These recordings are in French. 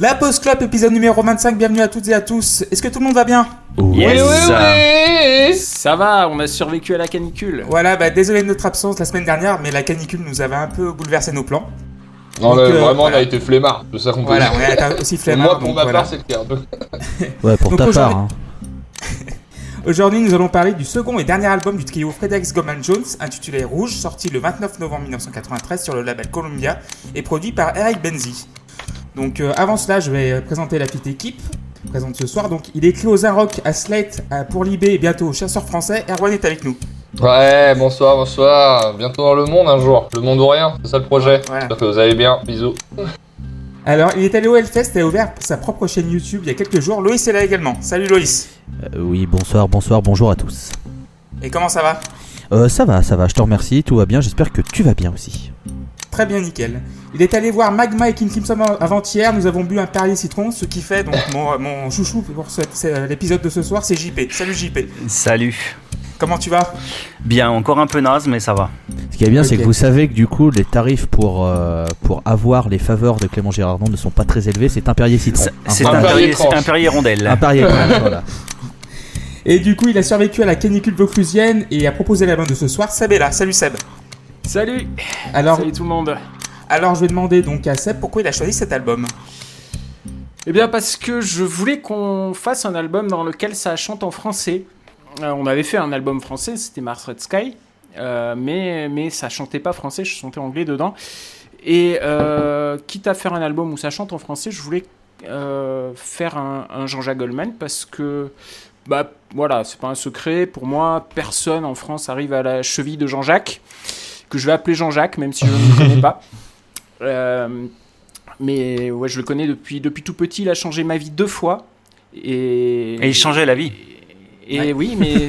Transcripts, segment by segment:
La Post Club, épisode numéro 25, bienvenue à toutes et à tous. Est-ce que tout le monde va bien Yes. oui, Ça va, on a survécu à la canicule. Voilà, bah désolé de notre absence la semaine dernière, mais la canicule nous avait un peu bouleversé nos plans. Non, Donc, euh, vraiment, voilà. on a été flemmard. C'est ça qu'on peut Voilà, dire. on est aussi flemmard. Moi, pour donc ma voilà. part, c'est le cas. Ouais, pour Donc ta aujourd'hui- part. Hein. Aujourd'hui, nous allons parler du second et dernier album du trio Fredx Goldman Jones, intitulé Rouge, sorti le 29 novembre 1993 sur le label Columbia et produit par Eric Benzi. Donc, euh, avant cela, je vais présenter la petite équipe présente ce soir. Donc, il écrit aux Rock, à Slate, à pour Libé et bientôt aux Chasseurs Français. Erwan est avec nous. Ouais, bonsoir, bonsoir. Bientôt dans le monde un jour. Le monde ou rien, c'est ça le projet. Voilà. J'espère que vous allez bien. Bisous. Alors, il est allé au Hellfest et a ouvert sa propre chaîne YouTube il y a quelques jours. Loïs est là également. Salut Loïs. Euh, oui, bonsoir, bonsoir, bonjour à tous. Et comment ça va? Euh, ça va, ça va, je te remercie, tout va bien, j'espère que tu vas bien aussi. Très bien, nickel. Il est allé voir Magma et King Crimson avant-hier. Nous avons bu un Perrier Citron, ce qui fait donc mon, mon chouchou pour ce- l'épisode de ce soir, c'est JP. Salut JP. Salut. Comment tu vas? Bien, encore un peu naze, mais ça va. Ce qui est bien, c'est que vous savez que du coup, les tarifs pour, euh, pour avoir les faveurs de Clément Girardon ne sont pas très élevés, c'est un Perrier citron. C'est-. C'est Un un, Perrier rondelle. Un Perrier voilà. Et du coup, il a survécu à la canicule vauclusienne et a proposé l'album de ce soir. Seb est là. Salut Seb. Salut Alors, Salut tout le monde alors je vais demander donc à Seb pourquoi il a choisi cet album. Eh bien parce que je voulais qu'on fasse un album dans lequel ça chante en français. Euh, on avait fait un album français, c'était Mars Red Sky, euh, mais, mais ça chantait pas français, je chantais anglais dedans. Et euh, quitte à faire un album où ça chante en français, je voulais faire un, un Jean-Jacques Goldman parce que, bah voilà, c'est pas un secret, pour moi, personne en France arrive à la cheville de Jean-Jacques, que je vais appeler Jean-Jacques, même si je ne le connais pas. Euh, mais ouais, je le connais depuis, depuis tout petit. Il a changé ma vie deux fois. Et, Et il changeait la vie. Et oui, mais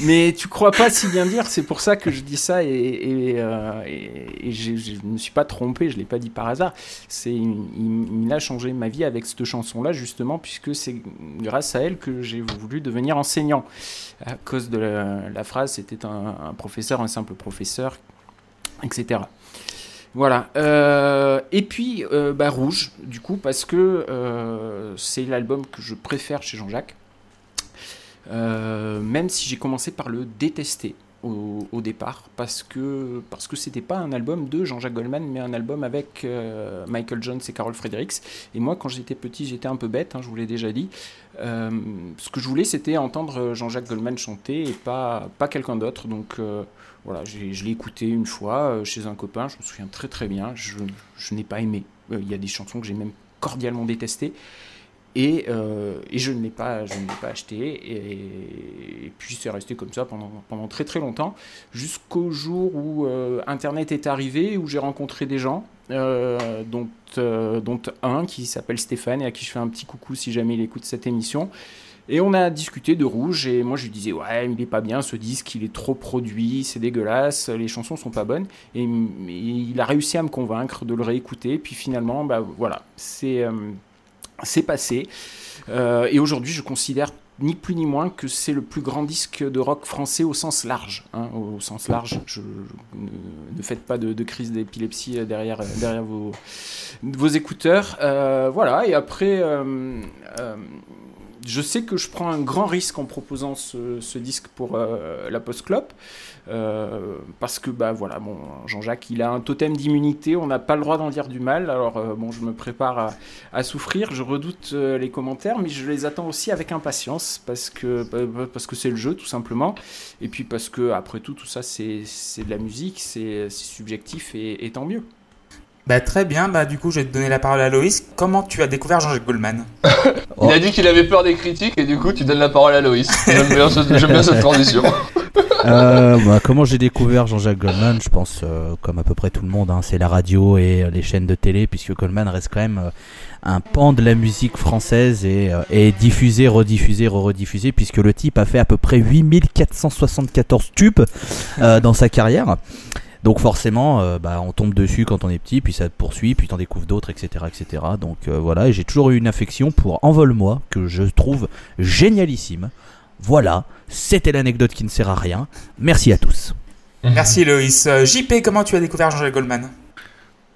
mais tu crois pas si bien dire. C'est pour ça que je dis ça et, et, euh, et- et j'ai- je ne me suis pas trompé. Je l'ai pas dit par hasard. C'est il, il a changé ma vie avec cette chanson-là justement puisque c'est grâce à elle que j'ai voulu devenir enseignant à cause de la, la phrase. C'était un, un professeur, un simple professeur, etc. Voilà. Euh, et puis, euh, bah, Rouge, du coup, parce que euh, c'est l'album que je préfère chez Jean-Jacques. Même si j'ai commencé par le détester au, départ, parce que parce que c'était pas un album de Jean-Jacques Goldman, mais un album avec Michael Jones et Carol Fredericks. Et moi, quand j'étais petit, j'étais un peu bête, hein, je vous l'ai déjà dit. Ce que je voulais, c'était entendre Jean-Jacques Goldman chanter et pas, pas quelqu'un d'autre. Donc voilà, je l'ai écouté une fois euh, chez un copain, je me souviens très très bien. Je, n'ai pas aimé. Euh, Il y a des chansons que j'ai même cordialement détestées. Et, euh, je ne l'ai pas, je pas acheté. Et, et puis c'est resté comme ça pendant, pendant très très longtemps, jusqu'au jour où Internet est arrivé, où j'ai rencontré des gens, dont, dont un qui s'appelle Stéphane et à qui je fais un petit coucou si jamais il écoute cette émission. Et on a discuté de Rouge et moi je lui disais ouais il est pas bien ce disque, il est trop produit, c'est dégueulasse, les chansons sont pas bonnes. Et, il a réussi à me convaincre de le réécouter. Puis finalement bah voilà c'est euh, passé. Euh, et aujourd'hui, je considère ni plus ni moins que c'est le plus grand disque de rock français au sens large. hein, au sens large, ne, faites pas de, crise d'épilepsie derrière, derrière vos, vos écouteurs. Euh, voilà, et après, euh, je sais que je prends un grand risque en proposant ce, disque pour euh, la post-clope. Euh, parce que bah voilà bon Jean-Jacques il a un totem d'immunité on n'a pas le droit d'en dire du mal alors euh, bon je me prépare à, souffrir je redoute les commentaires mais je les attends aussi avec impatience parce que bah, parce que c'est le jeu tout simplement et puis parce que après tout tout ça c'est de la musique c'est subjectif et tant mieux Bah très bien, bah du coup je vais te donner la parole à Loïs. Comment tu as découvert Jean-Jacques Goldman? Oh. Il a dit qu'il avait peur des critiques et du coup, tu donnes la parole à Loïs. J'aime bien, ce- j'aime bien cette transition. Euh, bah, comment j'ai découvert Jean-Jacques Goldman? Je pense, euh, comme à peu près tout le monde, hein, c'est la radio et euh, les chaînes de télé, puisque Goldman reste quand même euh, un pan de la musique française et euh, est diffusé, rediffusé, re-rediffusé, puisque le type a fait à peu près 8474 tubes euh, dans sa carrière. Donc forcément, euh, bah, on tombe dessus quand on est petit, puis ça te poursuit, puis t'en découvres d'autres, etc., etc. Donc euh, voilà, et j'ai toujours eu une affection pour Envole-moi, que je trouve génialissime. Voilà, c'était l'anecdote qui ne sert à rien. Merci à tous. Merci Loïs. Euh, JP, comment tu as découvert Jean-Jacques Goldman?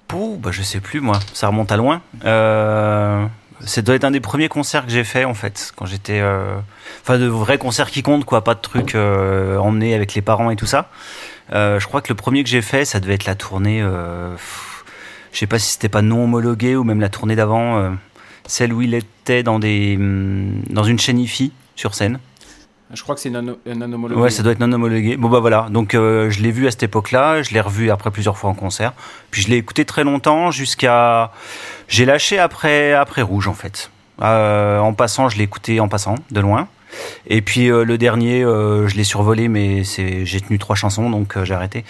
Pouh, bah, je sais plus moi, ça remonte à loin. Euh, ça doit être un des premiers concerts que j'ai fait en fait, quand j'étais. euh, Enfin, de vrais concerts qui comptent quoi, pas de trucs euh, emmenés avec les parents et tout ça. Euh, je crois que le premier que j'ai fait, ça devait être la tournée. Euh... pff, Je sais pas si c'était pas non homologué ou même la tournée d'avant, euh, celle où il était dans des hum, dans une chaîne IFI sur scène. Je crois que c'est non, non homologué. Ouais, ça doit être non homologué. Bon bah voilà, donc euh, je l'ai vu à cette époque-là, je l'ai revu après plusieurs fois en concert, puis je l'ai écouté très longtemps jusqu'à j'ai lâché après après Rouge en fait. Euh, en passant, je l'ai écouté en passant de loin. Et puis euh, le dernier, euh, je l'ai survolé, mais j'ai tenu trois chansons, donc euh, j'ai arrêté.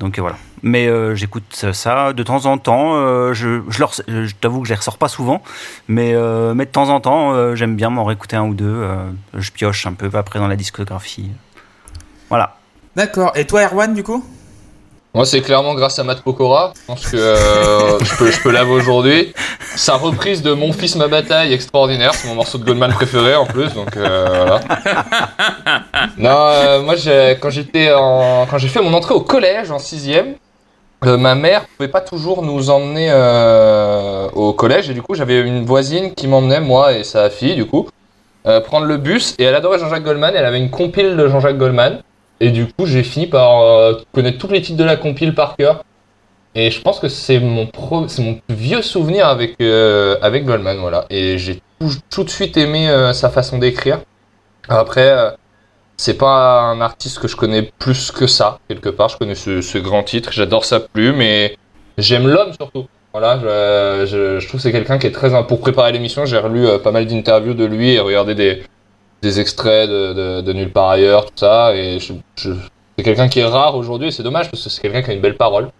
Donc voilà. Mais j'écoute ça de temps en temps. je t'avoue que je les ressors pas souvent, mais mais de temps en temps, j'aime bien m'en réécouter un ou deux. je pioche un peu après dans la discographie. Voilà. D'accord. Et toi, Erwan, du coup? Moi, c'est clairement grâce à Matt Pokora. Je pense que euh, je peux, je peux l'avouer aujourd'hui. Sa reprise de Mon fils, ma bataille, extraordinaire. C'est mon morceau de Goldman préféré en plus. Donc euh, voilà. Non, euh, moi, quand j'étais en, quand j'ai fait mon entrée au collège en sixième, euh, ma mère pouvait pas toujours nous emmener au collège et du coup, j'avais une voisine qui m'emmenait moi et sa fille du coup prendre le bus et elle adorait Jean-Jacques Goldman. Elle avait une compile de Jean-Jacques Goldman. Et du coup, j'ai fini par euh, connaître tous les titres de la compile par cœur. Et je pense que c'est mon pro, mon vieux souvenir avec euh, avec Goldman, voilà. Et j'ai tout, de suite aimé euh, sa façon d'écrire. Après, c'est pas un artiste que je connais plus que ça quelque part. Je connais ce, grand titre, j'adore sa plume et j'aime l'homme surtout. Voilà, je, je, trouve que c'est quelqu'un qui est très. Pour préparer l'émission, j'ai relu pas mal d'interviews de lui et regardé des des extraits de, de, nulle part ailleurs, tout ça. Et c'est quelqu'un qui est rare aujourd'hui, et c'est dommage parce que c'est quelqu'un qui a une belle parole.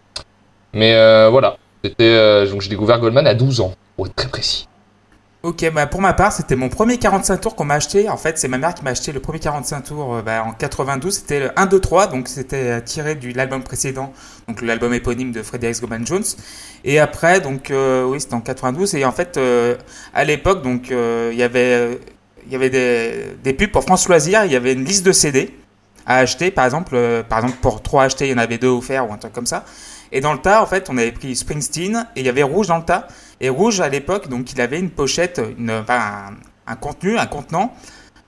Mais euh, voilà, euh, donc j'ai découvert Goldman à 12 ans, pour être très précis. Ok, bah pour ma part, c'était mon premier 45 tours qu'on m'a acheté. En fait, c'est ma mère qui m'a acheté le premier 45 tours euh, bah, en 92. C'était le 1, 2, 3, donc c'était tiré de l'album précédent, donc l'album éponyme de Frederick Goman Jones. Et après, donc oui, c'était en 92. Et en fait, à l'époque, donc il y avait, il y avait des, des pubs pour France Loisirs. Il y avait une liste de CD à acheter, par exemple, euh, par exemple pour 3 achetés, il y en avait 2 offerts ou un truc comme ça. Et dans le tas, en fait, on avait pris Springsteen et il y avait Rouge dans le tas. Et Rouge, à l'époque, donc il avait une pochette, une, enfin, un, un contenu, un contenant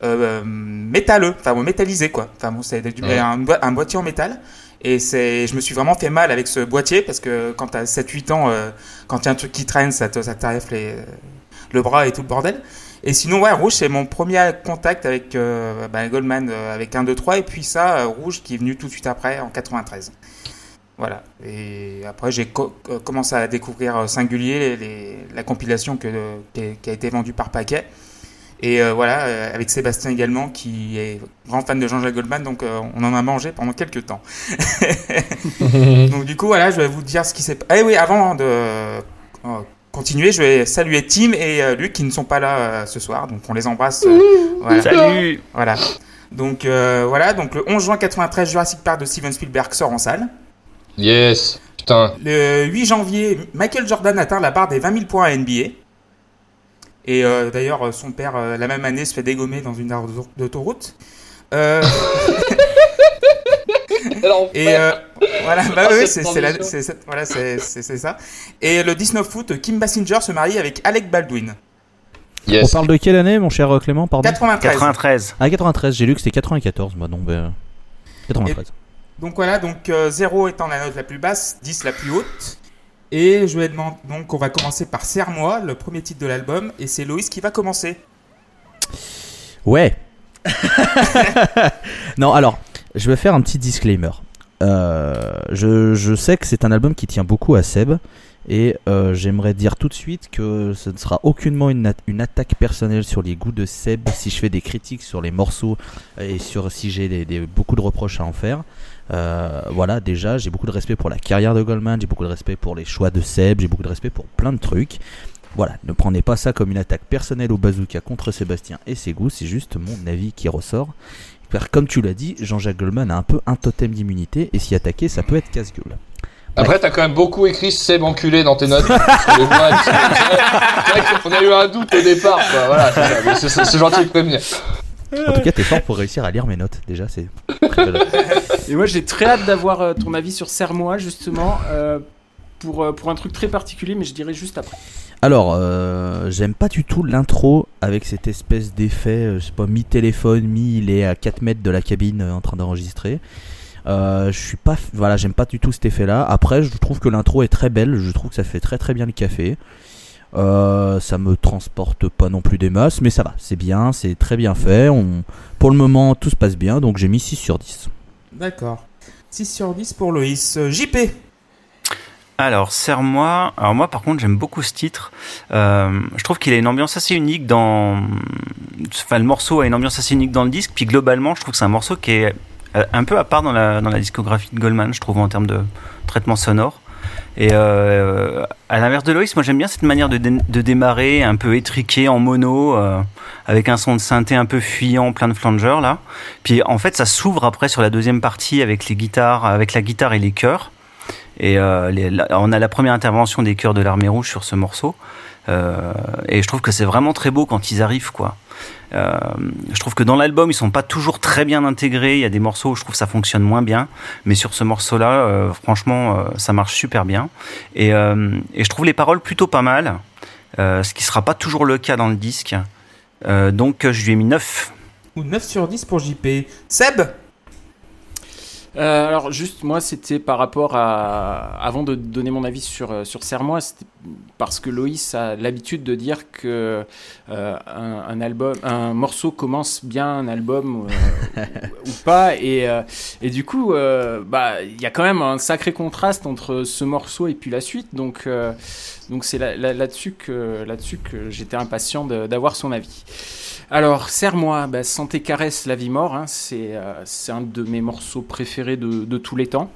euh, métalleux, enfin bon, métallisé quoi. Enfin bon, c'est Ouais. un, boîtier en métal. Et c'est, je me suis vraiment fait mal avec ce boîtier parce que quand t'as 7-8 ans, euh, quand il y a un truc qui traîne, ça te, ça t'arrive les, le bras et tout le bordel. Et sinon, ouais, Rouge, c'est mon premier contact avec euh, bah, Goldman euh, avec 1, 2, 3. Et puis ça, euh, Rouge qui est venu tout de suite après en 93. Voilà. Et après, j'ai co- commencé à découvrir Singulier, les- les- la compilation que, qui, a- qui a été vendue par paquet. Et voilà, avec Sébastien également, qui est grand fan de Jean-Jacques Goldman, donc on en a mangé pendant quelques temps. donc du coup, voilà, je vais vous dire ce qui s'est passé. Eh oui, avant de euh, continuer, je vais saluer Tim et euh, Luc qui ne sont pas là euh, ce soir, donc on les embrasse. euh, voilà. Salut Voilà. Donc euh, voilà, donc le 11 juin 93, Jurassic Park de Steven Spielberg sort en salle. Yes, putain. Le 8 janvier, Michael Jordan atteint la barre des 20 000 points à NBA. Et euh, d'ailleurs, son père, euh, la même année, se fait dégommer dans une aire d'auto- d'autoroute. Euh, et euh, voilà, bah Ah, oui, c'est voilà, ça. Et le 19 août, Kim Basinger se marie avec Alec Baldwin. On parle de quelle année, mon cher euh, Clément Pardon? 93. 93. Ah, 93, j'ai lu que c'était 94, moi, donc. euh, 93. Donc voilà, donc euh, 0 étant la note la plus basse, 10 la plus haute. Et je vais demander, donc on va commencer par Serre-moi, le premier titre de l'album, et c'est Loïs qui va commencer. Ouais. non, alors, je vais faire un petit disclaimer. Euh, je, sais que c'est un album qui tient beaucoup à Seb. Et euh, j'aimerais dire tout de suite que ce ne sera aucunement une, at- une attaque personnelle sur les goûts de Seb si je fais des critiques sur les morceaux et sur si j'ai beaucoup de reproches à en faire. Euh, voilà, déjà, j'ai beaucoup de respect pour la carrière de Goldman, j'ai beaucoup de respect pour les choix de Seb, j'ai beaucoup de respect pour plein de trucs. Voilà, ne prenez pas ça comme une attaque personnelle au bazooka contre Sébastien et ses goûts, c'est juste mon avis qui ressort. Car comme tu l'as dit, Jean-Jacques Goldman a un peu un totem d'immunité et s'y attaquer, ça peut être casse-gueule. Après, t'as quand même beaucoup écrit Seb enculé dans tes notes. Les vrai qu'on a eu un doute au départ. quoi. Voilà, c'est gentil de prévenir. En tout cas, t'es fort pour réussir à lire mes notes, déjà, c'est très belle. Et moi, j'ai très hâte d'avoir euh, ton avis sur Serre-moi, justement. euh, pour, euh, pour un truc très particulier, mais je dirais juste après. Alors, euh, j'aime pas du tout l'intro avec cette espèce d'effet, euh, je sais pas, mi-téléphone, mi il est à 4 mètres de la cabine euh, en train d'enregistrer. Je suis pas, voilà, j'aime pas du tout cet effet-là. Après, je trouve que l'intro est très belle, je trouve que ça fait très très bien le café. Ça me transporte pas non plus des masses, mais ça va, c'est bien, c'est très bien fait. Pour le moment, tout se passe bien, donc j'ai mis 6 sur 10. D'accord. 6 sur 10 pour Loïs. JP Alors, Serre-moi. Alors, moi, par contre, j'aime beaucoup ce titre. Euh, je trouve qu'il a une ambiance assez unique dans. Enfin, le morceau a une ambiance assez unique dans le disque. Puis, globalement, je trouve que c'est un morceau qui est euh, un peu à part dans la, dans la discographie de Goldman, je trouve, en termes de traitement sonore. Et euh, à l'inverse de Loïs, moi j'aime bien cette manière de, de démarrer un peu étriqué en mono, avec un son de synthé un peu fuyant, plein de flangers là. Puis en fait, ça s'ouvre après sur la deuxième partie avec les guitares, avec la guitare et les chœurs. Et euh, on a la première intervention des chœurs de l'Armée Rouge sur ce morceau. Euh, et je trouve que c'est vraiment très beau quand ils arrivent. Euh, je trouve que dans l'album, ils sont pas toujours très bien intégrés. Il y a des morceaux où je trouve que ça fonctionne moins bien, mais sur ce morceau-là, franchement, ça marche super bien. Et, je trouve les paroles plutôt pas mal, ce qui sera pas toujours le cas dans le disque. Donc, je lui ai mis 9. ou 9 sur 10 pour JP. Seb Euh, alors juste moi c'était par rapport à avant de donner mon avis sur euh, sur Serre-moi c'était parce que Loïs a l'habitude de dire que euh, un, un album un morceau commence bien un album euh, ou, ou pas et et du coup bah il y a quand même un sacré contraste entre ce morceau et puis la suite donc donc c'est là, là, là-dessus que là-dessus que j'étais impatient d'avoir son avis. Alors, Serre-moi, bah, Santé caresse la vie mort, hein, c'est euh, c'est un de mes morceaux préférés de, de tous les temps.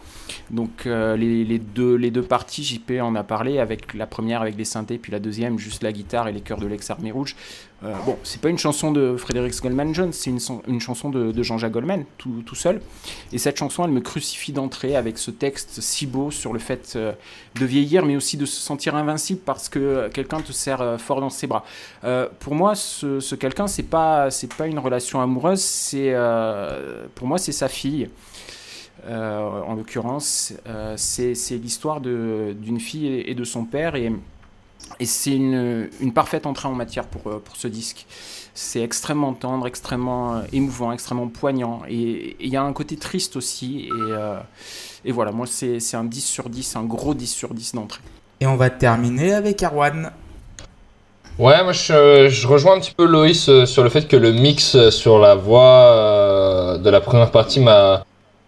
Donc euh, les, deux, les deux parties, JP en a parlé, avec la première avec les synthés, puis la deuxième juste la guitare et les chœurs de l'ex-armée rouge. Euh, bon, c'est pas une chanson de Frédéric Goldman Jones, c'est une, son- une chanson de, Jean-Jacques Goldman, tout, tout seul. Et cette chanson, elle me crucifie d'entrée avec ce texte si beau sur le fait euh, de vieillir, mais aussi de se sentir invincible parce que quelqu'un te serre euh, fort dans ses bras. Pour moi, ce, quelqu'un, c'est pas, pas une relation amoureuse, c'est, pour moi, c'est sa fille. Euh, en l'occurrence, euh, c'est, l'histoire d'une fille et, et de son père, et, et c'est une, une parfaite entrée en matière pour, euh, pour ce disque. C'est extrêmement tendre, extrêmement émouvant, extrêmement poignant, et il y a un côté triste aussi, et, euh, et voilà, moi, c'est, un 10 sur 10, un gros 10 sur 10 d'entrée. Et on va terminer avec Erwan. Ouais, moi je, je rejoins un petit peu Loïs sur le fait que le mix sur la voix de la première partie m'a.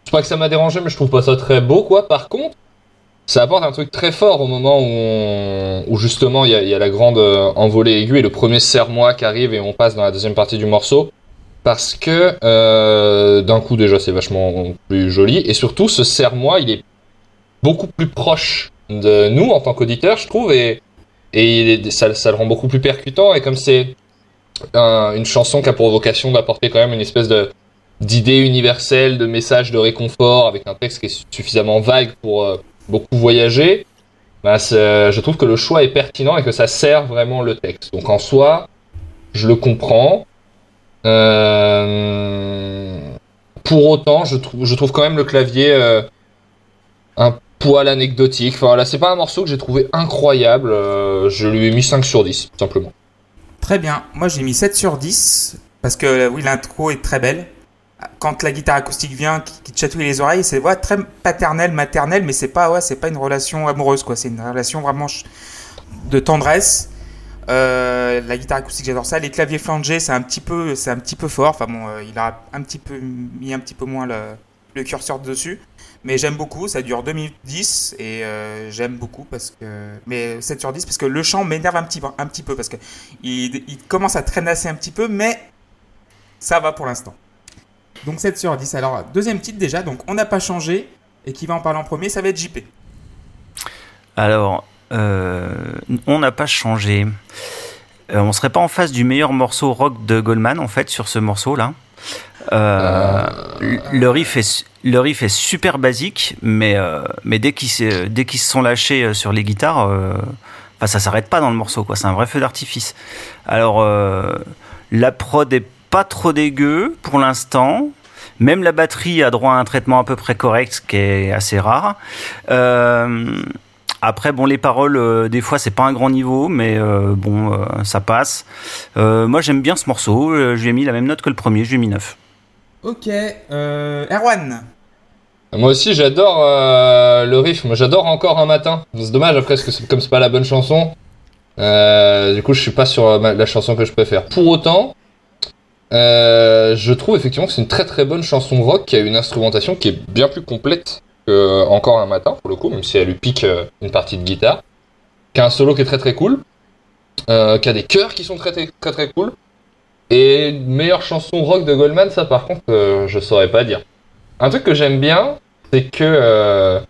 Je sais pas que ça m'a dérangé, mais je trouve pas ça très beau, quoi. Par contre, ça apporte un truc très fort au moment où, où justement il y y a la grande euh, envolée aiguë et le premier serre-moi qui arrive et on passe dans la deuxième partie du morceau. Parce que euh, d'un coup déjà c'est vachement plus joli et surtout ce serre-moi il est beaucoup plus proche de nous en tant qu'auditeurs je trouve et et il est- ça, ça le rend beaucoup plus percutant et comme c'est un- une chanson qui a pour vocation d'apporter quand même une espèce de d'idée universelle, de message de réconfort avec un texte qui est suffisamment vague pour euh, beaucoup voyager, bah, je trouve que le choix est pertinent et que ça sert vraiment le texte. Donc en soi, je le comprends. Euh, Pour autant, je trouve, quand même le clavier euh, un poil anecdotique. Enfin, là, c'est pas un morceau que j'ai trouvé incroyable. je lui ai mis 5 sur 10, tout simplement. Très bien. Moi, j'ai mis 7 sur 10. Parce que, oui, l'intro est très belle. Quand la guitare acoustique vient, qui, qui chatouille les oreilles, c'est ouais, très paternel, maternel, mais c'est pas, ouais, c'est pas une relation amoureuse, quoi. C'est une relation vraiment de tendresse. Euh, la guitare acoustique, j'adore ça. Les claviers flangés, c'est un petit peu, c'est un petit peu fort. Enfin bon, euh, il a un petit peu mis un petit peu moins le, curseur dessus. Mais j'aime beaucoup, ça dure 2 minutes 10 et euh, j'aime beaucoup parce que. Mais 7 sur 10 parce que le chant m'énerve un petit, peu- un petit peu parce que il, il commence à traînasser un petit peu, mais ça va pour l'instant. Donc 7 sur 10. Alors, deuxième titre déjà, donc on n'a pas changé et qui va en parler en premier, ça va être JP. Alors, euh, on n'a pas changé. Euh, on serait pas en face du meilleur morceau rock de Goldman, en fait, sur ce morceau-là. Euh, le, riff est, le riff est super basique, mais, euh, mais dès qu'ils se, sont lâchés sur les guitares, ça s'arrête pas dans le morceau. C'est un vrai feu d'artifice. Alors, la prod est pas trop dégueu pour l'instant. Même la batterie a droit à un traitement à peu près correct, ce qui est assez rare. Euh, Après, bon, les paroles, euh, des fois, c'est pas un grand niveau, mais euh, bon, euh, ça passe. Euh, moi, j'aime bien ce morceau. Euh, je lui ai mis la même note que le premier. Je lui ai mis 9. Ok, euh, Erwan. Moi aussi, j'adore euh, le riff. Moi, j'adore encore un matin. C'est dommage après, parce que c'est- comme c'est pas la bonne chanson. euh, du coup, je suis pas sur ma- la chanson que je préfère. Pour autant, euh, je trouve effectivement que c'est une très très bonne chanson rock qui a une instrumentation qui est bien plus complète que encore un matin pour le coup, même si elle lui pique euh, une partie de guitare. Qui a un solo qui est très très cool. Euh, qui a des chœurs qui sont très très très très cool. Et une meilleure chanson rock de Goldman, ça par contre, euh, je saurais pas dire. Un truc que j'aime bien, c'est que euh,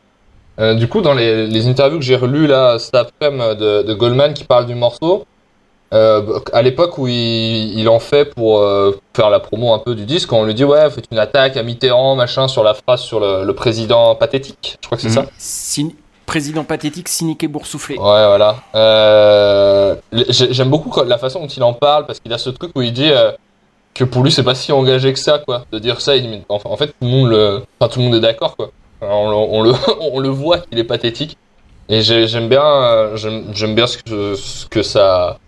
euh, du coup dans les, interviews que j'ai relues là cet après-midi de Goldman qui parle du morceau, euh, à l'époque où il, il en fait pour euh, faire la promo un peu du disque, on lui dit ouais faites une attaque à Mitterrand machin sur la phrase sur le, le président pathétique, je crois que c'est Mhm. ça. Cyn- Président pathétique, cynique et boursouflé. Ouais, voilà. Euh, j'ai- J'aime beaucoup la façon dont il en parle parce qu'il a ce truc où il dit euh, que pour lui c'est pas si engagé que ça, quoi. De dire ça, il dit, mais en, en fait tout le monde le, enfin tout le monde est d'accord, quoi. On, le- on le, on le voit qu'il est pathétique. Et j'ai- j'aime bien, j'aime j'aime bien ce que, ce que ça,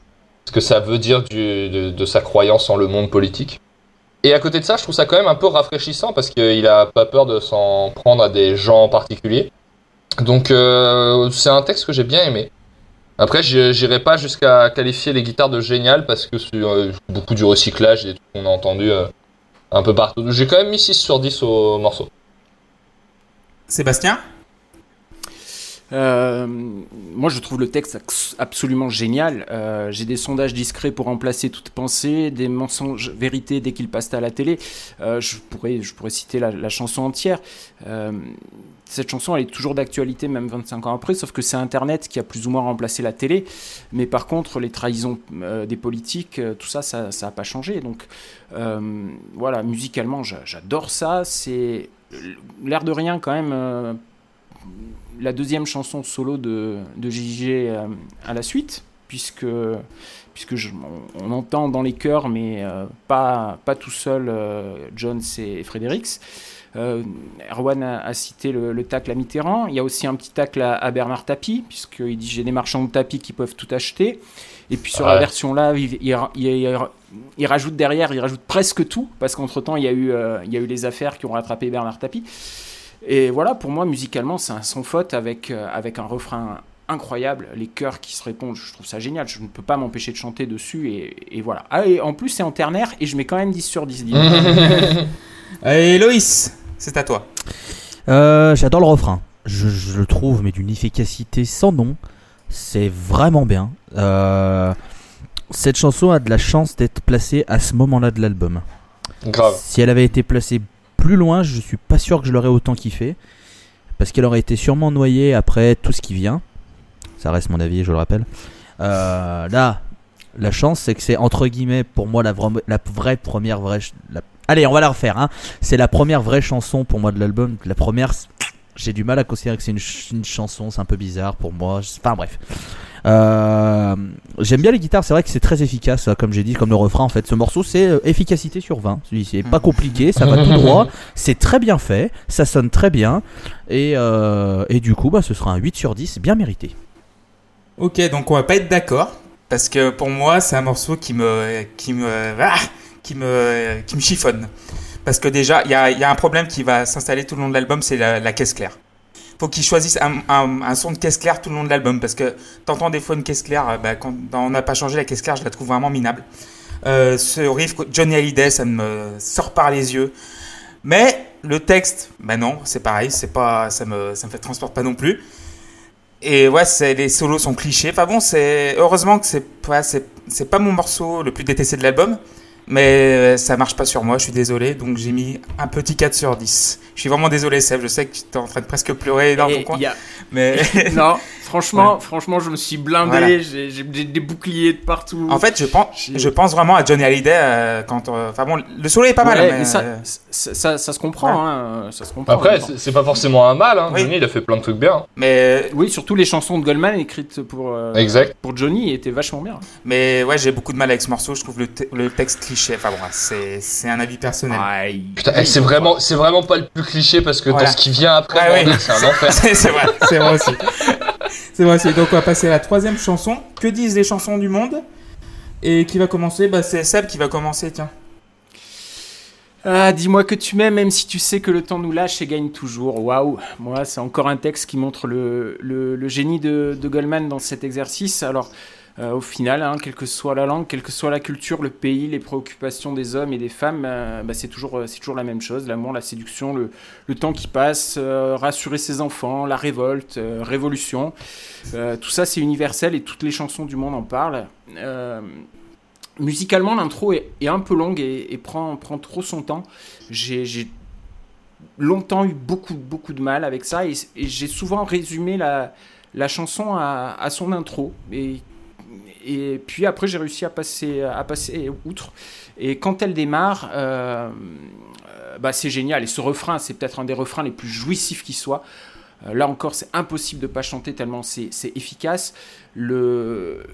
ce que ça veut dire de, sa croyance en le monde politique. Et à côté de ça, je trouve ça quand même un peu rafraîchissant parce qu'il a pas peur de s'en prendre à des gens en particulier. Donc euh, c'est un texte que j'ai bien aimé. Après, j'irai pas jusqu'à qualifier les guitares de génial parce que c'est euh, beaucoup du recyclage et tout qu'on a entendu euh, un peu partout. J'ai quand même mis 6 sur 10 au morceau. Sébastien? Euh, moi, je trouve le texte absolument génial. Euh, J'ai des sondages discrets pour remplacer toute pensée, des mensonges vérités dès qu'ils passent à la télé. Euh, je, pourrais, je pourrais citer la, chanson entière. Cette chanson, elle est toujours d'actualité, même 25 ans après, sauf que c'est Internet qui a plus ou moins remplacé la télé. Mais par contre, les trahisons des politiques, tout ça, ça n'a pas changé. Donc, voilà, musicalement, j'a- j'adore ça. C'est l'air de rien, quand même. La deuxième chanson solo de, de JJ euh, à la suite, puisque, puisque je- on, on entend dans les chœurs, mais euh, pas, pas tout seul, euh, Jones et Fredericks. Euh, Erwan a, a cité le, le tacle à Mitterrand. Il y a aussi un petit tacle à, à Bernard Tapie, puisqu'il dit j'ai des marchands de tapis qui peuvent tout acheter. Et puis sur la version là, il, il- il- il rajoute derrière, il rajoute presque tout, parce qu'entre temps, il y, a eu, il y a eu les affaires qui ont rattrapé Bernard Tapie. Et voilà, pour moi, musicalement, c'est un sans faute avec, euh, avec un refrain incroyable, les chœurs qui se répondent, je trouve ça génial, je ne peux pas m'empêcher de chanter dessus, et, et voilà. Ah, et en plus, c'est en ternaire, et je mets quand même 10 sur 10. dis donc. Et Loïs, c'est à toi. Euh, J'adore le refrain. Je, je le trouve, mais d'une efficacité sans nom. C'est vraiment bien. Euh, cette chanson a de la chance d'être placée à ce moment-là de l'album. Grave. Si elle avait été placée plus loin, je suis pas sûr que je l'aurais autant kiffé. Parce qu'elle aurait été sûrement noyée après tout ce qui vient. Ça reste mon avis, je le rappelle. Euh, là, la chance, c'est que c'est entre guillemets pour moi la, vra- la vraie première vraie. la- Allez, on va la refaire. Hein. C'est la première vraie chanson pour moi de l'album. La première, j'ai du mal à considérer que c'est une, une chanson. C'est un peu bizarre pour moi. Enfin bref. Euh, J'aime bien les guitares. C'est vrai que c'est très efficace, euh, comme j'ai dit, comme le refrain. En fait, ce morceau, c'est euh, efficacité sur 20. C'est pas compliqué, ça va tout droit. C'est très bien fait. Ça sonne très bien. Et, euh, et du coup, bah, ce sera un 8 sur 10, bien mérité. Ok, donc on va pas être d'accord parce que pour moi c'est un morceau qui me qui me ah, qui me qui me chiffonne. Parce que déjà il y a, il y a un problème qui va s'installer tout le long de l'album, c'est la, la caisse claire. Faut qu'ils choisissent un, un, un son de caisse claire tout le long de l'album parce que t'entends des fois une caisse claire, euh, bah, quand on n'a pas changé la caisse claire, je la trouve vraiment minable. Euh, ce riff Johnny Hallyday, ça me sort par les yeux. Mais le texte, bah non, c'est pareil, c'est pas, ça me, ça me fait transporte pas non plus. Et ouais, les solos sont clichés. Enfin bon, c'est heureusement que c'est pas, c'est pas mon morceau le plus détesté de l'album, mais euh, ça marche pas sur moi. Je suis désolé, donc j'ai mis un petit 4 sur 10. Je suis vraiment désolé, Seb. Je sais que tu es en train de presque pleurer dans ton coin, a- mais non, franchement, franchement, je me suis blindé, Voilà. j'ai des, boucliers de partout. en fait, je pense, je pense vraiment à Johnny Hallyday euh, quand. euh, Enfin bon, le solo est pas mal, Ouais, mais, mais ça, euh, ça, ça- ça se comprend, Ouais. hein, ça se comprend. Après, c'est c'est pas forcément un mal, hein. Oui. Johnny, il a fait plein de trucs bien. mais Oui, surtout les chansons de Goldman écrites pour, euh, Exact. pour Johnny étaient vachement bien. mais ouais, j'ai beaucoup de mal avec ce morceau. Je trouve le, te- le texte cliché. Enfin bon, c'est, c'est un avis personnel. Putain, eh, c'est vraiment, c'est vraiment pas le plus cliché parce que Voilà. dans ce qui vient après, Ouais, c'est un enfer. c'est vrai, c'est vrai aussi. C'est vrai, donc on va passer à la troisième chanson. Que disent les chansons du monde? Et qui va commencer? Bah, C'est Seb qui va commencer, tiens. Ah, dis-moi que tu m'aimes, même si tu sais que le temps nous lâche et gagne toujours. Waouh Moi, c'est encore un texte qui montre le, le, le génie de, de, Goldman dans cet exercice. Alors, euh, au final, hein, quelle que soit la langue, quelle que soit la culture, le pays, les préoccupations des hommes et des femmes, euh, bah, c'est toujours, c'est toujours la même chose. L'amour, la séduction, le, temps qui passe, euh, rassurer ses enfants, la révolte, euh, révolution. Euh, tout ça, c'est universel et toutes les chansons du monde en parlent. Euh, musicalement, l'intro est, un peu longue et, prend, prend trop son temps. J'ai longtemps eu beaucoup, beaucoup de mal avec ça et, j'ai souvent résumé la, la chanson à, son intro. Et puis après, j'ai réussi à passer, à passer outre. Et quand elle démarre, euh, bah, c'est génial. Et ce refrain, c'est peut-être un des refrains les plus jouissifs qui soit. Euh, là encore, c'est impossible de pas chanter tellement c'est efficace. Le,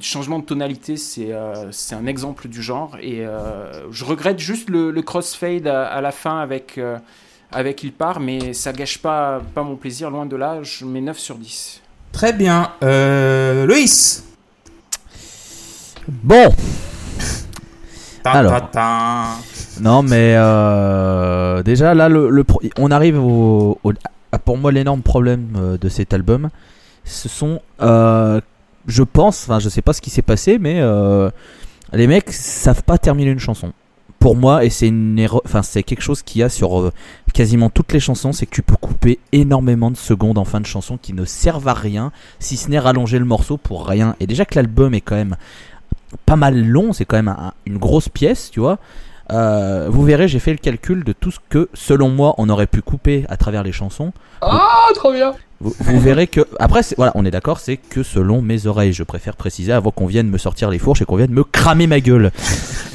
changement de tonalité, c'est euh, un exemple du genre. Et euh, je regrette juste le, crossfade à, la fin avec, euh, avec Il part, mais ça gâche pas, pas mon plaisir, loin de là. Je mets 9 sur 10. Très bien. Euh, Loïs Bon. Alors. Non, mais euh, déjà là, le, le, on arrive au, au pour moi l'énorme problème euh, de cet album, ce sont, euh, je pense, enfin je sais pas ce qui s'est passé, mais les mecs savent pas terminer une chanson. Pour moi, et c'est une erreur, enfin c'est quelque chose qu'il y a sur euh, quasiment toutes les chansons, c'est que tu peux couper énormément de secondes en fin de chanson qui ne servent à rien, si ce n'est rallonger le morceau pour rien. Et déjà que l'album est quand même pas mal long, c'est quand même un, une grosse pièce, tu vois. Euh, vous verrez, j'ai fait le calcul de tout ce que, selon moi, on aurait pu couper à travers les chansons. Ah, trop bien vous, vous, verrez que, après, voilà, on est d'accord, c'est que selon mes oreilles, je préfère préciser avant qu'on vienne me sortir les fourches et qu'on vienne me cramer ma gueule.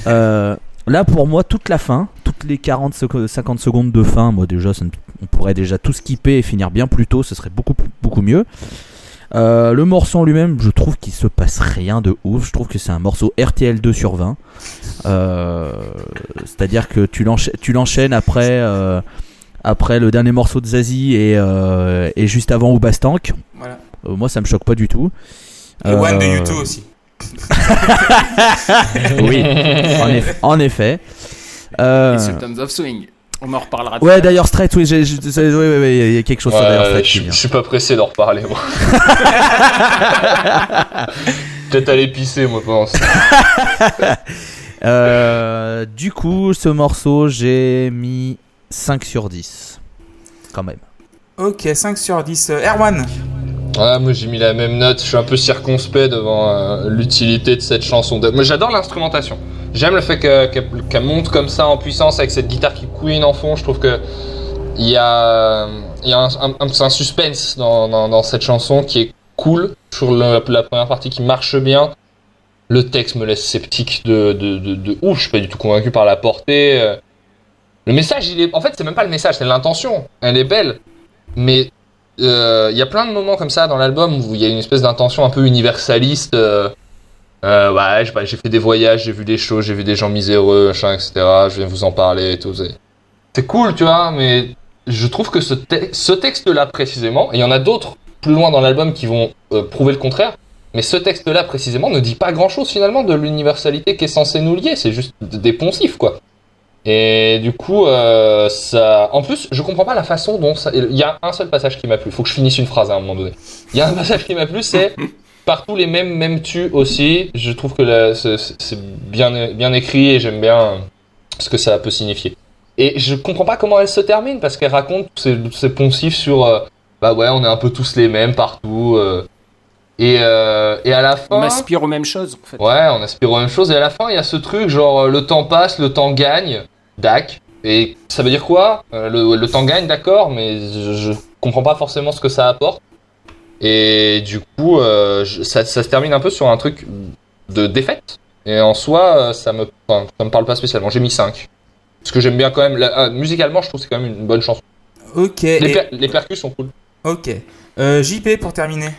euh, là, pour moi, toute la fin, toutes les 40, 50 secondes de fin, moi déjà, ça, on pourrait déjà tout skipper et finir bien plus tôt, ce serait beaucoup, beaucoup mieux. Euh, le morceau en lui-même, je trouve qu'il se passe rien de ouf. Je trouve que c'est un morceau RTL 2 sur 20. Euh, C'est-à-dire que tu l'enchaînes après, euh, après le dernier morceau de Zazie et, et juste avant Oubastank. Voilà. Moi, ça me choque pas du tout. Et One de YouTube aussi. oui, en effet. En effet. Et Sultans of Swing. On en reparlera. Ouais, d'ailleurs, Straight, oui, j'ai, oui, oui, oui, il y a quelque chose ouais, sur d'ailleurs Straight. Je, je suis pas pressé d'en reparler, moi. Peut-être aller pisser, moi, pense. euh, du coup, ce morceau, j'ai mis 5 sur 10. Quand même. Ok, 5 sur 10. Euh, Erwan Ouais, moi j'ai mis la même note, je suis un peu circonspect devant euh, l'utilité de cette chanson. Moi j'adore l'instrumentation. J'aime le fait qu'elle qu qu monte comme ça en puissance avec cette guitare qui couine en fond. Je trouve que il y a, un, suspense dans, cette chanson qui est cool. Sur le, la première partie qui marche bien. Le texte me laisse sceptique de, de, de, de ouf. Je suis pas du tout convaincu par la portée. Le message. En fait, c'est même pas le message, c'est l'intention. Elle est belle. Mais il euh, y a plein de moments comme ça dans l'album où il y a une espèce d'intention un peu universaliste. Euh, euh, ouais, j'ai fait des voyages, j'ai vu des choses, j'ai vu des gens miséreux, machin, etc. Je viens vous en parler et tout. C'est cool, tu vois, mais je trouve que ce, ce texte-là précisément, et il y en a d'autres plus loin dans l'album qui vont euh, prouver le contraire, mais ce texte-là précisément ne dit pas grand-chose finalement de l'universalité qui est censée nous lier, c'est juste des poncifs, quoi. Et du coup, euh, ça. En plus, je comprends pas la façon dont ça. Il y a un seul passage qui m'a plu. Faut que je finisse une phrase à un moment donné. Il y a un passage qui m'a plu, c'est partout les mêmes mêmes tu aussi. Je trouve que c'est bien bien écrit et j'aime bien ce que ça peut signifier. Et je comprends pas comment elle se termine parce qu'elle raconte ces, ces poncifs sur euh, bah ouais, on est un peu tous les mêmes partout. Euh, et, euh, et à la fin. On aspire aux mêmes choses, en fait. Ouais, on aspire aux mêmes choses. Et à la fin, il y a ce truc, genre, le temps passe, le temps gagne. Dac. Et ça veut dire quoi? Euh, le, le, temps gagne, d'accord, mais je, je, comprends pas forcément ce que ça apporte. Et du coup, euh, je, ça, ça, se termine un peu sur un truc de défaite. Et en soi, ça me, enfin, ça me parle pas spécialement. J'ai mis 5. Parce que j'aime bien quand même. La, euh, musicalement, je trouve que c'est quand même une bonne chanson. Ok. Les, per les percus sont cool. Ok. Euh, JP pour terminer.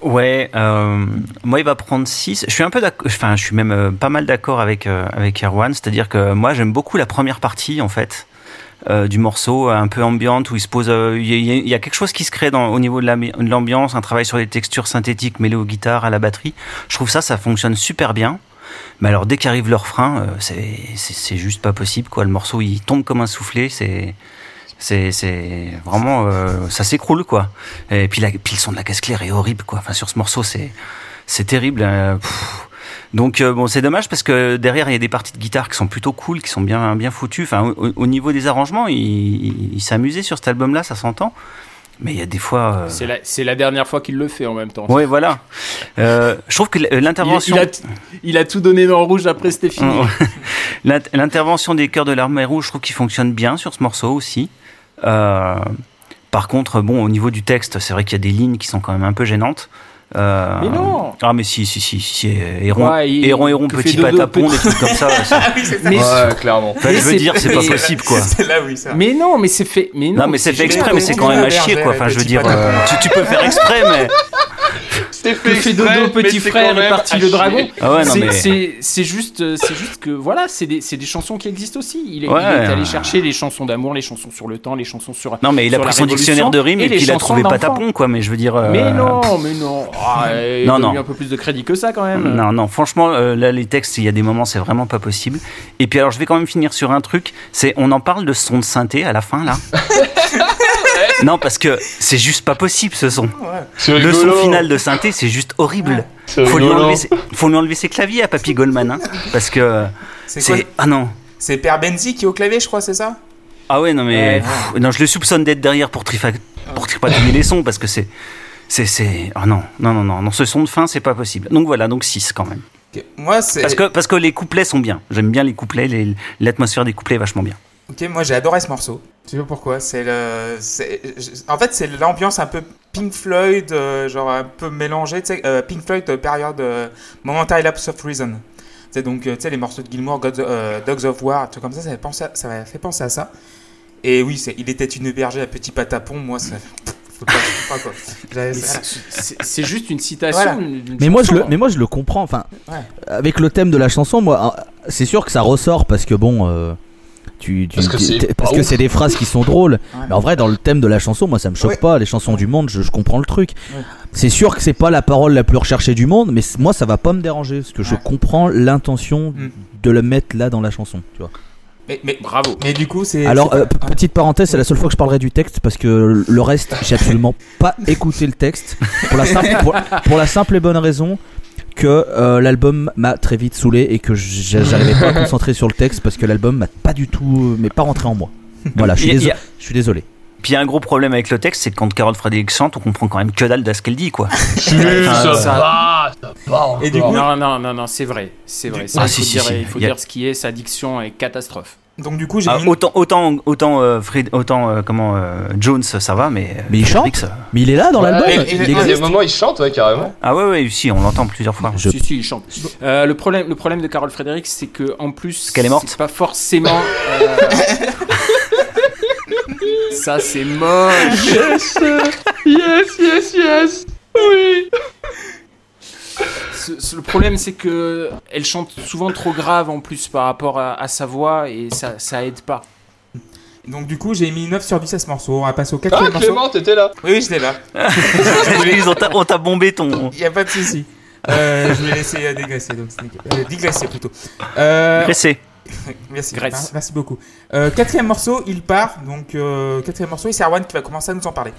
Ouais, euh, moi il va prendre 6. Je suis un peu enfin je suis même euh, pas mal d'accord avec, euh, avec Erwan, c'est-à-dire que moi j'aime beaucoup la première partie en fait. euh, du morceau, un peu ambiante, où il se pose. euh, Il y, a- quelque chose qui se crée dans, au niveau de l'ambi- de l'ambiance, un travail sur les textures synthétiques mêlées aux guitares, à la batterie. Je trouve ça, ça fonctionne super bien. Mais alors, dès qu'arrive le refrain, euh, c'est juste pas possible, quoi. Le morceau, il tombe comme un soufflé, c'est. C'est vraiment. euh, ça s'écroule, quoi. Et puis, la, puis le son de la caisse claire est horrible, quoi. Enfin, sur ce morceau, c'est c'est terrible. pff. Donc euh, bon, c'est dommage parce que derrière il y a des parties de guitare qui sont plutôt cool, qui sont bien bien foutues. Enfin, au, au niveau des arrangements, il, il, il sur cet album-là, ça s'entend. Mais il y a des fois. euh, C'est la, dernière fois qu'il le fait en même temps. Ouais, voilà. Euh, je trouve que l'intervention. il a, t- il a tout donné dans le rouge après c'était fini. L'int- L'intervention des chœurs de l'armée rouge, je trouve qu'il fonctionne bien sur ce morceau aussi. Euh, par contre, bon, au niveau du texte, c'est vrai qu'il y a des lignes qui sont quand même un peu gênantes. Euh, Mais non Ah, mais si, si, si, si, Héron, Ouais, il- Héron, Héron, petit patapon, des trucs comme ça. Ah oui, c'est ça. Mais- Ouais, clairement. Enfin, je veux dire, c'est pas possible, quoi. C'est là, oui, ça. Mais non, mais c'est fait. Mais non, Non, mais c'est fait exprès, mais c'est quand même à chier, quoi. Enfin, je veux dire, tu, tu peux faire exprès, mais. Que fait Dodo, petit frère, et parti le dragon. Ah ouais, C'est- mais- c'est c'est juste, c'est juste que voilà, c'est des, c'est des chansons qui existent aussi. Il est, Ouais. il est allé chercher les chansons d'amour, les chansons sur le temps, les chansons sur. Non, mais il a pris son dictionnaire de rimes et, et puis il a trouvé patapon, quoi. Mais je veux dire. euh, Mais non, mais non. Ah, il Non, donne non. lui un peu plus de crédit que ça quand même. Non, non, franchement, euh, là, les textes, il y a des moments, c'est vraiment pas possible. Et puis, alors, je vais quand même finir sur un truc. C'est, on en parle de son de synthé à la fin, là. non, parce que c'est juste pas possible, ce son. Le son final de synthé, c'est juste horrible. C'est Faut lui, enlever ses, faut lui enlever ses claviers à Papy Goldman, hein, parce que C'est quoi c'est, ah non. C'est Père Benzi qui est au clavier, je crois, c'est ça? Ah ouais, non, mais, Ouais. pff, non, je le soupçonne d'être derrière pour, trifa- pour tripatouiller les sons, parce que c'est, c'est, c'est, ah non, non, non, non, non, ce son de fin, c'est pas possible. Donc voilà, donc 6 quand même. Ok, Moi, c'est. Parce que, parce que les couplets sont bien. J'aime bien les couplets, les- l'atmosphère des couplets est vachement bien. Ok, moi j'ai adoré ce morceau. Je sais pas pourquoi? C'est le. En fait, c'est l'ambiance un peu Pink Floyd, euh, genre un peu mélangé. Tu sais, euh, Pink Floyd, euh, période euh, Momentary Lapse of Reason. C'est donc, euh, tu sais, les morceaux de Gilmour, euh, Dogs of War, un truc comme ça, ça m'a pensé à- ça m'a fait penser à ça. Et oui, c'est il était une bergère à petit patapon. Moi, ça. C'est- juste une citation. Voilà. d'une- d'une Mais moi, je le, mais moi je le comprends. Enfin, Ouais. avec le thème de la chanson, moi, euh, c'est sûr que ça ressort parce que bon, euh, tu, tu- Parce que c'est parce que des phrases qui sont drôles. Ouais. Mais en vrai, dans le thème de la chanson, moi, ça me choque Ouais. pas. Les chansons du monde, je, je comprends le truc. Ouais. C'est sûr que c'est pas la parole la plus recherchée du monde, mais moi, ça va pas me déranger parce que je comprends l'intention Mm. de le mettre là dans la chanson. Tu vois. Mais, mais, Bravo. mais du coup, c'est. Alors, euh, petite parenthèse, c'est la seule fois que je parlerai du texte parce que le reste, j'ai absolument pas écouté le texte pour la simple, pour, pour la simple et bonne raison que euh, l'album m'a très vite saoulé et que j'arrivais pas à me concentrer sur le texte parce que l'album m'a pas du tout, mais pas rentré en moi. Voilà, je suis, désolé, je suis désolé. Puis il y a un gros problème avec le texte, c'est que quand Carole Frédéric chante, on comprend quand même que dalle de ce qu'elle dit, quoi. ça, ça- va, ça va encore. Et du coup- Non, non, non, non, c'est vrai. C'est vrai. Ça, Ah, il faut, si, dire, si. il faut Il y a- dire ce qui est. Sa diction est catastrophe. Donc, du coup, j'ai Ah, mis. autant, autant, autant, euh, Fred- autant euh, comment euh, Jones, ça va, mais. Mais il Frédéric, chante ça- Mais il est là dans Ouais, l'album et- et- Il et- Il y a des moments, il chante, ouais, carrément. Ah ouais, ouais, si, on l'entend plusieurs fois. Je- Si, si, il chante. Euh, le, problème, le problème de Carole Frédéric, c'est que en plus. qu'elle est morte. C'est pas forcément. euh, Ça, c'est moche. Yes, yes, yes, yes. Oui. Le problème, c'est que elle chante souvent trop grave en plus par rapport à, à sa voix et ça, ça aide pas. Donc, du coup, j'ai mis 9 sur 10 à ce morceau. On va passer au Ah, quatrième morceau. Clément, t'étais là. Oui, oui, j'étais là. Ils ont ta- on t'a bombé ton. Il n'y a pas de souci. Euh, je vais laisser euh, dégraisser. Donc. Euh, digresser plutôt. Euh, merci, Graisse. mer- merci beaucoup. Euh, quatrième morceau, il part. Donc, euh, quatrième morceau, et c'est Arwan qui va commencer à nous en parler.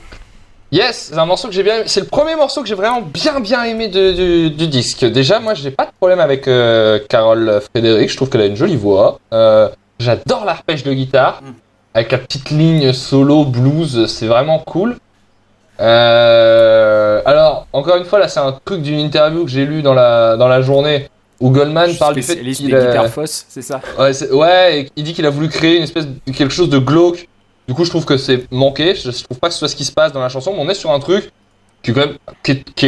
Yes, c'est un morceau que j'ai bien aimé. C'est le premier morceau que j'ai vraiment bien bien aimé de- du, du disque. Déjà, moi, j'ai pas de problème avec euh, Carole Frédéric. Je trouve qu'elle a une jolie voix. Euh, J'adore l'arpège de guitare. Mm. Avec la petite ligne solo blues, c'est vraiment cool. Euh, alors, encore une fois, là, c'est un truc d'une interview que j'ai lu dans la, dans la journée où Goldman parle du fait qu'il a- c'est ça? Ouais, ouais, et il dit qu'il a voulu créer une espèce de quelque chose de glauque. Du coup, je trouve que c'est manqué. Je trouve pas que ce soit ce qui se passe dans la chanson, mais on est sur un truc qui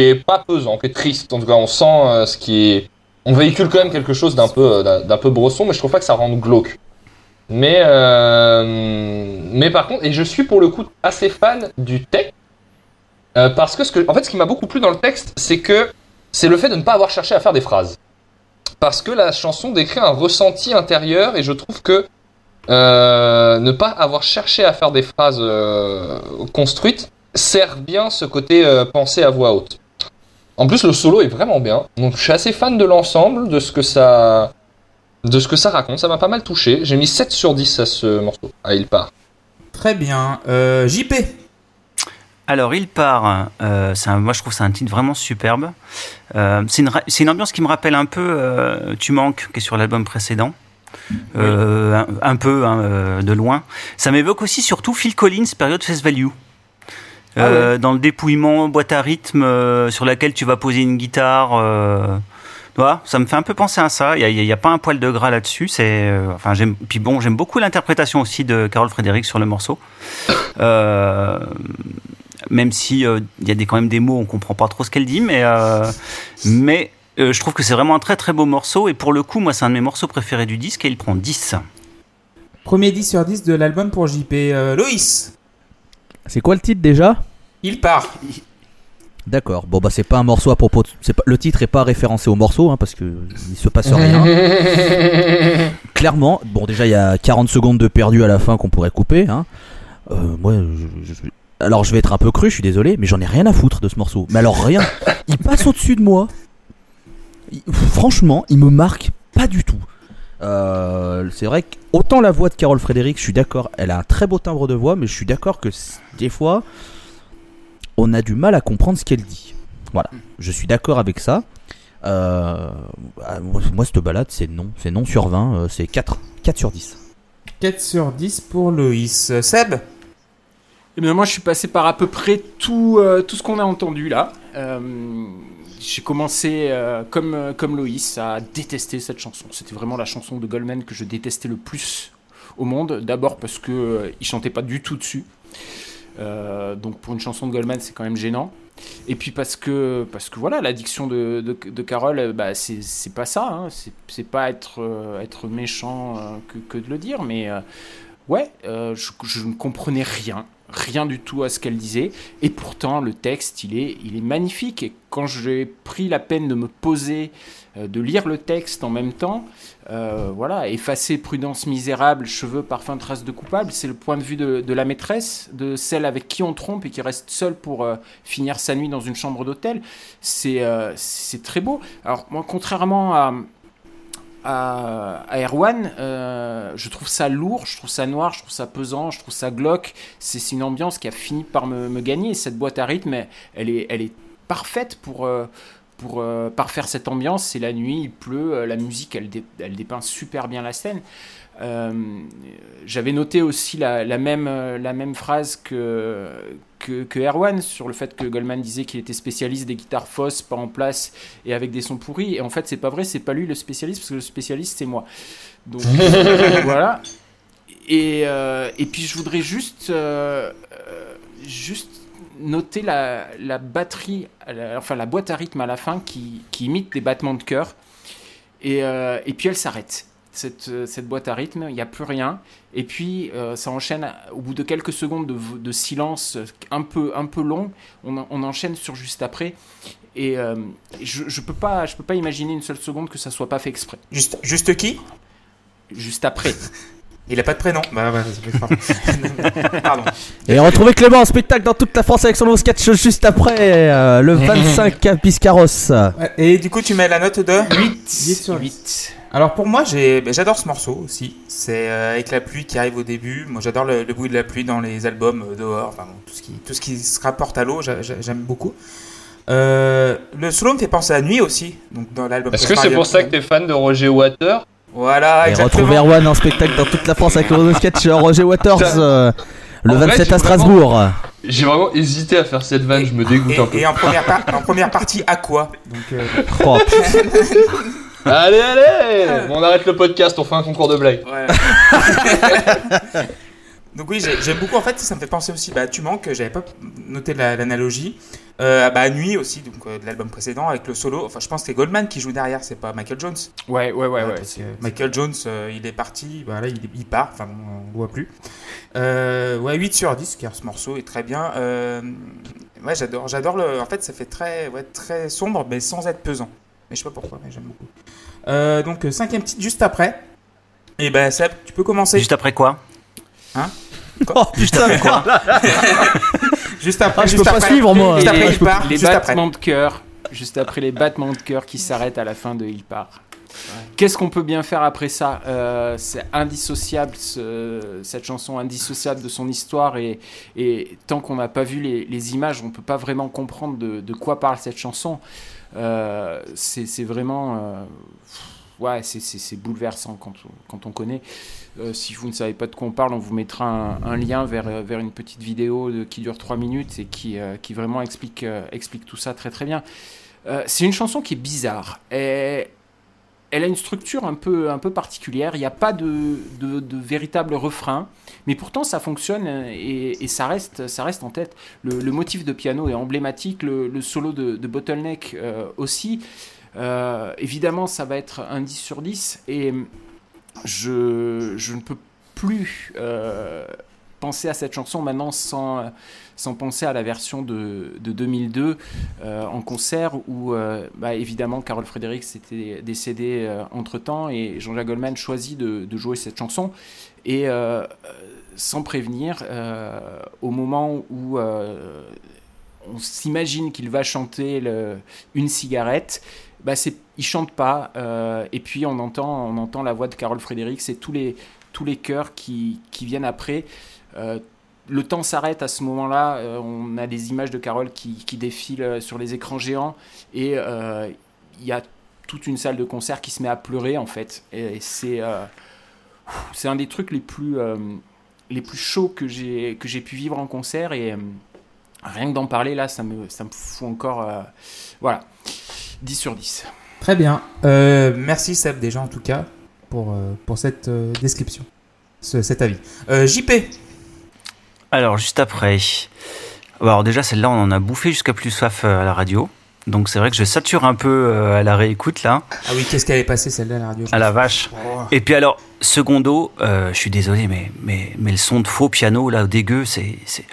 est pas pesant, qui est triste. En tout cas, on sent euh, ce qui est. On véhicule quand même quelque chose d'un peu euh, d'un- peu bresson, mais je trouve pas que ça rende glauque. Mais euh, mais par contre, et je suis pour le coup assez fan du texte parce que ce que en fait ce qui m'a beaucoup plu dans le texte, c'est que c'est le fait de ne pas avoir cherché à faire des phrases parce que la chanson décrit un ressenti intérieur et je trouve que euh, ne pas avoir cherché à faire des phrases euh, construites sert bien ce côté euh, pensée à voix haute. En plus, le solo est vraiment bien. Donc, je suis assez fan de l'ensemble, de ce que ça, de ce que ça raconte. Ça m'a pas mal touché. J'ai mis 7 sur 10 à ce morceau. Ah, il part. Très bien. Euh, JP. Alors, il part. euh, un- moi, je trouve que c'est un titre vraiment superbe. Euh, c'est une, ambiance qui me rappelle un peu euh, Tu manques, qui est sur l'album précédent. Euh, un, un peu hein, euh, de loin. Ça m'évoque aussi surtout Phil Collins, période Face Value. Euh, Dans le dépouillement, boîte à rythme euh, sur laquelle tu vas poser une guitare. Vois, ça me fait un peu penser à ça. Il n'y a, il y a pas un poil de gras là-dessus. C'est, enfin, j'aime. Puis bon, j'aime beaucoup l'interprétation aussi de Carole Frédéric sur le morceau. Euh, même si euh, il y a des, quand même des mots, on comprend pas trop ce qu'elle dit, mais euh, mais je trouve que c'est vraiment un très très beau morceau. Et pour le coup, moi, c'est un de mes morceaux préférés du disque et il prend 10. Premier 10 sur 10 de l'album pour JP. Euh, Loïs. C'est quoi le titre déjà? Il part. D'accord. Bon bah c'est pas un morceau à propos. De... Pas... Le titre est pas référencé au morceau hein, parce que il se passe rien. Clairement. Bon déjà il y a 40 secondes de perdu à la fin qu'on pourrait couper. Hein. Euh, moi, je- je- alors je vais être un peu cru, je suis désolé, mais j'en ai rien à foutre de ce morceau. Mais alors rien. Il passe au-dessus de moi. Franchement, il me marque pas du tout. Euh, c'est vrai que autant la voix de Carole Frédéric, je suis d'accord, elle a un très beau timbre de voix, mais je suis d'accord que des fois, on a du mal à comprendre ce qu'elle dit. Voilà, je suis d'accord avec ça. Euh, bah, moi, cette balade, c'est non. C'est non sur 20, euh, c'est 4. 4 sur 10. 4 sur 10 pour Loïs. Seb. Eh bien, moi, je suis passé par à peu près tout, euh, tout ce qu'on a entendu là. Euh, j'ai commencé, euh, comme, euh, comme Loïs, à détester cette chanson. C'était vraiment la chanson de Goldman que je détestais le plus au monde. D'abord parce que euh, il chantait pas du tout dessus. Euh, donc pour une chanson de Goldman, c'est quand même gênant. Et puis parce que, parce que voilà, l'addiction de, de, Carole, bah, c'est pas ça. Hein. C'est- pas être, être méchant que, que de le dire, mais ouais, je, je ne comprenais rien, rien du tout à ce qu'elle disait. Et pourtant, le texte, il est, il est magnifique. Et quand j'ai pris la peine de me poser, euh, de lire le texte en même temps, euh, voilà, effacer prudence misérable, cheveux, parfum, traces de coupable, c'est le point de vue de, la maîtresse, de celle avec qui on trompe et qui reste seule pour euh, finir sa nuit dans une chambre d'hôtel. C'est c'est très beau. Alors, moi, contrairement à à, Erwan, euh, je trouve ça lourd, je trouve ça noir, je trouve ça pesant, je trouve ça glauque. C'est une ambiance qui a fini par me, gagner. Cette boîte à rythme, elle, est, elle est parfaite pour, euh, pour euh, parfaire cette ambiance. C'est la nuit, il pleut, la musique, elle, elle dépeint super bien la scène. Euh, J'avais noté aussi la, la même, euh, la même phrase que, que, que Erwan sur le fait que Goldman disait qu'il était spécialiste des guitares fausses, pas en place et avec des sons pourris. Et en fait, c'est pas vrai, c'est pas lui le spécialiste, parce que le spécialiste, c'est moi. Donc voilà. Et, euh, et puis je voudrais juste, euh, juste noter la, la batterie, la- enfin la boîte à rythme à la fin qui, qui imite des battements de cœur. Et, euh, et puis elle s'arrête. Cette, euh, cette boîte à rythme, il n'y a plus rien. Et puis euh, ça enchaîne, au bout de quelques secondes de, de silence un peu, un peu long, on, on enchaîne sur juste après. Et euh, je ne peux, pas- je peux pas imaginer une seule seconde que ça soit pas fait exprès. Juste, juste qui? Juste après. Il a pas de prénom. Bah, ouais, c'est pas grave. Pardon. Et retrouvez Clément en spectacle dans toute la France avec son nouveau sketch juste après, euh, le 25 à Piscaros. Ouais, Et du coup, tu mets la note de 8 sur 8. Alors pour moi, ben, j'adore ce morceau aussi. C'est euh, avec la pluie qui arrive au début. Moi, j'adore le, le bruit de la pluie dans les albums euh, dehors. Enfin, bon, tout ce qui tout ce qui se rapporte à l'eau, j'a- j'a- j'aime beaucoup. Euh, le solo me fait penser à Nuit aussi. Donc dans l'album. Est-ce que c'est pour ça que t'es fan de Roger Water Voilà, Et exactement. Erwan en spectacle dans toute la France avec le sketch Roger Waters euh, le En vrai, 27 j'ai à Strasbourg. J'ai vraiment hésité à faire cette vanne, je me dégoûte un peu. Et, et en première par- en première partie, à quoi Donc euh, Oh, Allez, allez Bon, On arrête le podcast, on fait un concours de blagues. Ouais. Donc oui, j'ai- j'aime beaucoup. En fait, ça me fait penser aussi. Bah, tu manques. J'avais pas noté la- l'analogie. Euh, bah, à Nuit aussi, donc euh, de l'album précédent avec le solo. Enfin, je pense que c'est Goldman qui joue derrière. C'est pas Michael Jones. Ouais, ouais, ouais. ouais, Michael Jones, euh, il est parti. Voilà, il, il part. Enfin, on voit plus. Euh, ouais, 8 sur 10, car ce morceau est très bien. Euh, ouais, j'adore. J'adore le. En fait, ça fait très, ouais, très sombre, mais sans être pesant. Mais je sais pas pourquoi, mais j'aime beaucoup. Euh, donc, cinquième titre juste après. Et ben Seb, tu peux commencer. Juste après quoi? Oh putain, quoi? Juste après. Ah, je juste peux pas après. suivre, moi. Juste après, les, il part. les Juste après. battements de cœur, juste après les battements de cœur qui s'arrêtent à la fin de Il part. Qu'est-ce qu'on peut bien faire après ça? Euh, C'est indissociable, ce- cette chanson indissociable de son histoire et, et tant qu'on n'a pas vu les, les images, on peut pas vraiment comprendre de, de quoi parle cette chanson. Euh, c'est vraiment, euh, ouais, c'est- bouleversant quand on, quand on connaît. Euh, si vous ne savez pas de quoi on parle, on vous mettra un, lien vers, euh, vers une petite vidéo qui dure 3 minutes et qui, euh, qui vraiment explique, explique tout ça très très bien. C'est une chanson qui est bizarre. Elle a une structure un peu, un peu particulière. Il n'y a pas de, de, véritable refrain, mais pourtant ça fonctionne et, ça, reste, ça reste en tête. Le, motif de piano est emblématique, le, solo de, de Bottleneck aussi. Évidemment, ça va être un 10 sur 10 et je, ne peux plus euh, penser à cette chanson maintenant sans, sans penser à la version de, de 2002 euh, en concert où euh, bah, évidemment Carol Fredericks était décédé entre temps et Jean-Jacques Goldman choisit de, jouer cette chanson. Et sans prévenir au moment où on s'imagine qu'il va chanter une cigarette bah c'est il chante pas euh, et puis on entend on entend la voix de Carol Fredericks et tous les tous les chœurs qui, qui viennent après. Euh, le temps s'arrête à ce moment-là euh, on a des images de Carol qui, qui défilent sur les écrans géants et il y a toute une salle de concert qui se met à pleurer en fait. Et c'est c'est un des trucs les plus les plus chauds que j'ai pu vivre en concert et rien que d'en parler là ça me ça me fout encore voilà 10 sur 10 Très bien. Euh, merci Seb déjà en tout cas pour, euh, pour cette euh, description, ce- cet avis. Euh, JP, Alors, juste après. Alors, déjà, celle-là, on en a bouffé jusqu'à plus soif à la radio. Donc, c'est vrai que je sature un peu à la réécoute, là. ah oui, qu'est-ce qu'elle est passée celle-là à la radio À la vache. Oh. Et puis, alors, secondo, euh, je suis désolé, mais, mais, mais le son de faux piano, là, dégueu, c'est. c'est-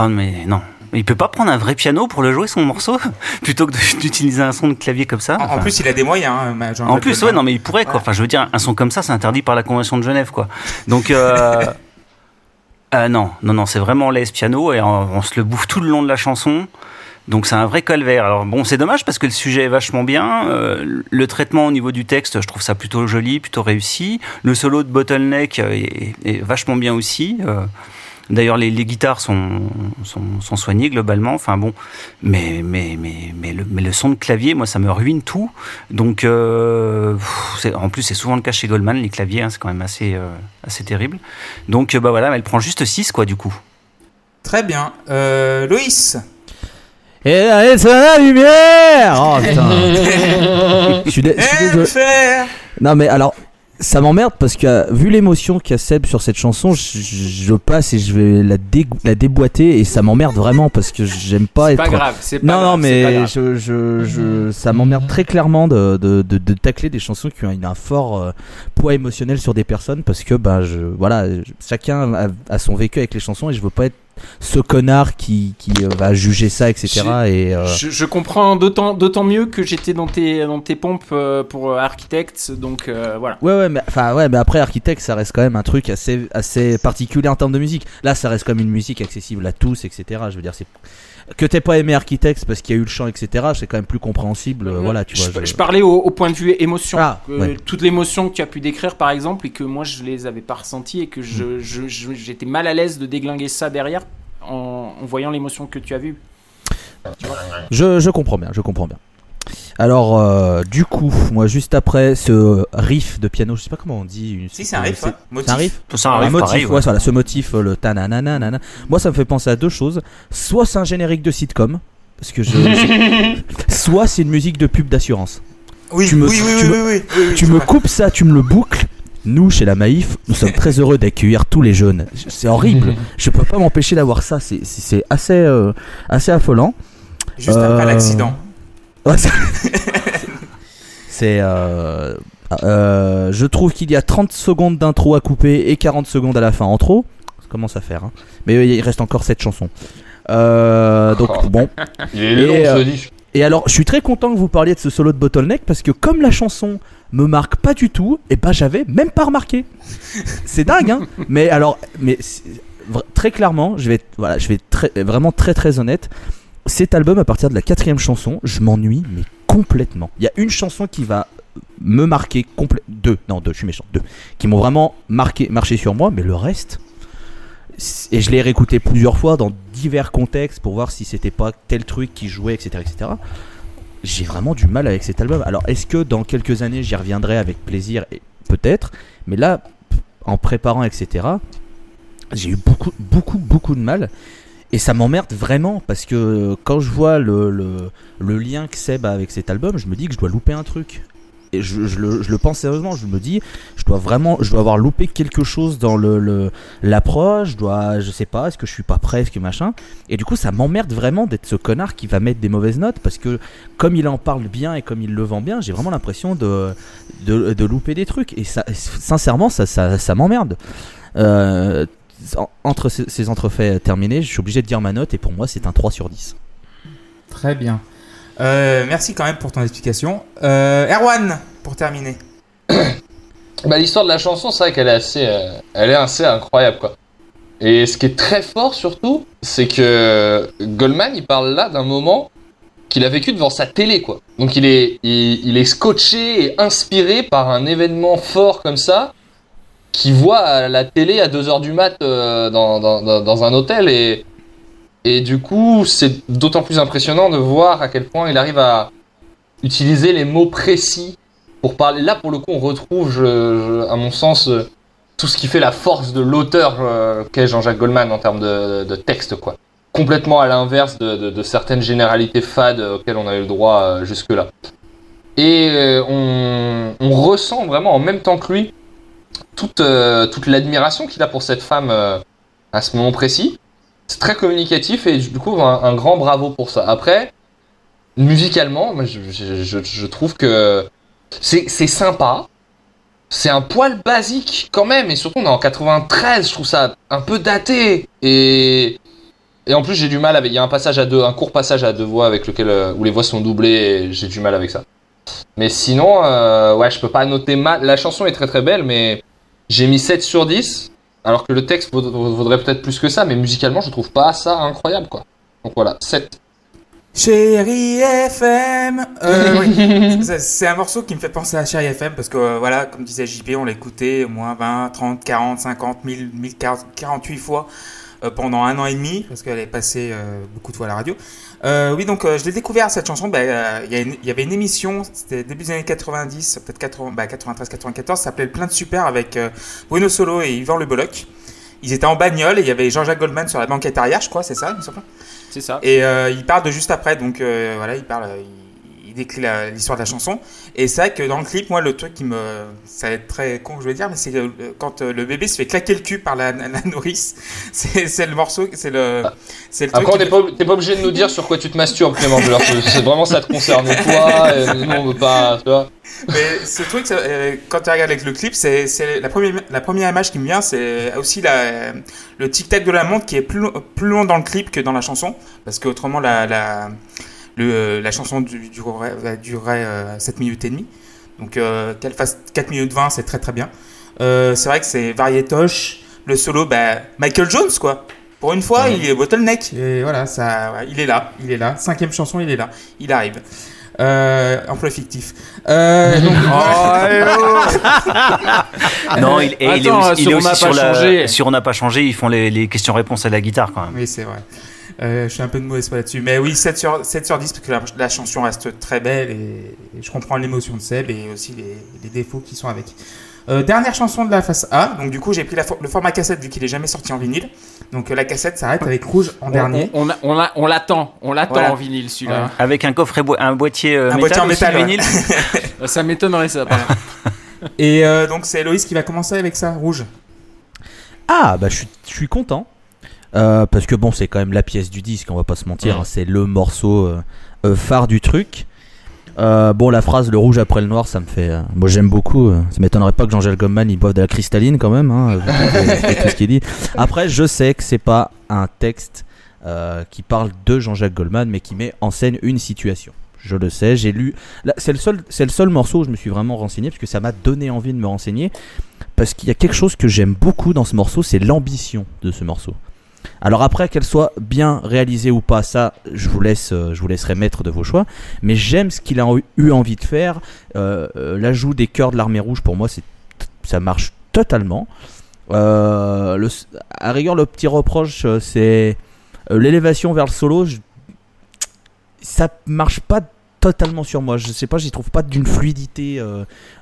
Oh, mais non. Il peut pas prendre un vrai piano pour le jouer, son morceau Plutôt que d'utiliser un son de clavier comme ça En, plus, il a des moyens. hein, En plus, ouais, non, mais il pourrait, quoi. Ouais. Enfin, je veux dire, un son comme ça, c'est interdit par la Convention de Genève, quoi. Donc, euh, euh, non, non, non, c'est vraiment les piano et on, on se le bouffe tout le long de la chanson. Donc, c'est un vrai calvaire. Alors, bon, c'est dommage parce que le sujet est vachement bien. euh, le traitement au niveau du texte, je trouve ça plutôt joli, plutôt réussi. Le solo de Bottleneck euh, est, est vachement bien aussi. euh, D'ailleurs, les, les guitares sont, sont, sont soignées globalement. Enfin bon, mais, mais, mais, mais, le, mais le son de clavier, moi, ça me ruine tout. Donc, euh, en plus, c'est souvent le cas chez Goldman, les claviers, hein, c'est quand même assez, euh, assez terrible. Donc, euh, bah voilà, elle prend juste 6, quoi, du coup. Très bien. Euh, Loïs, Et là, c'est la lumière Oh putain Je suis dé- je suis désolé. Non mais alors, ça m'emmerde parce que vu l'émotion qu'a Seb sur cette chanson, je, je- passe et je vais la, dé- la déboîter et ça m'emmerde vraiment parce que j'aime pas c'est être... pas grave c'est pas Non, grave, non, pas mais je, je, je, ça m'emmerde très clairement de, de, de, de tacler des chansons qui ont un fort euh, poids émotionnel sur des personnes parce que bah, je, voilà, chacun a, a son vécu avec les chansons et je veux pas être ce connard qui, qui euh, va juger ça, etc. Et, euh, Je, je comprends d'autant d'autant mieux que j'étais dans tes dans tes pompes euh, pour Architects donc euh, voilà Ouais ouais mais enfin ouais mais après Architect ça reste quand même un truc assez assez particulier en termes de musique. Là ça reste comme une musique accessible à tous etc. Je veux dire c'est que t'aies pas aimé Architect parce qu'il y a eu le chant etc. C'est quand même plus compréhensible. euh, voilà tu je, vois. je parlais au, au point de vue émotion Ah, Euh, ouais. toute l'émotion que tu as pu décrire par exemple et que moi je les avais pas ressenties et que Mm. je je- j'étais mal à l'aise de déglinguer ça derrière en, en voyant l'émotion que tu as vue Je, je comprends bien, je comprends bien. Alors, euh, du coup, moi, juste après ce riff de piano, je sais pas comment on dit. une- Si, c'est un riff. c'est- hein. C'est Motif. un riff Ça Un arrive motif, pareil, ouais, ouais. voilà, ce motif, euh, le tananana, moi ça me fait penser à deux choses. Soit c'est un générique de sitcom, parce que je, soit c'est une musique de pub d'assurance. Oui, Tu me- oui, oui, tu oui, me- oui, oui, oui, oui, tu c'est me vrai. coupes ça, tu me le boucles. Nous, chez la Maïf, nous sommes très heureux d'accueillir tous les jeunes. C'est horrible. Je peux pas m'empêcher d'avoir ça. C'est- C'est c'est assez, euh, assez affolant. Juste après l'accident. C'est. euh, euh, je trouve qu'il y a 30 secondes d'intro à couper et 40 secondes à la fin en trop. Ça commence à faire. hein. Mais euh, il reste encore cette chanson. Euh, donc Oh. bon. Il est Et, long euh, ce. Et alors, je suis très content que vous parliez de ce solo de Bottleneck parce que comme la chanson me marque pas du tout, et ben j'avais même pas remarqué. C'est dingue, hein Mais alors, mais très clairement, je vais, voilà, je vais très, vraiment très très honnête. Cet album, à partir de la quatrième chanson, je m'ennuie mais complètement. Il y a une chanson qui va me marquer complètement, deux, non deux, je suis méchant, deux, qui m'ont vraiment marqué, marché sur moi, mais le reste. Et je l'ai réécouté plusieurs fois dans divers contextes pour voir si c'était pas tel truc qui jouait, etc., etc j'ai vraiment du mal avec cet album. Alors, est-ce que dans quelques années, j'y reviendrai avec plaisir Peut-être. Mais là, en préparant, etc., j'ai eu beaucoup, beaucoup, beaucoup de mal. Et ça m'emmerde vraiment parce que quand je vois le, le, lien que a avec cet album, je me dis que je dois louper un truc. Et je, le, pense sérieusement, je me dis, je dois vraiment, je dois avoir loupé quelque chose dans le l'approche, je dois, je sais pas, est-ce que je suis pas prêt, est-ce que machin. Et du coup, ça m'emmerde vraiment d'être ce connard qui va mettre des mauvaises notes parce que comme il en parle bien et comme il le vend bien, j'ai vraiment l'impression de, de, louper des trucs. Et ça, sincèrement, ça, ça, m'emmerde. Euh, entre ces, ces entrefaits terminés, je suis obligé de dire ma note et pour moi, c'est un 3 sur 10. Très bien. Euh, merci quand même pour ton explication. Euh, Erwan, pour terminer. Bah, l'histoire de la chanson, c'est vrai qu'elle est assez, euh, elle est assez incroyable, quoi. Et ce qui est très fort surtout, c'est que Goldman, il parle là d'un moment qu'il a vécu devant sa télé, quoi. Donc il est, il, il est scotché et inspiré par un événement fort comme ça, qu'il voit la télé à 2h du mat euh, dans, dans, dans, un hôtel et, et du coup, c'est d'autant plus impressionnant de voir à quel point il arrive à utiliser les mots précis pour parler. Là, pour le coup, on retrouve, à mon sens, euh, tout ce qui fait la force de l'auteur euh, qu'est Jean-Jacques Goldman en termes de, de texte, quoi. Complètement à l'inverse de, de- certaines généralités fades auxquelles on a eu le droit jusque-là. Et on, on ressent vraiment en même temps que lui toute, euh, toute l'admiration qu'il a pour cette femme euh, à ce moment précis. C'est très communicatif et du coup, un, grand bravo pour ça. Après, musicalement, je, je- trouve que c'est sympa. C'est un poil basique quand même, et surtout on est en 93, je trouve ça un peu daté. Et, et en plus j'ai du mal avec. Il y a un passage à deux, un court passage à deux voix avec lequel euh, où les voix sont doublées, et j'ai du mal avec ça. Mais sinon, ouais, je peux pas noter mal. La chanson est très très belle, mais j'ai mis 7 sur 10, alors que le texte vaud- vaudrait peut-être plus que ça, mais musicalement je trouve pas ça incroyable quoi. Donc voilà, 7. Chérie FM. Euh, oui. C'est- un morceau qui me fait penser à Chérie FM parce que euh, voilà, comme disait JP, on l'a écouté au moins 20, 30, 40, 50, 1000, 1048 fois pendant un an et demi parce qu'elle est passée euh, beaucoup de fois à la radio. Euh, oui, donc euh, je l'ai découvert cette chanson. bah, euh, Il y, avait une émission, c'était début des années 90, peut-être 80, bah, 93, 94, ça s'appelait Plein de Super avec euh, Bruno Solo et Yvan Le Bolloc. Ils étaient en bagnole et il y avait Jean-Jacques Goldman sur la banquette arrière, je crois, c'est ça, il me semble. C'est ça. Et euh, il parle de juste après, donc euh, voilà, il parle, euh, il, il décrit l'histoire de la chanson. Et c'est vrai que dans le clip, moi, le truc qui me, ça va être très con que je vais dire, mais c'est que, euh, quand euh, le bébé se fait claquer le cul par la, la nourrice, c'est le morceau, c'est le, c'est le truc. Après, n'est me- pas, t'es pas obligé de nous dire sur quoi tu te masturbes, Clément. C'est- vraiment ça te concerne toi. Et nous, on veut pas. Tu vois. Mais ce truc, ça, euh, quand tu regardes avec le clip, c'est la première, la première image qui me vient, c'est aussi la, le tic-tac de la montre qui est plus, long- plus long dans le clip que dans la chanson. Parce qu'autrement, la, la, le, la chanson du- durerait, va durer euh, 7 minutes et demie. Donc euh, qu'elle fasse 4 minutes 20, c'est très très bien. Euh, c'est vrai que c'est variétoche. Le solo, bah, Michael Jones, quoi. Pour une fois, il est bottleneck. Et voilà, ça, ouais, il est là, il est là. Cinquième chanson, il est là. Il arrive. Euh, emploi fictif. Euh, donc, Non, il, et il est aussi, il est on sur pas la- changé. On n'a pas changé, ils font les, les questions-réponses à la guitare quand même. Oui, c'est vrai. Euh, je suis un peu de mauvaise foi là-dessus. Mais oui, 7 sur, 7 sur 10 parce que la, la chanson reste très belle et, et je comprends l'émotion de Seb et aussi les, les défauts qui sont avec. Euh, dernière chanson de la face A. Donc du coup, j'ai pris la le format cassette vu qu'il est jamais sorti en vinyle. Donc euh, la cassette s'arrête avec rouge en dernier. On, l'attend, on l'attend Voilà. en vinyle celui-là. Ouais. Avec un coffret, boi- un boîtier, euh, Un métal boîtier en métal, ouais. vinyle Ça m'étonnerait ça. par. Et euh, donc c'est Loïs qui va commencer avec ça, rouge. Ah, bah je suis content. Euh, parce que bon, c'est quand même la pièce du disque, on va pas se mentir. Ouais. hein, c'est le morceau euh, euh, phare du truc. Euh, bon, la phrase le rouge après le noir, ça me fait. moi, j'aime beaucoup. ça m'étonnerait pas que Jean-Jacques Goldman il boive de la cristalline quand même. Hein, tout, ce qu'il dit. Après, je sais que c'est pas un texte qui parle de Jean-Jacques Goldman, mais qui met en scène une situation. Je le sais, j'ai lu. C'est le seul, c'est le seul morceau où je me suis vraiment renseigné parce que ça m'a donné envie de me renseigner. Parce qu'il y a quelque chose que j'aime beaucoup dans ce morceau, c'est l'ambition de ce morceau. Alors après qu'elle soit bien réalisée ou pas, ça, je vous laisse, euh, je vous laisserai maître de vos choix. Mais j'aime ce qu'il a eu- envie de faire. Euh, euh, L'ajout des chœurs de l'armée rouge, pour moi, c'est, ça marche totalement. Euh, le, à rigueur, le petit reproche, c'est l'élévation vers le solo. ça marche pas totalement sur moi. Je sais pas, j'y trouve pas d'une fluidité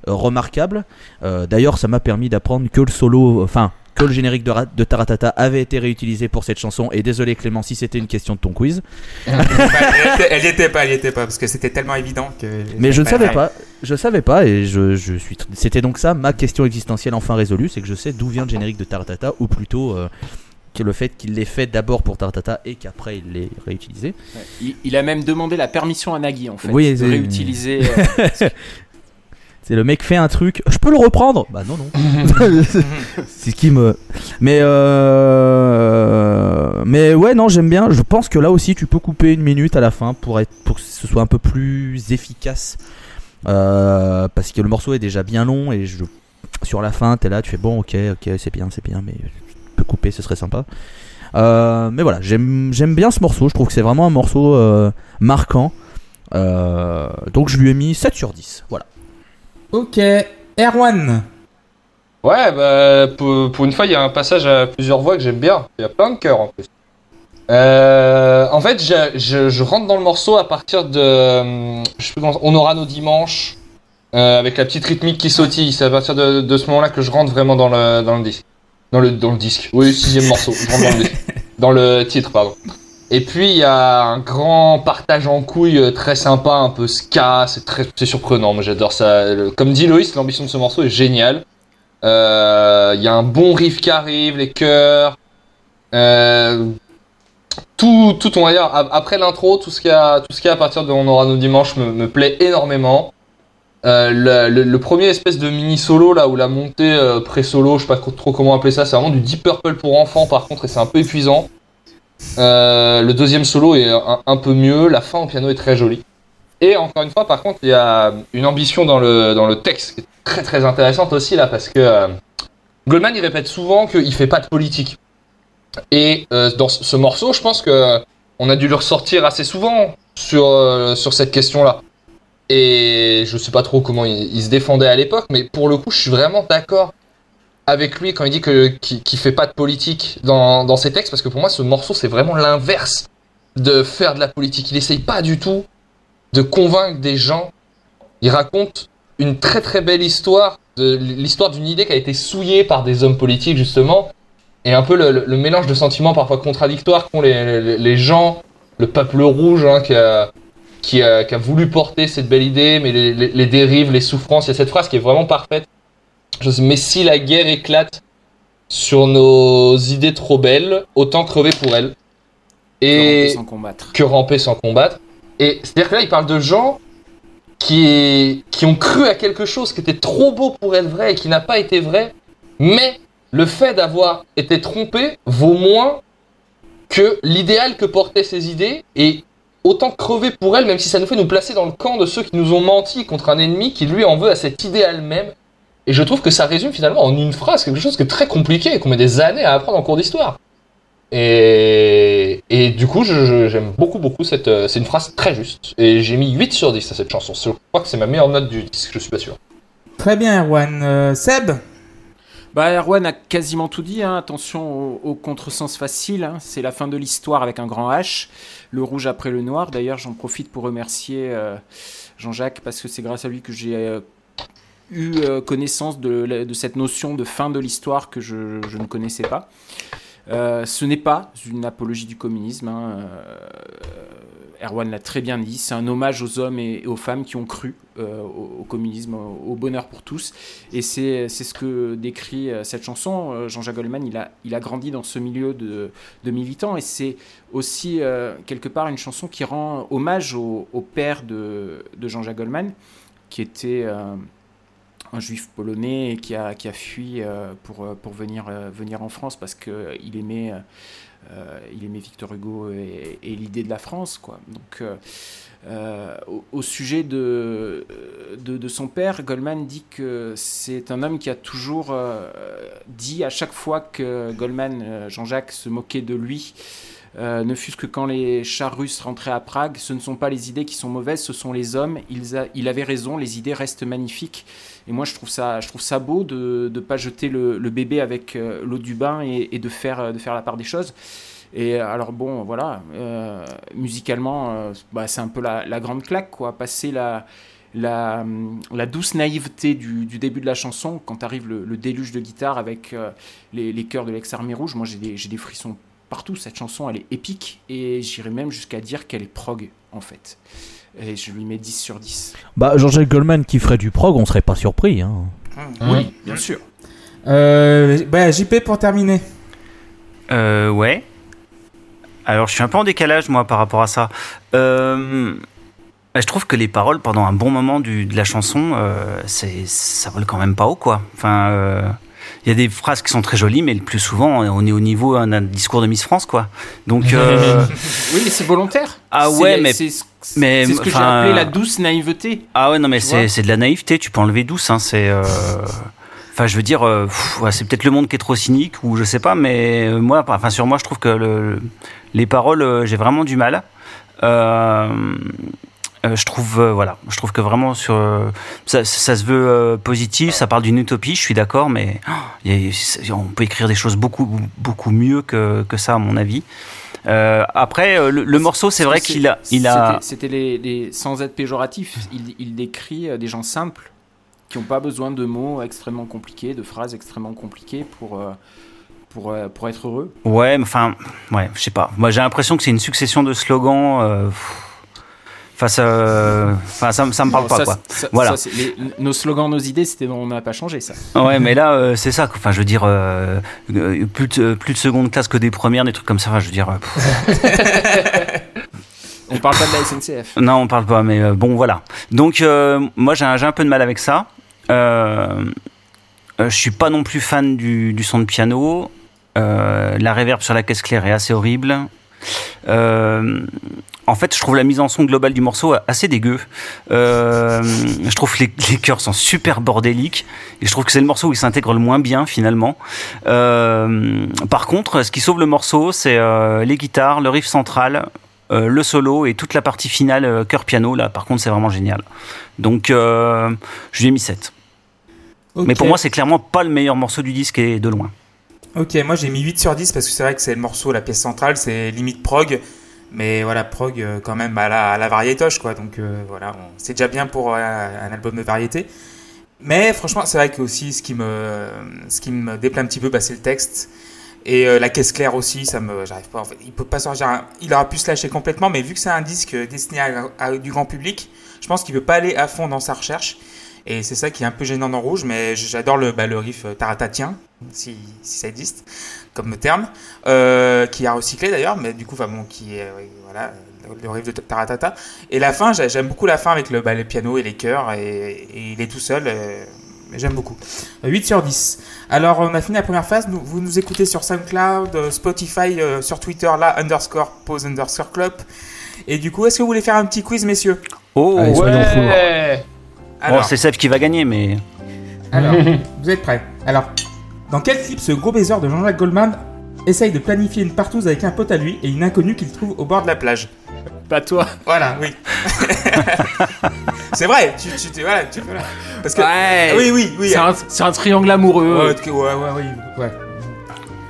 remarquable. D'ailleurs, ça m'a permis d'apprendre que le solo, enfin que le générique de, Ra- de Taratata avait été réutilisé pour cette chanson. Et désolé Clément, si c'était une question de ton quiz. Elle, était, elle y était pas, elle y était pas, parce que c'était tellement évident que. Mais je ne savais pas, je savais pas et je, je suis. C'était donc ça ma question existentielle enfin résolue, c'est que je sais d'où vient le générique de Taratata ou plutôt euh, que le fait qu'il l'ait fait d'abord pour Taratata et qu'après il l'ait réutilisé. Il, il a même demandé la permission à Nagui en fait Oui, de réutiliser. euh, C'est le mec fait un truc, je peux le reprendre? Bah non non. c'est ce qui me. Mais euh... mais ouais non j'aime bien. Je pense que là aussi tu peux couper une minute à la fin pour être pour que ce soit un peu plus efficace. Euh, parce que le morceau est déjà bien long et je sur la fin t'es là tu fais bon ok ok c'est bien c'est bien mais tu peux couper ce serait sympa. Euh, mais voilà j'aime bien ce morceau. Je trouve que c'est vraiment un morceau euh, marquant. Donc je lui ai mis 7 sur 10. Voilà. Ok. Erwan. Ouais, bah, pour, une fois, il y a un passage à plusieurs voix que j'aime bien. Il y a plein de cœurs en plus. Euh, en fait, je, rentre dans le morceau à partir de. euh, Je sais On aura nos dimanches. euh, avec la petite rythmique qui sautille. C'est à partir de, ce moment-là que je rentre vraiment dans le, dans le disque. Dans le, dans le disque. Oui, sixième morceau. Dans le titre, pardon. Et puis il y a un grand partage en couilles euh, très sympa, un peu ska, c'est très c'est surprenant, moi j'adore ça. Comme dit Loïs, l'ambition de ce morceau est géniale. Euh, Il y a un bon riff qui arrive, les chœurs, euh, tout, tout on dire après l'intro, tout ce qu'il y a, y a à partir de On aura nos dimanches me, plaît énormément. Le, premier espèce de mini solo là où la montée pré-solo, je sais pas trop comment appeler ça, c'est vraiment du Deep Purple pour enfants par contre et c'est un peu épuisant. Euh, le deuxième solo est un, peu mieux, la fin au piano est très jolie. Et encore une fois, par contre, il y a une ambition dans le, dans le texte qui est très très intéressante aussi là, parce que euh, Goldman il répète souvent qu'il fait pas de politique. Et euh, dans ce ce morceau, je pense que on a dû le ressortir assez souvent sur, sur cette question-là. Et je sais pas trop comment il se défendait à l'époque, mais pour le coup, je suis vraiment d'accord avec lui quand il dit que qu'il qu'il fait pas de politique dans, dans ses textes, parce que pour moi, ce morceau, c'est vraiment l'inverse de faire de la politique. Il essaye pas du tout de convaincre des gens. Il raconte une très très belle histoire, de l'histoire d'une idée qui a été souillée par des hommes politiques justement, et un peu le, le- mélange de sentiments parfois contradictoires qu'ont les, les, gens, le peuple rouge hein, qui, a, qui, a, qui a voulu porter cette belle idée, mais les, les dérives, les souffrances. Il y a cette phrase qui est vraiment parfaite. Je sais, mais si la guerre éclate sur nos idées trop belles, autant crever pour elles. Et Et sans combattre. que ramper sans combattre. Et c'est-à-dire que là, il parle de gens qui, qui ont cru à quelque chose qui était trop beau pour être vrai et qui n'a pas été vrai, mais le fait d'avoir été trompé vaut moins que l'idéal que portaient ces idées et autant crever pour elles, même si ça nous fait nous placer dans le camp de ceux qui nous ont menti contre un ennemi qui lui en veut à cet idéal même. Et je trouve que ça résume finalement en une phrase quelque chose qui est très compliqué et qu'on met des années à apprendre en cours d'histoire. Et, et du coup, j'aime beaucoup, beaucoup cette. euh, C'est une phrase très juste. Et j'ai mis 8 sur 10 à cette chanson. Je crois que c'est ma meilleure note du disque, je suis pas sûr. Très bien, Erwan. Euh, Seb Bah, Erwan a quasiment tout dit. hein. Attention au, au contresens facile. hein. C'est la fin de l'histoire avec un grand H. Le rouge après le noir. D'ailleurs, j'en profite pour remercier euh, Jean-Jacques parce que c'est grâce à lui que j'ai euh, eu euh, connaissance de, cette notion de fin de l'histoire que je, ne connaissais pas. Euh, ce n'est pas une apologie du communisme. hein. Euh, Erwan l'a très bien dit. C'est un hommage aux hommes et aux femmes qui ont cru au, communisme, au, bonheur pour tous. Et c'est ce que décrit cette chanson. Jean-Jacques Goldman, il a, il a grandi dans ce milieu de, militants et c'est aussi quelque part une chanson qui rend hommage au, père de, de Jean-Jacques Goldman, qui était un juif polonais qui a, qui a fui pour, pour venir, venir en France parce qu'il aimait, il aimait Victor Hugo et, l'idée de la France. Quoi. Donc, euh, au, sujet de, de, son père, Goldman dit que c'est un homme qui a toujours euh, dit à chaque fois que Goldman, euh, Jean-Jacques, se moquait de lui, ne fût-ce que quand les chars russes rentraient à Prague, ce ne sont pas les idées qui sont mauvaises, ce sont les hommes. Il, il avait raison, les idées restent magnifiques. Et moi, je trouve ça, je trouve ça beau de ne pas jeter le, bébé avec l'eau du bain et, de, faire, de faire la part des choses. Et alors bon, voilà, euh, musicalement, euh, bah, c'est un peu la, grande claque, quoi. Passer la, la, douce naïveté du, du, début de la chanson, quand arrive le, déluge de guitare avec euh, les, les chœurs de l'ex-armée rouge, moi j'ai des, des, frissons partout. Cette chanson, elle est épique et j'irais même jusqu'à dire qu'elle est prog, en fait. Et je lui mets 10 sur 10. Bah, Jean-Jacques Goldman qui ferait du prog, on serait pas surpris. Hein. Oui, bien sûr. bah, JP pour terminer. Euh, ouais. Alors, je suis un peu en décalage, moi, par rapport à ça. Euh, bah, je trouve que les paroles, pendant un bon moment du, de la chanson, euh, c'est, ça vole quand même pas haut, quoi. Enfin, euh, il y a des phrases qui sont très jolies, mais le plus souvent, on est au niveau d'un discours de Miss France, quoi. Donc, oui, mais c'est volontaire. Ah ouais, mais c'est, ce que j'ai appelé la douce naïveté. Ah ouais, non, mais c'est, de la naïveté. Tu peux enlever douce, hein. C'est Enfin, je veux dire, c'est peut-être le monde qui est trop cynique ou je sais pas, mais moi, enfin sur moi, je trouve que le, les paroles, euh, j'ai vraiment du mal. Euh, euh, je trouve voilà je trouve que vraiment sur ça, se veut positif ça parle d'une utopie je suis d'accord mais oh, on peut écrire des choses beaucoup beaucoup mieux que, que ça à mon avis après le, morceau c'est vrai qu'il a il a c'était les, sans être péjoratif il, il décrit des gens simples qui n'ont pas besoin de mots extrêmement compliqués de phrases extrêmement compliquées pour pour, euh, pour être heureux Ouais, enfin, ouais, je sais pas. Moi, j'ai l'impression que c'est une succession de slogans. Euh, enfin, ça, ça me parle pas, quoi. voilà. nos slogans, nos idées, c'était on n'a pas changé, ça. Ouais, mais là, euh, c'est ça. Enfin, je veux dire, plus, de, plus de seconde classe que des premières, des trucs comme ça. Enfin, je veux dire. on parle pas de la SNCF. Non, on parle pas, mais bon, voilà. Donc, moi, j'ai un, un, peu de mal avec ça. je suis pas non plus fan du, du son de piano. Euh, la réverb sur la caisse claire est assez horrible. Euh, en fait, je trouve la mise en son globale du morceau assez dégueu. Euh, je trouve que les, les chœurs sont super bordéliques et je trouve que c'est le morceau où il s'intègre le moins bien finalement. par contre, ce qui sauve le morceau, c'est les guitares, le riff central, le solo et toute la partie finale chœur piano. Là, par contre, c'est vraiment génial. Donc, je lui ai mis 7. Mais pour moi, c'est clairement pas le meilleur morceau du disque et de loin. Ok, moi j'ai mis 8 sur 10 parce que c'est vrai que c'est le morceau, la pièce centrale, c'est limite prog. Mais voilà, prog euh, quand même à la, à la variétoche, quoi. Donc euh, voilà, c'est déjà bien pour euh, un album de variété. Mais franchement, c'est vrai que aussi ce qui me, ce qui me déplaît un petit peu, bah, c'est le texte. Et la caisse claire aussi, ça me, j'arrive pas. En fait, il peut pas sortir. il aura pu se lâcher complètement, mais vu que c'est un disque destiné à, du grand public, je pense qu'il peut pas aller à fond dans sa recherche. Et c'est ça qui est un peu gênant dans Rouge, mais j'adore le, bah, le riff euh, taratatien, si, si ça existe comme terme, euh, qui a recyclé d'ailleurs, mais du coup, enfin bon, qui est, voilà, le riff de Taratata. Et la fin, j'aime beaucoup la fin avec le, bah, le piano et les chœurs, et, il est tout seul, euh, mais j'aime beaucoup. 8 sur 10. Alors, on a fini la première phase, nous, vous nous écoutez sur SoundCloud, Spotify, sur Twitter, là, underscore, pose underscore club. Et du coup, est-ce que vous voulez faire un petit quiz, messieurs? Oh, ouais alors, c'est Seb qui va gagner, mais. Alors, vous êtes prêts Alors, dans quel clip ce gros baiser de Jean-Jacques Goldman essaye de planifier une partouze avec un pote à lui et une inconnue qu'il trouve au bord de la plage Pas toi. Voilà, oui. c'est vrai, tu, tu, voilà, tu, voilà. Parce que, ouais, oui, oui, oui. C'est un, triangle amoureux. Ouais, ouais, ouais.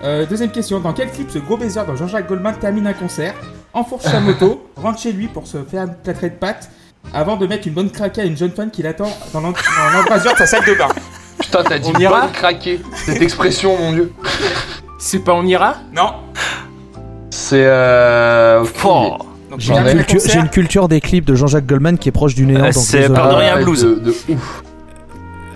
Euh, deuxième question, dans quel clip ce gros baiser de Jean-Jacques Goldman termine un concert, enfourche sa moto, rentre chez lui pour se faire une plâtrée de pâtes avant de mettre une bonne craquée à une jeune femme qui l'attend dans l'embrasure de sa salle de bain. Putain, t'as dit on ira bonne craquée. Cette expression, mon dieu. C'est pas on ira? Non. C'est euh. J'ai une, culture des clips de Jean-Jacques Goldman qui est proche du néant. Euh, c'est Pardon Blues. De, de ouf.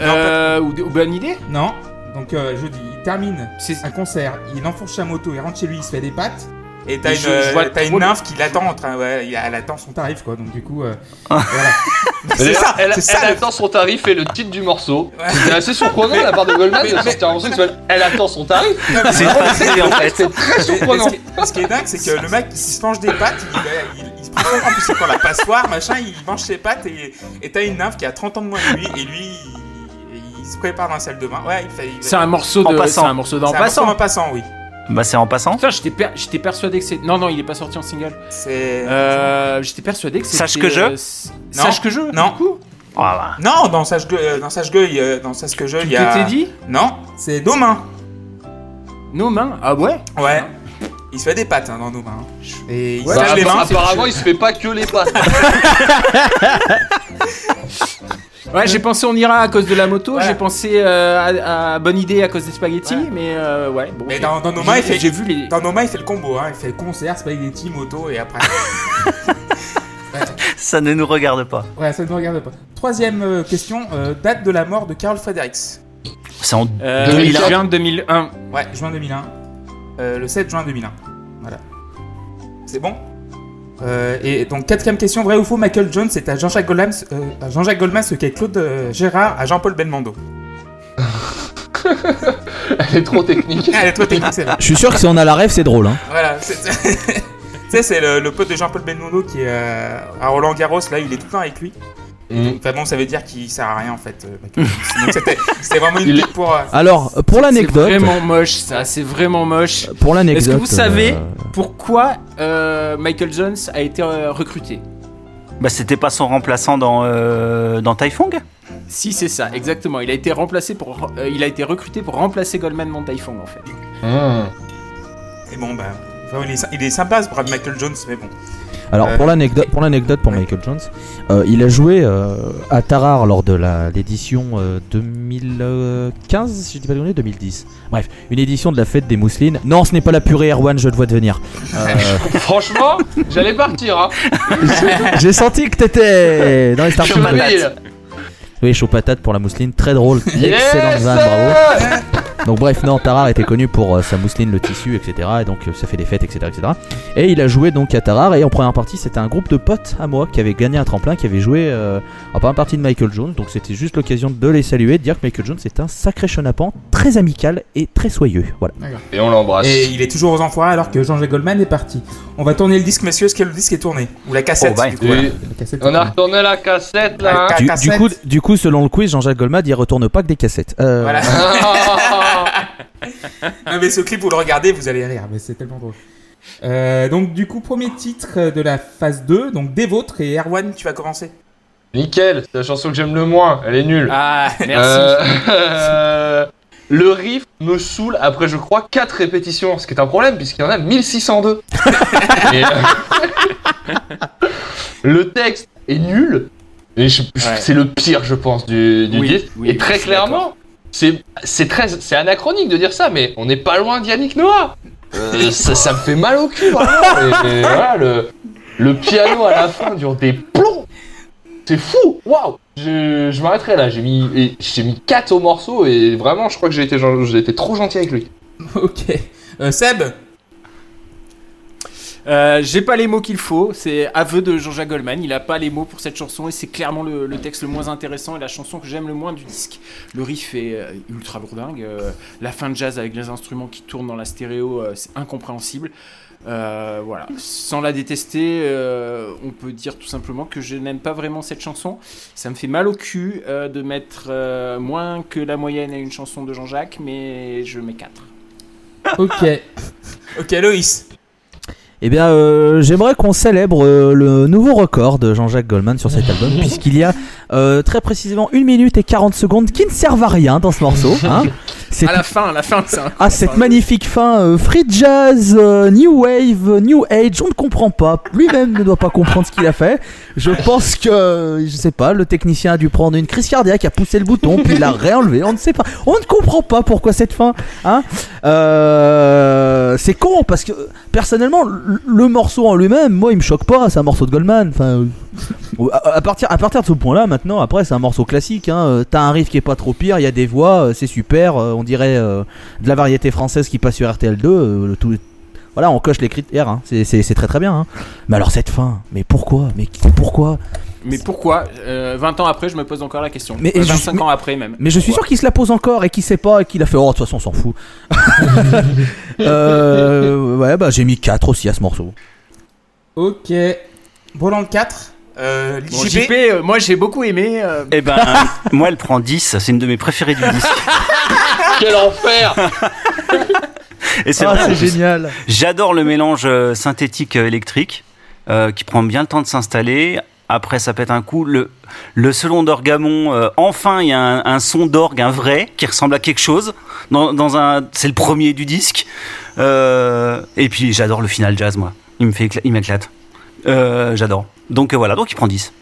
Euh, ou, ou bonne idée? Non. Donc euh, je dis, il termine un concert, il enfourche sa moto, il rentre chez lui, il se fait des pattes. Et t'as une, je- vois t'as une nymphe qui l'attend en train, ouais, elle attend son tarif quoi, donc du coup, euh, voilà. C'est ça, elle, c'est ça. elle le- attend son tarif et le titre du morceau. Ouais. C'était assez surprenant de la part de Goldman Mais- de mais- sortir un morceau qui s'appelle Elle attend son tarif. C'est une en fait. C'est très Mais- mais surprenant. ce, qui, ce qui est dingue, c'est que le mec, il se mange des pâtes, il, il- il se prend en plus c'est pour la passoire, machin, il mange ses pâtes et et t'as une nymphe qui a 30 ans de moins que lui, et lui, il, il se prépare dans la salle de bain. Ouais, il fait. il- C'est un morceau En de. passant. C'est un morceau d'en c'est un morceau passant. en passant, oui. Bah, c'est en passant. Putain, j'étais per- j'étais persuadé que c'est. Non, non, il est pas sorti en single. C'est. Euh, j'étais persuadé que c'était. Sache que je euh. Sache que je Non. Du coup Ah, bah. Non, dans Sage Gueule, euh, dans il y a- dans Sage Gueule, il y Que a. t'es dit? Non, c'est nos mains. Nos mains Ah ouais? Ouais. Il se fait des pattes hein, dans nos mains. Et il Ouais, se Bah, les mains. apparemment, il se fait pas que les pattes. Ouais, j'ai pensé on ira à cause de la moto, Voilà. j'ai pensé euh, à, à Bonne idée à cause des spaghettis, Ouais. mais euh, ouais. Bon, Mais dans, dans nos mains, il J'ai- fait. J'ai vu les. Dans il fait le combo, hein. Il fait concert, spaghetti, moto et après. Ça ne nous regarde pas. Ouais, ça ne nous regarde pas. Troisième euh, question, euh, date de la mort de Carl Fredericks. C'est en. Euh, 2004. juin 2001. Ouais, juin 2001. Euh, le 7 juin 2001. Voilà. C'est bon? Euh, Et donc, quatrième question, vrai ou faux, Michael Jones est à Jean-Jacques Goldman, euh, à Jean-Jacques Goldman ce qu'est Claude euh, Gérard à Jean-Paul Belmondo. Elle est trop technique. Ah, elle est trop technique, c'est vrai. Je suis sûr que si on a la rêve, c'est drôle. Hein. Voilà, c'est- c'est- tu sais, c'est le, le pote de Jean-Paul Belmondo qui est euh, à Roland Garros, là, il est tout le temps avec lui. Mm. Bon, ça veut dire qu'il sert à rien en fait. euh, Michael Jones. Donc c'était vraiment une pour. euh, Alors, pour C'est l'anecdote, vraiment moche, ça, c'est vraiment moche. pour l'anecdote, Est-ce que vous savez euh, pourquoi euh, Michael Jones a été euh, recruté? Bah, c'était pas son remplaçant dans, euh, dans Typhon Si, c'est ça, exactement. Il a été remplacé pour, euh, il a été recruté pour remplacer Goldman Montaifong en fait. Mmh. Et bon, bah. il, est, il est sympa ce brave Michael Jones, mais bon. Alors Euh, pour l'anecdote, pour l'anecdote pour. Michael Jones, euh, il a joué euh, à Tarare lors de la l'édition euh, 2015, si je dis pas de conneries, 2010. Bref, une édition de la fête des mousselines. Non, ce n'est pas la purée Erwan, je te vois de venir. Euh, Franchement, j'allais partir. Hein. J'ai senti que t'étais dans les Chaud patate. Là. Oui, chaud patate pour la mousseline, très drôle, Yes vanne, bravo. Donc bref, non, Tarare était connu pour euh, sa mousseline, le tissu, etc. Et donc euh, ça fait des fêtes, etc., etc. Et il a joué donc à Tarare. Et en première partie, c'était un groupe de potes à moi qui avait gagné un tremplin, qui avait joué euh, en première partie de Michael Jones. Donc c'était juste l'occasion de les saluer, de dire que Michael Jones est un sacré chenapan, très amical et très soyeux. Voilà. Et on l'embrasse. Et il est toujours aux enfoirés alors que Jean-Jacques Goldman est parti. On va tourner le disque, messieurs. Est-ce que le disque est tourné Ou la cassette Oh, bye. du coup, Oui. voilà. La cassette est On a tournée. retourné la cassette là. La Du, cassette. du coup, du coup, selon le quiz, Jean-Jacques Goldman, il retourne pas que des cassettes. Euh, Voilà. hein. Non, mais ce clip, vous le regardez, vous allez rire, mais c'est tellement drôle. Euh, donc, du coup, premier titre de la phase 2, donc des vôtres, et Erwan, tu vas commencer. Nickel, c'est la chanson que j'aime le moins. Elle est nulle. Ah, merci. Euh, le riff me saoule après, je crois, 4 répétitions, ce qui est un problème puisqu'il y en a 1602. Et, euh, le texte est nul. Et Ouais. c'est le pire, je pense, du, du Oui, disque. oui, et très clairement, c'est c'est très c'est anachronique de dire ça, mais on n'est pas loin d'Yannick Noah. Euh, ça, ça me fait mal au cul, vraiment. Et, et voilà, le, le piano à la fin dure des plombs. C'est fou, waouh. Je, je m'arrêterai là. J'ai mis et j'ai mis 4 au morceau et vraiment, je crois que j'ai été été trop gentil avec lui. Ok. Euh, Seb Euh, J'ai pas les mots qu'il faut, c'est aveu de Jean-Jacques Goldman, il a pas les mots pour cette chanson et c'est clairement le, le texte le moins intéressant et la chanson que j'aime le moins du disque. Le riff est euh, ultra lourdingue, euh, la fin de jazz avec les instruments qui tournent dans la stéréo, euh, c'est incompréhensible. Euh, voilà, sans la détester, euh, on peut dire tout simplement que je n'aime pas vraiment cette chanson. Ça me fait mal au cul euh, de mettre euh, moins que la moyenne à une chanson de Jean-Jacques, mais je mets 4. Ok. ok, Loïs. Eh bien, euh, j'aimerais qu'on célèbre euh, le nouveau record de Jean-Jacques Goldman sur cet album, puisqu'il y a euh, très précisément 1 minute et 40 secondes qui ne servent à rien dans ce morceau. Hein. C'est À la fin, à la fin, c'est Ah, cette magnifique fin, euh, free jazz, euh, new wave, new age, on ne comprend pas. Lui-même ne doit pas comprendre ce qu'il a fait. Je pense que, euh, je sais pas, le technicien a dû prendre une crise cardiaque, a poussé le bouton, puis il l'a réenlevé. On ne sait pas. On ne comprend pas pourquoi cette fin. Hein Euh, c'est con parce que personnellement, le, morceau en lui-même, moi, il me choque pas. C'est un morceau de Goldman. Enfin, euh, à, partir, de ce point-là, maintenant, après, c'est un morceau classique. Hein. Euh, T'as un riff qui est pas trop pire, il y a des voix, euh, c'est super. on dirait de la variété française qui passe sur RTL2. euh, le tout, Voilà, on coche les critères, hein. c'est très très bien. hein. Mais alors cette fin, mais pourquoi Mais pourquoi? Mais pourquoi euh, 20 ans après, je me pose encore la question. Mais Euh, je- 25 mais- ans après même. Mais je suis sûr qu'il se la pose encore et qu'il sait pas et qu'il a fait oh de toute façon on s'en fout. euh, ouais bah j'ai mis 4 aussi à ce morceau. Ok. Volant 4. Euh, Bon, JP. JP, euh, moi j'ai beaucoup aimé. euh, Eh ben, moi, elle prend 10. C'est une de mes préférées du disque. Quel enfer Et c'est Ah, vrai, c'est génial. J'adore le mélange euh, synthétique euh, électrique euh, qui prend bien le temps de s'installer. Après, ça pète un coup. Le, le selon d'Orgamon, euh, enfin, il y a un, son d'orgue, un vrai, qui ressemble à quelque chose. Dans, un, c'est le premier du disque. Euh, et puis, j'adore le final jazz, moi. Il me fait, il m'éclate. Euh, j'adore. Donc voilà, donc il prend 10.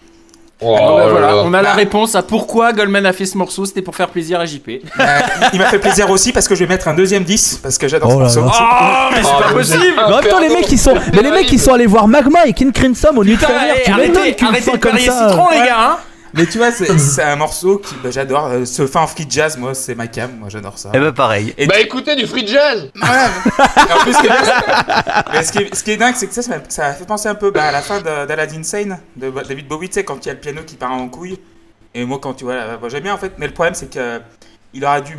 Oh bah, voilà, là. on a la réponse à pourquoi Goldman a fait ce morceau. C'était pour faire plaisir à JP. Euh, il m'a fait plaisir aussi parce que je vais mettre un deuxième 10 parce que j'adore Oh ce là morceau. Oh, mais c'est Oh, pas le possible. Mais en même temps, les mecs, ils sont, mais les mecs, ils sont allés voir Magma et King Crimson au lieu de Putain, faire eh, Tu m'étonnes arrêtez, arrêtez fin de comme parier ça. citron, les Ouais. gars. hein. Mais tu vois, c'est un morceau que bah, j'adore. Euh, Ce fin free jazz, moi, c'est ma cam. Moi, j'adore ça. Et ben pareil. Et- Bah écoutez du free jazz Ouais, en plus, ce qui est, bien, mais ce qui est- ce qui est dingue, c'est que ça, ça fait penser un peu bah, à la fin d'Aladdin Sane de David Bowie, tu sais, quand il y a le piano qui part en couille. Et moi, quand tu vois, euh, j'aime bien en fait, mais le problème, c'est que il aurait dû,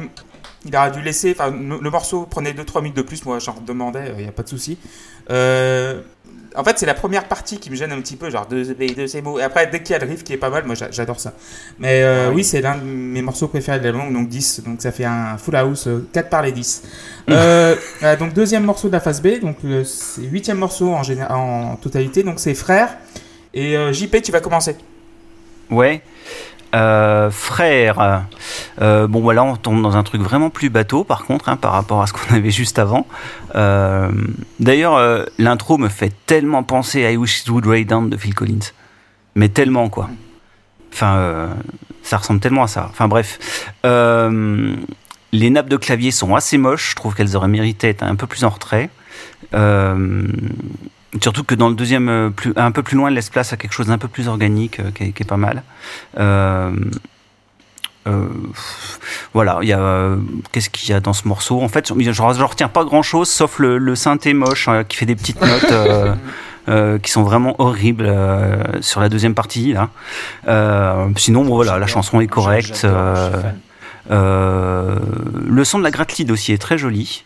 il aurait dû laisser, enfin, le, le morceau prenait 2-3 minutes de plus, moi, j'en demandais, il n'y a pas de souci. Euh, en fait, c'est la première partie qui me gêne un petit peu, genre deux, deux ces mots. Et après, dès qu'il y a le riff qui est pas mal, moi, j'a- j'adore ça. Mais euh, Ah oui. oui, c'est l'un de mes morceaux préférés de l'album, donc 10. Donc ça fait un full house, euh, 4 par les 10. Euh, euh, donc deuxième morceau de la phase B, donc le c'est huitième morceau en, géné- en totalité, donc c'est Frère. Et euh, JP, tu vas commencer. Ouais. Euh, frère, euh, bon voilà, on tombe dans un truc vraiment plus bateau par contre, hein, par rapport à ce qu'on avait juste avant. Euh, D'ailleurs, l'intro me fait tellement penser à I Wish It Would Rain Down de Phil Collins, mais tellement quoi. Enfin, ça ressemble tellement à ça. Enfin bref, les nappes de clavier sont assez moches. Je trouve qu'elles auraient mérité d'être un peu plus en retrait. Surtout que dans le deuxième, euh, plus, un peu plus loin, elle laisse place à quelque chose d'un peu plus organique, euh, qui, est, qui est pas mal. Euh, euh, voilà, il y a euh, qu'est-ce qu'il y a dans ce morceau? En fait, je, je retiens pas grand-chose, sauf le, le synthé moche euh, qui fait des petites notes euh, qui sont vraiment horribles sur la deuxième partie. Là. Sinon, bon, voilà, la chanson est correcte. Le son de la gratte lead aussi est très joli.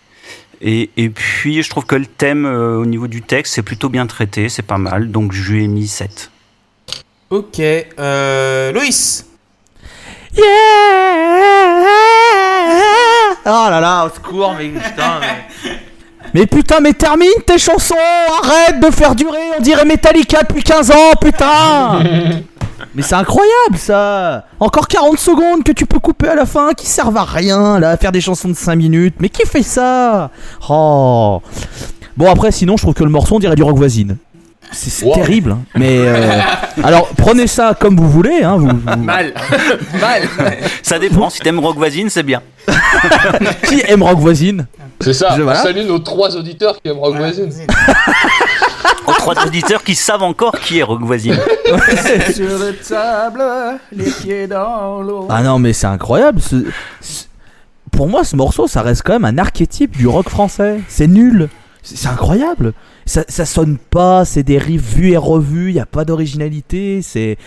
Et, et puis, je trouve que le thème euh, au niveau du texte, c'est plutôt bien traité, c'est pas mal. Donc, je lui ai mis 7. Ok, euh, Loïs. Yeah Oh là là, au secours, mais putain. Mais... mais putain, mais termine tes chansons Arrête de faire durer, on dirait Metallica depuis 15 ans, putain Mais c'est incroyable ça Encore 40 secondes que tu peux couper à la fin qui servent à rien, là, à faire des chansons de 5 minutes. Mais qui fait ça? Oh Bon, après, sinon, je trouve que le morceau, on dirait du rock voisine. C'est Wow. terrible, hein. mais euh, alors prenez ça comme vous voulez. Hein, vous, vous- Mal, mal. Ça dépend, si t'aimes Rock Voisine, c'est bien. Qui aime rock voisine? C'est ça, Je- voilà. salut nos trois auditeurs qui aiment Rock Voisine. Aux trois auditeurs qui savent encore qui est Rock Voisine. Sur le sable, les pieds dans l'eau. Ah non, mais c'est incroyable. ce- ce- Pour moi, ce morceau, ça reste quand même un archétype du rock français. C'est nul. C'est incroyable. Ça, ça sonne pas, c'est des riffs vus et revus, il n'y a pas d'originalité. C'est.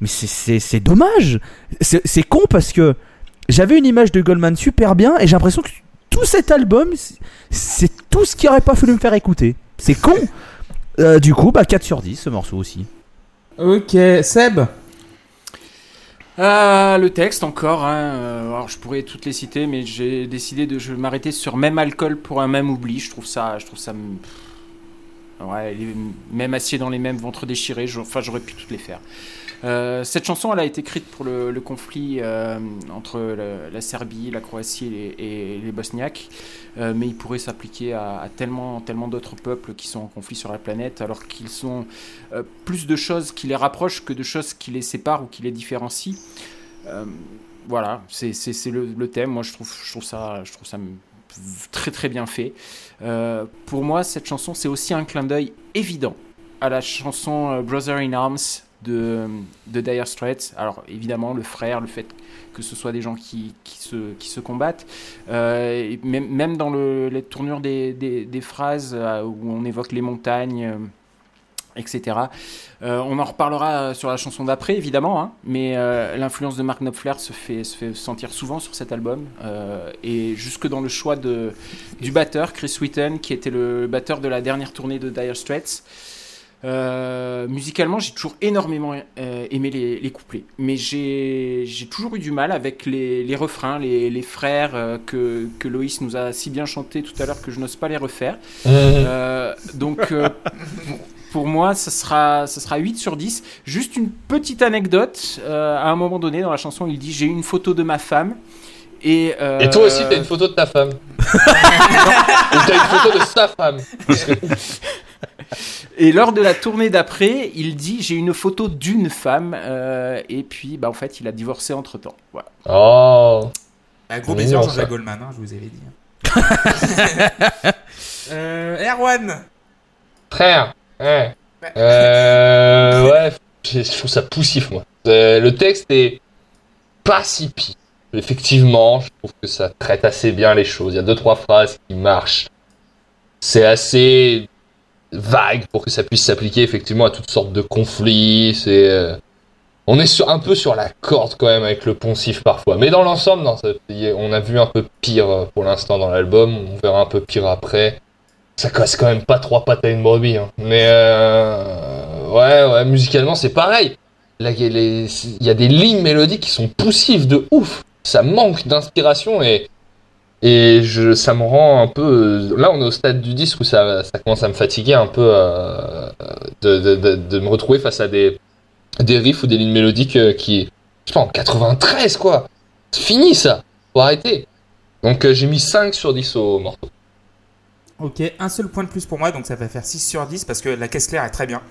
Mais c'est- c'est c'est dommage. C'est c'est con parce que j'avais une image de Goldman super bien et j'ai l'impression que tout cet album, c'est- c'est tout ce qui aurait pas fallu me faire écouter. C'est con. Euh, du coup, bah 4 sur 10 ce morceau aussi. Ok, Seb. Ah, le texte encore. Hein. euh, Alors, je pourrais toutes les citer, mais j'ai décidé de je m'arrêter sur même alcool pour un même oubli. Je trouve ça, je trouve ça, ouais, les- même acier dans les mêmes ventres déchirés. je- Enfin, j'aurais pu toutes les faire. Euh, cette chanson, elle a été écrite pour le, conflit euh, entre la Serbie, la Croatie et, les Bosniaques, Euh, mais il pourrait s'appliquer à, tellement, d'autres peuples qui sont en conflit sur la planète, alors qu'ils sont plus de choses qui les rapprochent que de choses qui les séparent ou qui les différencient. Voilà, c'est le, thème. Moi, je trouve, ça, très bien fait. Pour moi, cette chanson, c'est aussi un clin d'œil évident à la chanson Brother in Arms de, Dire Straits. Alors évidemment, le frère, le fait que ce soit des gens qui, qui, se, qui se combattent, euh, même, même dans le, les tournures des, des, phrases euh, où on évoque les montagnes. euh, etc. On en reparlera sur la chanson d'après, évidemment, hein, mais l'influence de Mark Knopfler se fait, se fait sentir souvent sur cet album, et jusque dans le choix de, du batteur, Chris Wheaton, qui était le batteur de la dernière tournée de Dire Straits. Euh, musicalement, j'ai toujours énormément euh, aimé les, les couplets, mais j'ai toujours eu du mal avec les, les refrains, les, les frères euh, que, que Loïs nous a si bien chanté tout à l'heure que je n'ose pas les refaire. Euh, donc, euh, pour moi, ça sera, ça sera 8 sur 10. Juste une petite anecdote. euh, à un moment donné, dans la chanson, il dit J'ai une photo de ma femme. Et, euh, Et toi aussi, t'as une photo de ta femme. Ou t'as une photo de sa femme. Et lors de la tournée d'après, il dit J'ai une photo d'une femme. euh, et puis, bah, en fait, il a divorcé entre temps. Voilà. Oh. Un gros baiser Jean-Jacques. Goldman, hein, je vous avais dit. euh, Erwan Frère. Ouais. Euh, ouais, je je trouve ça poussif, moi. Euh, le texte est pas si pire. Effectivement, je trouve que ça traite assez bien les choses. Il y a deux, trois phrases qui marchent. C'est assez vague pour que ça puisse s'appliquer effectivement à toutes sortes de conflits. C'est, euh, on est sur, un peu sur la corde quand même avec le poncif parfois. Mais dans l'ensemble, on a vu un peu pire euh, pour l'instant dans l'album. On verra un peu pire après. Ça casse quand même pas trois pattes à une brebis. Hein. Mais euh, ouais, ouais, musicalement c'est pareil. Il y a des lignes mélodiques qui sont poussives de ouf. Ça manque d'inspiration et et je, ça me rend un peu. Là, on est au stade du disque où ça, ça commence à me fatiguer un peu euh, de, de, de, me retrouver face à des, des riffs ou des lignes mélodiques euh, qui. Je sais pas, en 93, quoi. C'est fini ça. Faut arrêter. Donc, euh, j'ai mis 5 sur 10 au morceau. Ok, un seul point de plus pour moi, donc ça va faire 6 sur 10 parce que la caisse claire est très bien.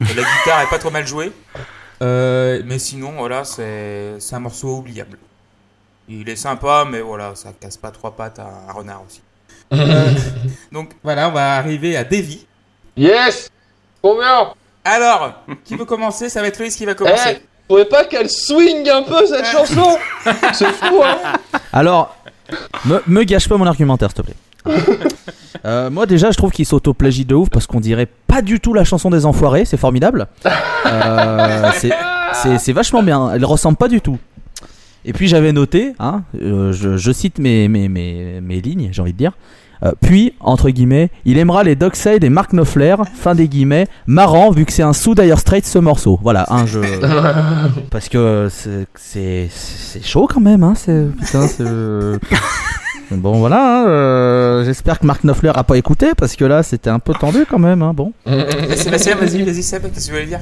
La guitare est pas trop mal jouée. Euh, mais sinon, voilà, c'est un morceau oubliable. Il est sympa, mais voilà, ça casse pas trois pattes à un renard aussi. Euh, donc voilà, on va arriver à Davy. Yes Trop bien Alors, qui veut commencer? Ça va être Loïs qui va Eh, commencer. trouvez pas qu'elle swing un peu cette chanson C'est fou, hein Alors, me, me gâche pas mon argumentaire, s'il te plaît. Euh, moi déjà je trouve qu'il s'auto-plagie de ouf parce qu'on dirait pas du tout la chanson des enfoirés, c'est formidable. Euh, c'est vachement bien, elle ressemble pas du tout. Et puis j'avais noté, hein, euh, je, je cite mes, mes, mes, mes lignes, j'ai envie de dire. Euh, puis, entre guillemets, il aimera les Dockside et Mark Knopfler, fin des guillemets, marrant vu que c'est un sous d'ailleurs straight ce morceau. Voilà, un jeu. Parce que c'est- c'est c'est chaud quand même, hein, c'est putain, c'est. Bon voilà, hein, euh, j'espère que Mark Knopfler a pas écouté parce que là c'était un peu tendu quand même. Hein, bon. Sébastien, vas-y, vas-y, Seb, qu'est-ce que tu voulais dire?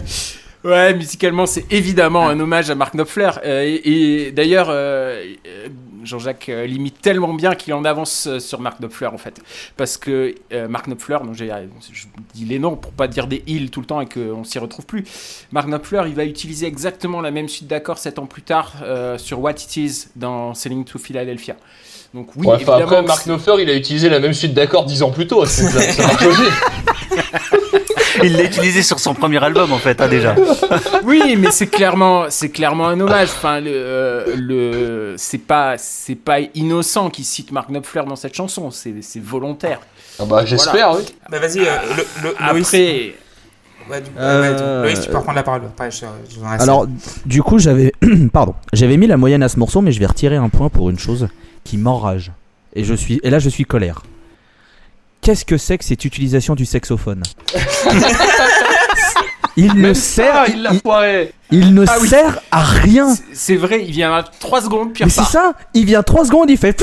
Ouais, musicalement, c'est évidemment un hommage à Mark Knopfler. Euh, et, et d'ailleurs, euh, euh, Jean-Jacques euh, l'imite tellement bien qu'il en avance euh, sur Mark Knopfler, en fait. Parce que euh, Mark Knopfler, donc j'ai, je dis les noms pour pas dire des îles tout le temps et qu'on s'y retrouve plus. Mark Knopfler, il va utiliser exactement la même suite d'accords 7 ans plus tard euh, sur What It Is dans Selling to Philadelphia. Donc oui, Ouais, évidemment. après, Mark Knopfler, il a utilisé la même suite d'accords 10 ans plus tôt. Ça, ça marche aussi. Il l'a utilisé sur son premier album en fait, hein, déjà. Oui, mais c'est clairement, c'est clairement un hommage. Enfin, le, euh, le, c'est pas, c'est pas innocent qu'il cite Mark Knopfler dans cette chanson. C'est, c'est volontaire. Ah bah, j'espère, oui. Bah vas-y, euh, le. Après, Ouais, du coup, Euh, ouais, tu- peux reprendre la parole. Après, je. Alors du coup j'avais, pardon, j'avais mis la moyenne à ce morceau, mais je vais retirer un point pour une chose qui m'enrage. Et je suis, et là je suis colère. Qu'est-ce que c'est que cette utilisation du saxophone Il ne sert, ça, il il, ne Ah oui. sert à rien. c'est, vrai, il vient à 3 secondes, puis il Mais c'est ça, il vient 3 secondes, il fait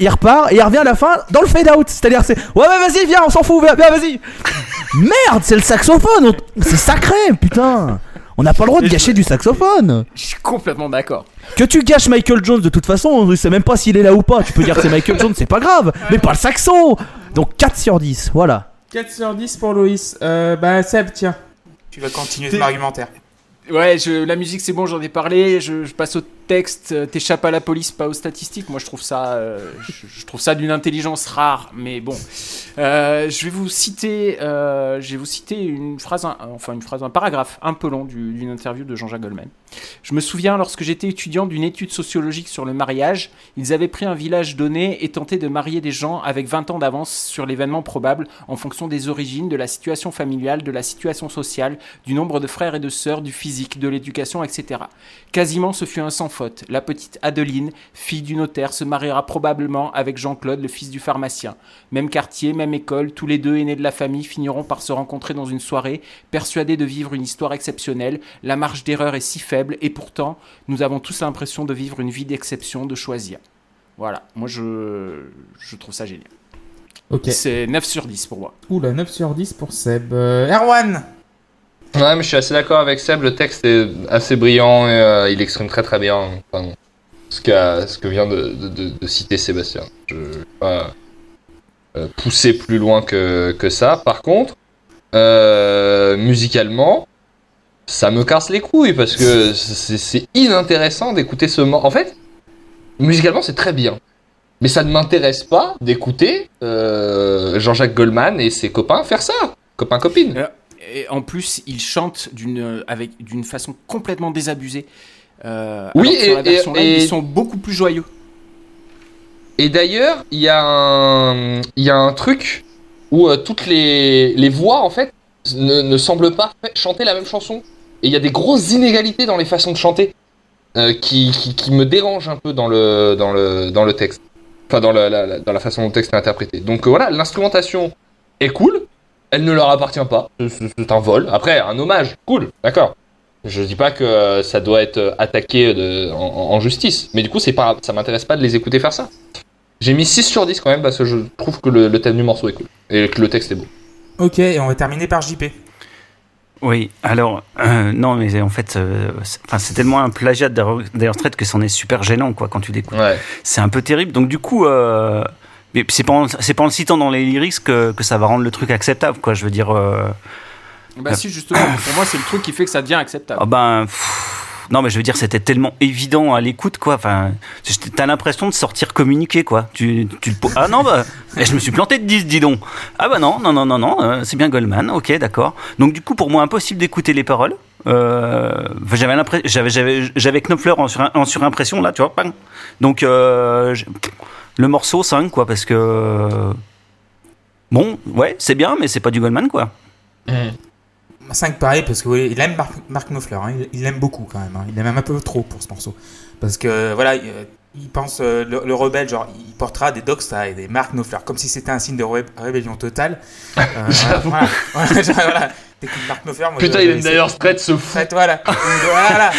il repart et il revient à la fin dans le fade out. C'est-à-dire c'est ouais, ouais vas-y viens on s'en fout viens, viens, vas-y. Merde c'est le saxophone, on- c'est sacré putain. On n'a pas le droit de gâcher du saxophone. Je suis complètement d'accord. Que tu gâches Michael Jones de toute façon, on sait même pas s'il est là ou pas. Tu peux dire que c'est Michael Jones, c'est pas grave, mais pas le saxo. Donc 4 sur 10, voilà. 4 sur 10 pour Loïs. Euh, bah Seb, tiens. Tu vas continuer ton T'es- argumentaire. Ouais, je, la musique c'est bon, j'en ai parlé. Je, je passe au texte euh, t'échappe à la police, pas aux statistiques. Moi, je trouve ça, euh, je, ça d'une intelligence rare. Mais bon, Euh, je vais vous citer, euh, vous citer une phrase, enfin une phrase, un paragraphe un peu long du- d'une interview de Jean-Jacques Goldman. Je me souviens, lorsque j'étais étudiant d'une étude sociologique sur le mariage, ils avaient pris un village donné et tenté de marier des gens avec 20 ans d'avance sur l'événement probable en fonction des origines, de la situation familiale, de la situation sociale, du nombre de frères et de sœurs, du physique, de l'éducation, etc. Quasiment ce fut un sans faute. La petite Adeline, fille du notaire, se mariera probablement avec Jean-Claude, le fils du pharmacien. Même quartier, même école, tous les deux aînés de la famille finiront par se rencontrer dans une soirée, persuadés de vivre une histoire exceptionnelle. La marge d'erreur est si faible et pourtant, nous avons tous l'impression de vivre une vie d'exception, de choisir. Voilà, moi je, je trouve ça génial. C'est 9 sur 10 pour moi. Oula, 9 sur 10 pour Seb. Euh, Erwan Ouais, mais je suis assez d'accord avec Seb. Le texte est assez brillant et euh, il exprime très très bien ce, qu'a- ce que vient de, de- citer Sébastien. Je vais pas euh, pousser plus loin que, que ça. Par contre, euh, musicalement, ça me casse les couilles parce que c'est inintéressant d'écouter ce morceau. En fait, musicalement, c'est très bien. Mais ça ne m'intéresse pas d'écouter Jean-Jacques Goldman et ses copains faire ça. Copains-copines. Et en plus, il chante d'une avec d'une façon complètement désabusée. Euh, Oui, sur la et- version et- live, et- ils sont beaucoup plus joyeux. Et d'ailleurs, il y, a un- il y a un truc où euh, toutes les, les voix, en fait, ne, ne semblent pas chanter la même chanson. Et il y a des grosses inégalités dans les façons de chanter euh, qui, qui, qui me dérangent un peu dans le, dans le, dans le texte. Enfin, dans, la, la- dans la façon dont le texte est interprété. Donc euh, voilà, l'instrumentation est cool. Elle ne leur appartient pas. C'est- un vol. Après, un hommage, cool, d'accord. Je dis pas que ça doit être attaqué de- en, en justice. Mais du coup, c'est pas, ça m'intéresse pas de les écouter faire ça. J'ai mis 6 sur 10 quand même parce que je trouve que le, le thème du morceau est cool et que le texte est beau. Ok, et on va terminer par JP. Oui, alors, euh, non, mais en fait, euh, c'est tellement un plagiat d'ailleurs Strait que c'en est super gênant, quoi, quand tu l'écoutes. Ouais. C'est un peu terrible. Donc, du coup, euh, mais c'est pas, c'est pas en le citant dans les lyrics que, que ça va rendre le truc acceptable, quoi. Je veux dire, euh, Bah si, justement, pour moi, c'est le truc qui fait que ça devient acceptable. ah ben, pff, non, mais je veux dire, c'était tellement évident à l'écoute, quoi. Enfin, t'as l'impression de sortir communiqué, quoi. Tu, tu ah non, bah, eh, je me suis planté de 10, dis donc. Ah bah non, non, non, non, non, euh, c'est bien Goldman, ok, d'accord. Donc du coup, pour moi, impossible d'écouter les paroles. Euh, j'avais l'impression, j'avais, Knopfler en, sur, en surimpression là, tu vois. bang. Donc euh, le morceau 5, quoi, parce que bon, ouais, c'est bien, mais c'est pas du Goldman, quoi. 5 pareil, parce que oui, il aime Marc, Marc Knopfler, hein, il- l'aime beaucoup quand même. hein. Il l'aime même un peu trop pour ce morceau. Parce que voilà, il, euh, il pense, euh, le, le rebelle, genre, il portera des Dogstar et des Marc Knopfler, comme si c'était un signe de ré- rébellion totale. Euh, voilà, voilà, genre, voilà. Marc Knopfler, moi, Putain, je- il aime d'ailleurs Strait se fout. Faites, voilà. voilà.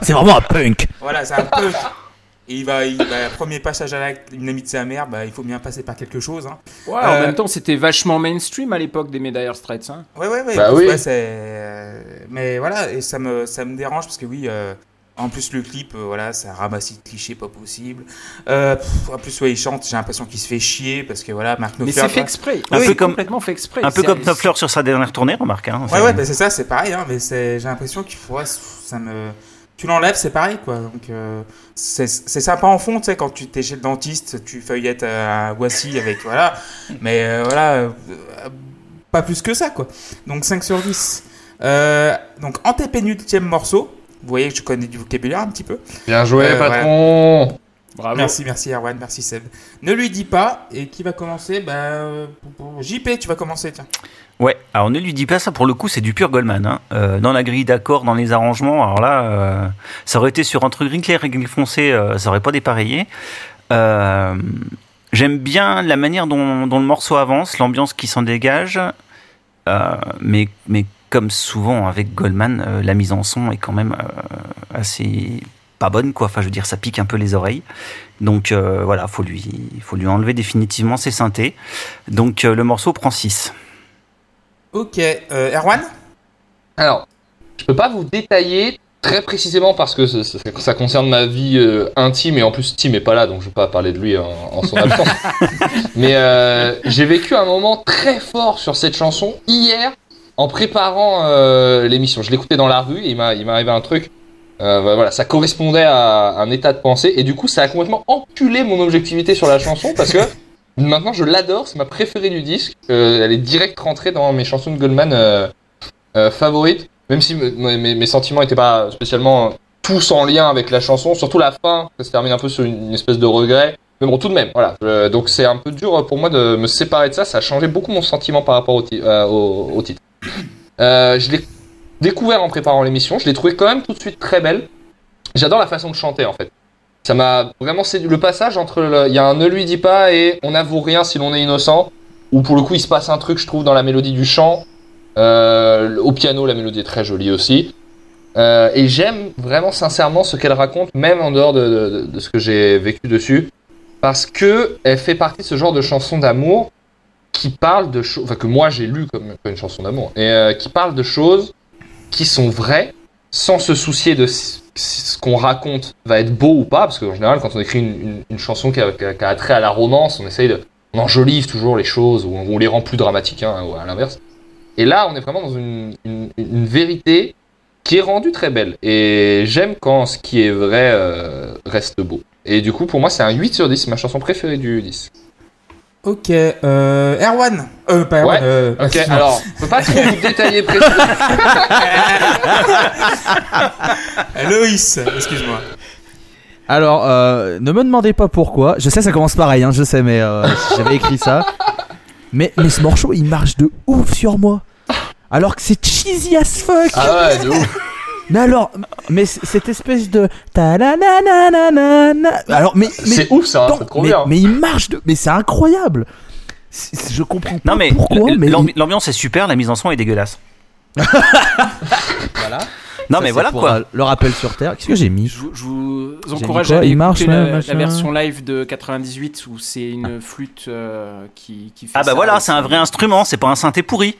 C'est vraiment un punk. voilà, c'est un peu. Et il va, il, bah, premier passage à l'acte, une amie de sa mère, bah, il faut bien passer par quelque chose. Hein. Ouais, en Euh, même temps, c'était vachement mainstream à l'époque des Medire Straits. Hein. Ouais, ouais, ouais. Bah oui. ouais, euh, Mais voilà, et ça me, ça me dérange parce que oui, euh, en plus le clip, euh, voilà, ça ramasse de clichés pas possible. Euh, pff, en plus, ouais, il chante, j'ai l'impression qu'il se fait chier parce que voilà, Marc Mais Knopfler. c'est fait ouais. exprès. Un C'est peu comme- complètement fait exprès. Un peu comme Knopfler sur sa dernière tournée, remarque. Hein, Ouais, ouais, bah, c'est ça, c'est pareil, hein, mais c'est- j'ai l'impression qu'il faut. ouais, ça me. Tu l'enlèves, c'est pareil, quoi. Donc, euh, c'est c'est sympa en fond, tu sais, quand tu t'es chez le dentiste, tu feuillettes euh, un voici avec. Voilà. Mais euh, voilà, euh, pas plus que ça, quoi. Donc, 5 sur 10. Euh, donc, antépénultième morceau. Vous voyez que je connais du vocabulaire un petit peu. Bien joué, Euh, patron. Bravo. Merci, merci Erwan, merci Seb. Ne lui dis pas. Et qui va commencer? Bah, euh, JP, tu vas commencer, tiens. Ouais, alors ne lui dis pas ça, pour le coup, c'est du pur Goldman. Hein. Euh, dans la grille d'accords, dans les arrangements, alors là, euh, ça aurait été sur truc gris clair et gris foncé, euh, ça aurait pas dépareillé. J'aime bien la manière dont, le morceau avance, l'ambiance qui s'en dégage, mais, comme souvent avec Goldman, la mise en son est quand même assez pas bonne, quoi. Enfin, je veux dire, ça pique un peu les oreilles. Donc voilà, faut lui, faut lui enlever définitivement ses synthés. Donc le morceau prend 6. Ok, euh, Erwan Alors, je peux pas vous détailler très précisément parce que ça, ça- ça concerne ma vie euh, intime et en plus Tim est pas là donc je vais pas parler de lui en, en son absence. Mais euh, j'ai vécu un moment très fort sur cette chanson hier en préparant euh, l'émission. Je l'écoutais dans la rue et il m'a il m'est arrivé un truc Euh, voilà, ça correspondait à un état de pensée et du coup ça a complètement enculé mon objectivité sur la chanson parce que maintenant je l'adore, c'est ma préférée du disque. Euh, elle est direct rentrée dans mes chansons de Goldman euh, euh, favorites, même si me- mes, sentiments n'étaient pas spécialement tous en lien avec la chanson, surtout la fin, ça se termine un peu sur une, espèce de regret. Mais bon, tout de même, voilà. Euh, donc c'est un peu dur pour moi de me séparer de ça. Ça a changé beaucoup mon sentiment par rapport au, ti- euh, au, au titre. Euh, je l'ai découvert en préparant l'émission. Je l'ai trouvé quand même tout de suite très belle. J'adore la façon de chanter en fait. Ça m'a vraiment séduit. Le passage entre il y a un ne lui dis pas et on n'avoue rien si l'on est innocent. Où pour le coup il se passe un truc, je trouve, dans la mélodie du chant. Euh, au piano, la mélodie est très jolie aussi. Euh, et j'aime vraiment sincèrement ce qu'elle raconte, même en dehors de, ce que j'ai vécu dessus, parce que elle fait partie de ce genre de chanson d'amour qui parle de choses, enfin que moi j'ai lu comme une chanson d'amour, et euh, qui parle de choses qui sont vraies, sans se soucier de ce qu'on raconte va être beau ou pas, parce qu'en général, quand on écrit une, chanson qui a, trait à la romance, on essaye de, on toujours les choses, ou on, les rend plus dramatiques, hein, ou à l'inverse. Et là, on est vraiment dans une, vérité qui est rendue très belle. Et j'aime quand ce qui est vrai euh, reste beau. Et du coup, pour moi, c'est un 8 sur 10, c'est ma chanson préférée du 10. Ok, euh, Erwan. Euh, pas Erwan. Ouais. euh, Ok, alors, je peux pas trop détailler précisément. Loïs, excuse-moi. Alors, euh, ne me demandez pas pourquoi. Je sais, ça commence pareil, hein, je sais, mais euh, j'avais écrit ça. Mais, mais ce morceau, il marche de ouf sur moi. Alors que c'est cheesy as fuck. Ah ouais, de ouf. Mais alors, mais cette espèce de ta la. Alors, mais mais C'est ouf ça, c'est trop mais, mais il marche de, mais c'est incroyable. Je comprends pas Non mais pourquoi, l'ambiance est super, la mise en son est dégueulasse. voilà. Non Ça, mais voilà pour, quoi. le rappel sur terre. Qu'est-ce que j'ai mis? Je, vous- je vous J'ai encourage à marche, écouter là, la, la version live de 98 où c'est une flûte euh, qui, qui fait Ah bah ça. voilà, c'est un vrai instrument, c'est pas un synthé pourri.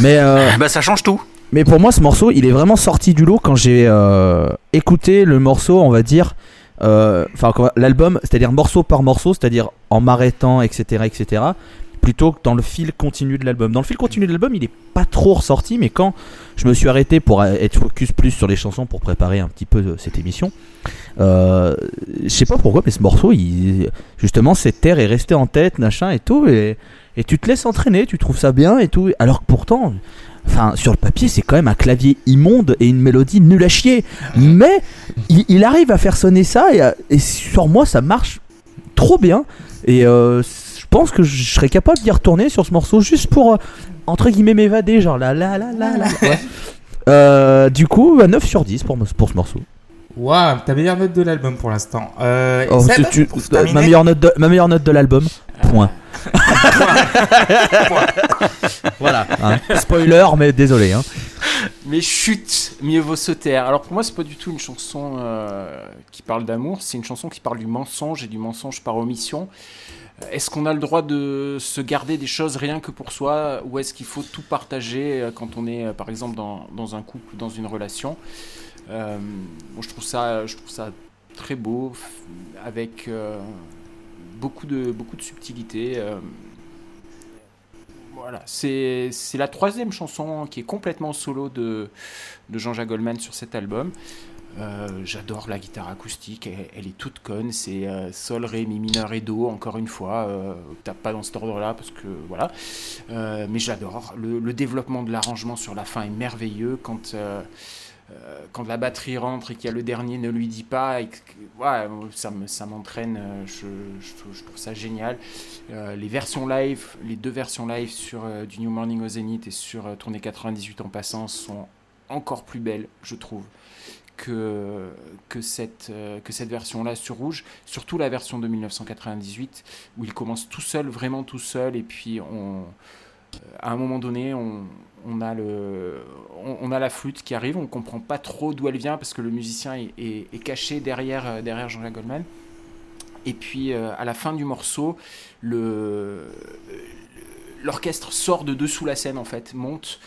Mais euh, Bah ça change tout. Mais pour moi, ce morceau, il est vraiment sorti du lot quand j'ai euh, écouté le morceau, on va dire, euh, enfin l'album, c'est-à-dire morceau par morceau, c'est-à-dire en m'arrêtant, etc., etc., plutôt que dans le fil continu de l'album. Dans le fil continu de l'album, il est pas trop ressorti, mais quand je me suis arrêté pour être focus plus sur les chansons pour préparer un petit peu euh, cette émission, euh, je sais pas pourquoi, mais ce morceau, justement, cette terre est restée en tête, machin et tout, et, et tu te laisses entraîner, tu trouves ça bien et tout, alors que pourtant, Enfin, sur le papier, c'est quand même un clavier immonde et une mélodie nulle à chier. Mais il, il arrive à faire sonner ça et, à- et sur moi, ça marche trop bien. Et euh, je pense que je serais capable d'y retourner sur ce morceau juste pour, euh, entre guillemets, m'évader. Genre là, là, là, là, là. Ouais. Euh, du coup, bah, 9 sur 10 pour, pour ce morceau. Waouh, ta meilleure note de l'album pour l'instant. Euh, Oh, Seb, tu- tu- pour ma, meilleure note de, ma meilleure note de l'album. Point. voilà. hein. Spoiler, mais désolé. Hein. Mais chut, mieux vaut se taire. Alors pour moi, c'est pas du tout une chanson euh, qui parle d'amour, c'est une chanson qui parle du mensonge et du mensonge par omission. Euh, Est-ce qu'on a le droit de se garder des choses rien que pour soi ou est-ce qu'il faut tout partager euh, quand on est par exemple dans, dans un couple ou dans une relation? Euh, bon, je, trouve ça, je trouve ça très beau, avec euh, beaucoup, de, beaucoup de subtilité. euh, voilà, c'est la troisième chanson qui est complètement solo de, de Jean-Jacques Goldman sur cet album. Euh, J'adore la guitare acoustique, elle, est toute conne, c'est euh, Sol, Ré, Mi mineur et Do, encore une fois. Euh, Tape pas dans cet ordre-là parce que voilà. Euh, mais j'adore. Le, le développement de l'arrangement sur la fin est merveilleux quand. Euh, quand la batterie rentre et qu'il y a le dernier ne lui dit pas, et ça me- ça m'entraîne, euh, je, trouve- ça génial. Euh, les versions live, les deux versions live sur euh, du New Morning au Zénith et sur euh, Tournée 98 en passant sont encore plus belles, je trouve, que, cette, version-là sur Rouge. Surtout la version de 1998 où il commence tout seul, vraiment tout seul, et puis à un moment donné, on, on a le, on, a la flûte qui arrive, on comprend pas trop d'où elle vient parce que le musicien est, caché derrière, euh, derrière Jean-Jacques Goldman. Et puis euh, à la fin du morceau, le l'orchestre sort de dessous la scène en fait, monte.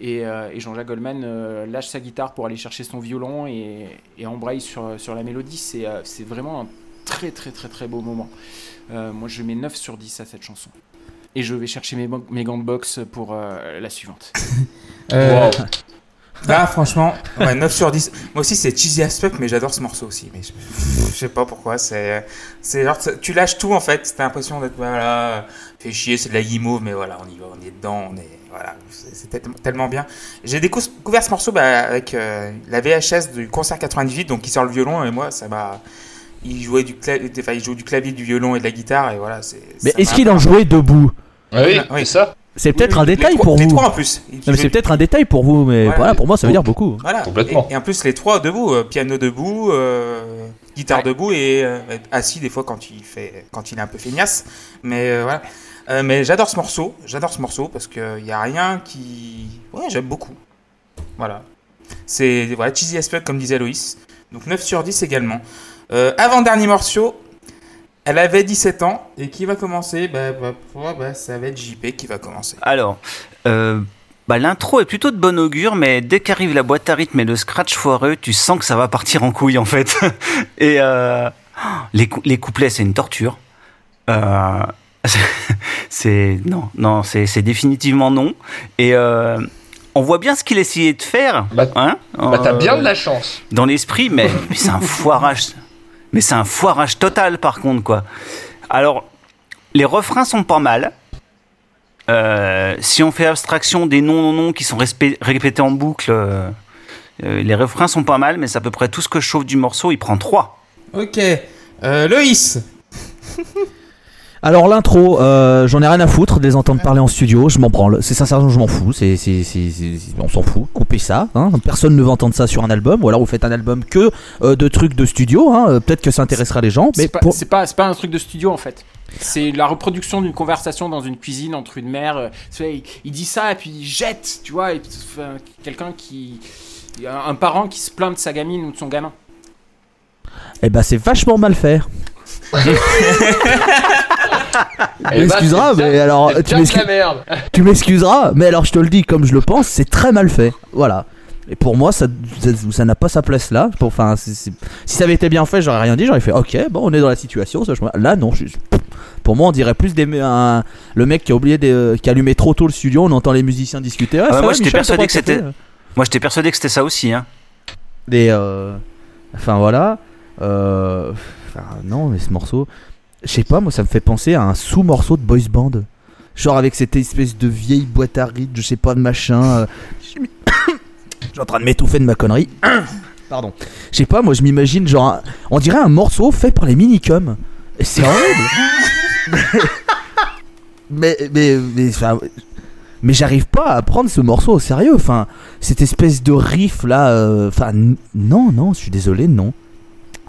Et, euh, et Jean-Jacques Goldman lâche sa guitare pour aller chercher son violon et, et embraye sur, sur la mélodie. C'est vraiment un très très très très beau moment. Moi je mets 9 sur 10 à cette chanson. Et je vais chercher mes, gants de boxe pour euh, la suivante. Euh, Wow. Là, franchement, ouais, 9 sur 10. Moi aussi, c'est cheesy as fuck, mais j'adore ce morceau aussi. Mais je, je sais pas pourquoi. C'est, c'est genre, tu lâches tout en fait. T'as l'impression d'être, voilà, fait chier, c'est de la guimauve, mais voilà, on y va, on est dedans, on est, voilà, c'est, tellement- bien. J'ai décou- découvert ce morceau bah, avec euh, la VHS du concert 98, donc il sort le violon, et moi, ça m'a. Il jouait du, cla- enfin, il joue du clavier, du violon et de la guitare, et voilà. C'est, Mais est-ce qu'il en jouait debout? Ah oui, Oui. c'est ça. C'est peut-être Oui, un détail les trois- pour Les vous. trois en plus. Il Non, mais jouait- c'est peut-être un détail pour vous, mais Voilà. voilà, pour moi, ça veut dire beaucoup. Voilà. Complètement. Et, et en plus, les trois debout, euh, piano debout, euh, guitare Ouais. debout et euh, assis des fois quand il fait, quand il est un peu feignasse. Mais euh, voilà. Euh, mais j'adore ce morceau, j'adore ce morceau parce qu'il y a rien qui, ouais, j'aime beaucoup. Voilà. C'est voilà cheesy as fuck comme disait Loïs. Donc 9 sur 10 également. Euh, avant dernier morceau. Elle avait 17 ans et qui va commencer? Bah, bah, pour moi, bah, ça va être JP qui va commencer. Alors, euh, bah, l'intro est plutôt de bon augure, mais dès qu'arrive la boîte à rythme et le scratch foireux, tu sens que ça va partir en couille en fait. et euh, les, cou- les couplets, c'est une torture. Euh, c'est non, non, c'est c'est définitivement non. Et euh, on voit bien ce qu'il essayait de faire. Bah, hein, Bah, t'as euh, bien de la chance. dans l'esprit, mais, mais c'est un foirage. Mais c'est un foirage total, par contre, quoi. Alors, les refrains sont pas mal. Euh, si on fait abstraction des non non non qui sont répétés en boucle, euh, euh, les refrains sont pas mal, mais c'est à peu près tout ce que je chauffe du morceau. Il prend 3. Ok. Euh, Loïs. Alors l'intro, euh, j'en ai rien à foutre de les entendre parler en studio, je m'en branle. C'est sincèrement, je m'en fous. C'est, c'est, c'est- c'est- c'est- on s'en fout. Coupez ça. hein. Personne ne veut entendre ça sur un album. Ou alors vous faites un album que euh, de trucs de studio. hein. Euh, Peut-être que ça intéressera les gens. Mais C'est pas, pour- c'est pas, c'est pas un truc de studio en fait. C'est la reproduction d'une conversation dans une cuisine entre une mère. euh, il, il dit ça et puis il jette, tu vois, et puis, enfin, quelqu'un qui. Un un parent qui se plaint de sa gamine ou de son gamin. eh ben c'est vachement mal fait. Eh bah, m'excuseras, mais alors, tu merde. Tu m'excuseras, mais alors je te le dis comme je le pense, c'est très mal fait. Voilà. Et pour moi, ça ça- ça n'a pas sa place là. Pour- Enfin, c'est- c'est- si ça avait été bien fait, j'aurais rien dit. J'aurais fait, ok, bon, on est dans la situation. ça, je- Là, non. je- Pour moi, on dirait plus des, un- le mec qui a oublié, des, qui a allumé trop tôt le studio. On entend les musiciens discuter. Ah, Ah bah ça moi, j'étais persuadé que c'était- Moi, j'étais persuadé que c'était ça aussi. Hein. Des, euh, Enfin, voilà. Euh, enfin, non, mais ce morceau, je sais pas, moi, ça me fait penser à un sous-morceau de boys band. Genre avec cette espèce de vieille boîte à rythme, je sais pas, de machin. euh, Je suis en train de m'étouffer de ma connerie. Pardon. Je sais pas, moi, je m'imagine, genre, on dirait un morceau fait par les minicums. C'est horrible. mais, mais, mais, mais j'arrive pas à prendre ce morceau au sérieux. Enfin, cette espèce de riff là. euh, Enfin, non, non, je suis désolé, non.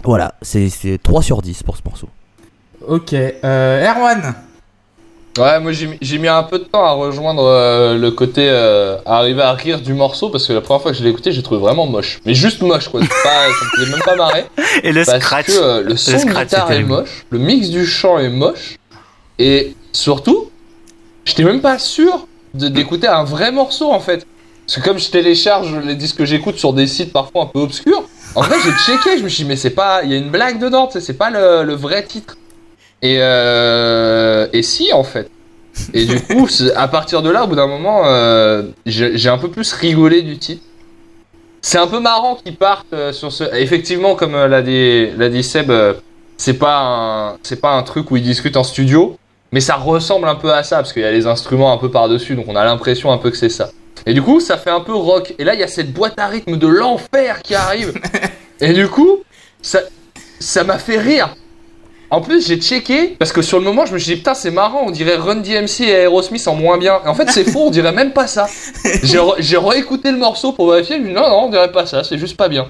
Voilà, c'est c'est 3 sur 10 pour ce morceau. Ok. Euh, Erwan. Ouais, moi j'ai mis- un peu de temps à rejoindre euh, le côté euh, à arriver à rire du morceau parce que la première fois que je l'ai écouté, j'ai trouvé vraiment moche. Mais juste moche quoi, c'est pas, ça me faisait même pas marrer. Et le Parce scratch. que euh, le son scratch, guitare est moche, le mix du chant est moche, et surtout, j'étais même pas sûr de- d'écouter un vrai morceau en fait. Parce que comme je télécharge les disques que j'écoute sur des sites parfois un peu obscurs, en vrai j'ai checké, je me suis dit mais c'est pas, il y a une blague dedans, tu sais, c'est pas le, le vrai titre. Et euh, et si en fait. Et du coup, à partir de là, au bout d'un moment, euh, j'ai un peu plus rigolé du titre. C'est un peu marrant qu'ils partent euh, sur ce. Effectivement, comme l'a dit, l'a dit Seb, c'est pas un, c'est pas un truc où ils discutent en studio, mais ça ressemble un peu à ça parce qu'il y a les instruments un peu par dessus, donc on a l'impression un peu que c'est ça. Et du coup, ça fait un peu rock. Et là, il y a cette boîte à rythme de l'enfer qui arrive. Et du coup, ça, ça m'a fait rire. En plus, j'ai checké parce que sur le moment, je me suis dit putain, c'est marrant, on dirait Run DMC et Aerosmith en moins bien. Et en fait, c'est faux, on dirait même pas ça. J'ai re- réécouté le morceau pour vérifier, je me dis non, non, on dirait pas ça, c'est juste pas bien.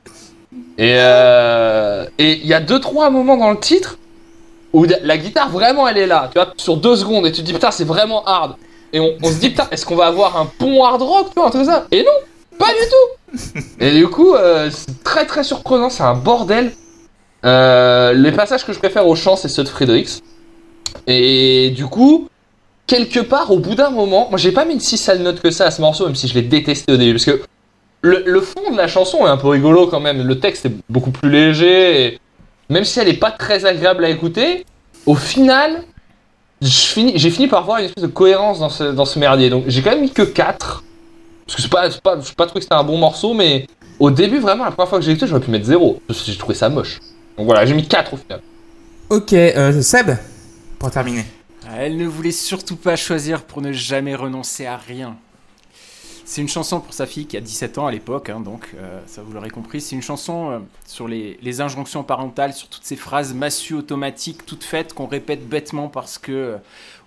Et euh, et il y a deux trois moments dans le titre où la guitare vraiment elle est là, tu vois, sur deux secondes et tu te dis putain, c'est vraiment hard. Et on, on se dit putain, est-ce qu'on va avoir un pont hard rock, tu vois, un truc ça? Et non, pas du tout. Et du coup, euh, c'est très très surprenant, c'est un bordel. Euh, les passages que je préfère au chant, c'est ceux de Fredericks. Et du coup, quelque part, au bout d'un moment, moi j'ai pas mis une si sale note que ça à ce morceau, même si je l'ai détesté au début, parce que le, fond de la chanson est un peu rigolo quand même. Le texte est beaucoup plus léger, même si elle est pas très agréable à écouter, au final, je j'ai fini par voir une espèce de cohérence dans ce, dans ce merdier. Donc j'ai quand même mis que 4 Parce que c'est pas, pas, j'ai pas trouvé que c'était un bon morceau, mais au début, vraiment, la première fois que j'ai écouté, j'aurais pu mettre 0. Parce que j'ai trouvé ça moche. Donc voilà, j'ai mis 4 au final. Ok, euh, Seb, pour terminer. Elle ne voulait surtout pas choisir pour ne jamais renoncer à rien. C'est une chanson pour sa fille qui a 17 ans à l'époque, hein, donc euh, ça vous l'aurez compris. C'est une chanson euh, sur les, les injonctions parentales, sur toutes ces phrases massues automatiques, toutes faites qu'on répète bêtement parce que euh,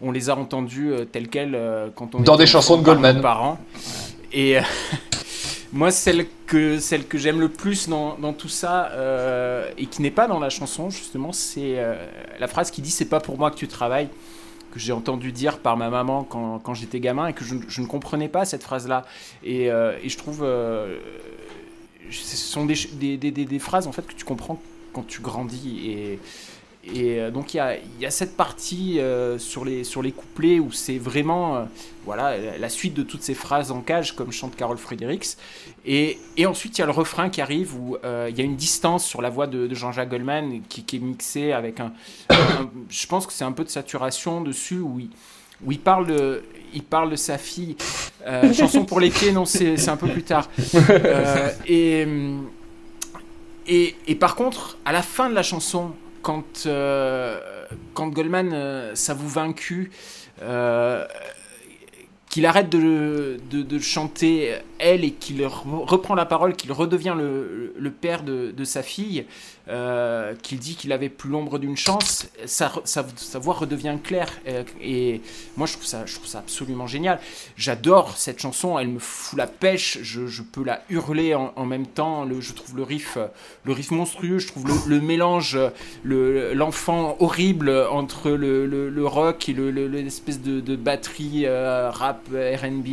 on les a entendues euh, telles quelles euh, quand on Dans des chansons de Goldman. nos parents. Et euh, moi, celle que, celle que j'aime le plus dans, dans tout ça, euh, et qui n'est pas dans la chanson, justement, c'est euh, la phrase qui dit C'est pas pour moi que tu travailles, que j'ai entendu dire par ma maman quand, quand j'étais gamin, et que je, ne comprenais pas cette phrase-là. Et, euh, et je trouve. ce sont des, des, des- des phrases en fait que tu comprends quand tu grandis et, et euh, donc il y a, il y a cette partie euh, sur, les, sur les couplets où c'est vraiment euh, voilà, la suite de toutes ces phrases en cage comme chante Carole Fredericks. Et, et ensuite il y a le refrain qui arrive où il y a une distance sur la voix de, de Jean-Jacques Goldman qui, qui est mixée avec un, un- Je pense que c'est un peu de saturation dessus où il, où il parle de, il parle de sa fille. Chanson pour les pieds, non, c'est c'est un peu plus tard. Et, et, et par contre, à la fin de la chanson, quand, euh, quand Goldman euh, s'avoue vaincu, euh, qu'il arrête de, de, de chanter elle et qu'il re- reprend la parole, qu'il redevient le, père de, sa fille, euh, qu'il dit qu'il avait plus l'ombre d'une chance, sa, voix redevient claire. euh, et moi, je trouve ça, absolument génial. J'adore cette chanson, elle me fout la pêche, je, peux la hurler en, même temps. Je trouve le riff, monstrueux, je trouve le, mélange, le- l'enfant horrible entre le, rock et le- le- l'espèce de, batterie euh, rap RB.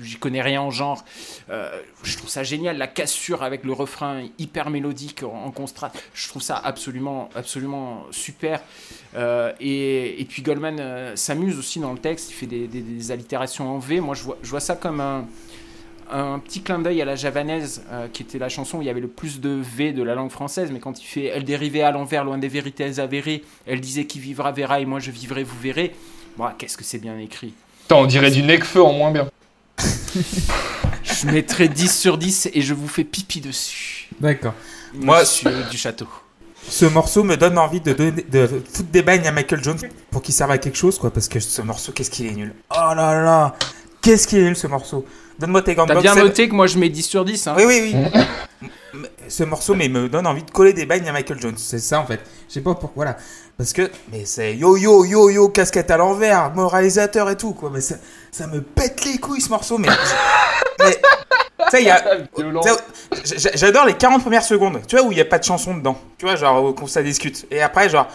J'y connais rien en genre. Euh, je trouve ça génial, la cassure avec le refrain hyper mélodique en, en contraste. Je trouve ça absolument, absolument super. Euh, et, et puis Goldman euh, s'amuse aussi dans le texte, il fait des, des- des allitérations en V. Moi, je vois, je vois ça comme un, un petit clin d'œil à la javanaise, euh, qui était la chanson où il y avait le plus de V de la langue française. Mais quand il fait Elle dérivait à l'envers, loin des vérités avérées, elle disait qui vivra verra et moi je vivrai, vous verrez. Bon, qu'est-ce que c'est bien écrit. Putain, on dirait du Necfeu en moins bien. Je mettrai 10 sur 10 et je vous fais pipi dessus. D'accord. Moi- Monsieur du château. Ce morceau me donne envie de, donner, de foutre des bagnes à Michael Jones pour qu'il serve à quelque chose, quoi. Parce que ce morceau, qu'est-ce qu'il est nul. Oh là là, qu'est-ce qu'il est nul ce morceau. Donne-moi tes gants de T'as bien noté que moi je mets 10 sur 10. Hein. Oui, oui, oui. Ce morceau, mais me donne envie de coller des bagnes à Michael Jones. C'est ça, en fait. Je sais pas pourquoi, voilà. Parce que, mais c'est yo yo yo yo, casquette à l'envers, moralisateur et tout, quoi. Mais ça, ça me pète les couilles, ce morceau. Mais, mais tu sais, il y a, J'adore les 40 premières secondes, tu vois, où il n'y a pas de chanson dedans. Tu vois, genre, quand ça discute. Et après, genre.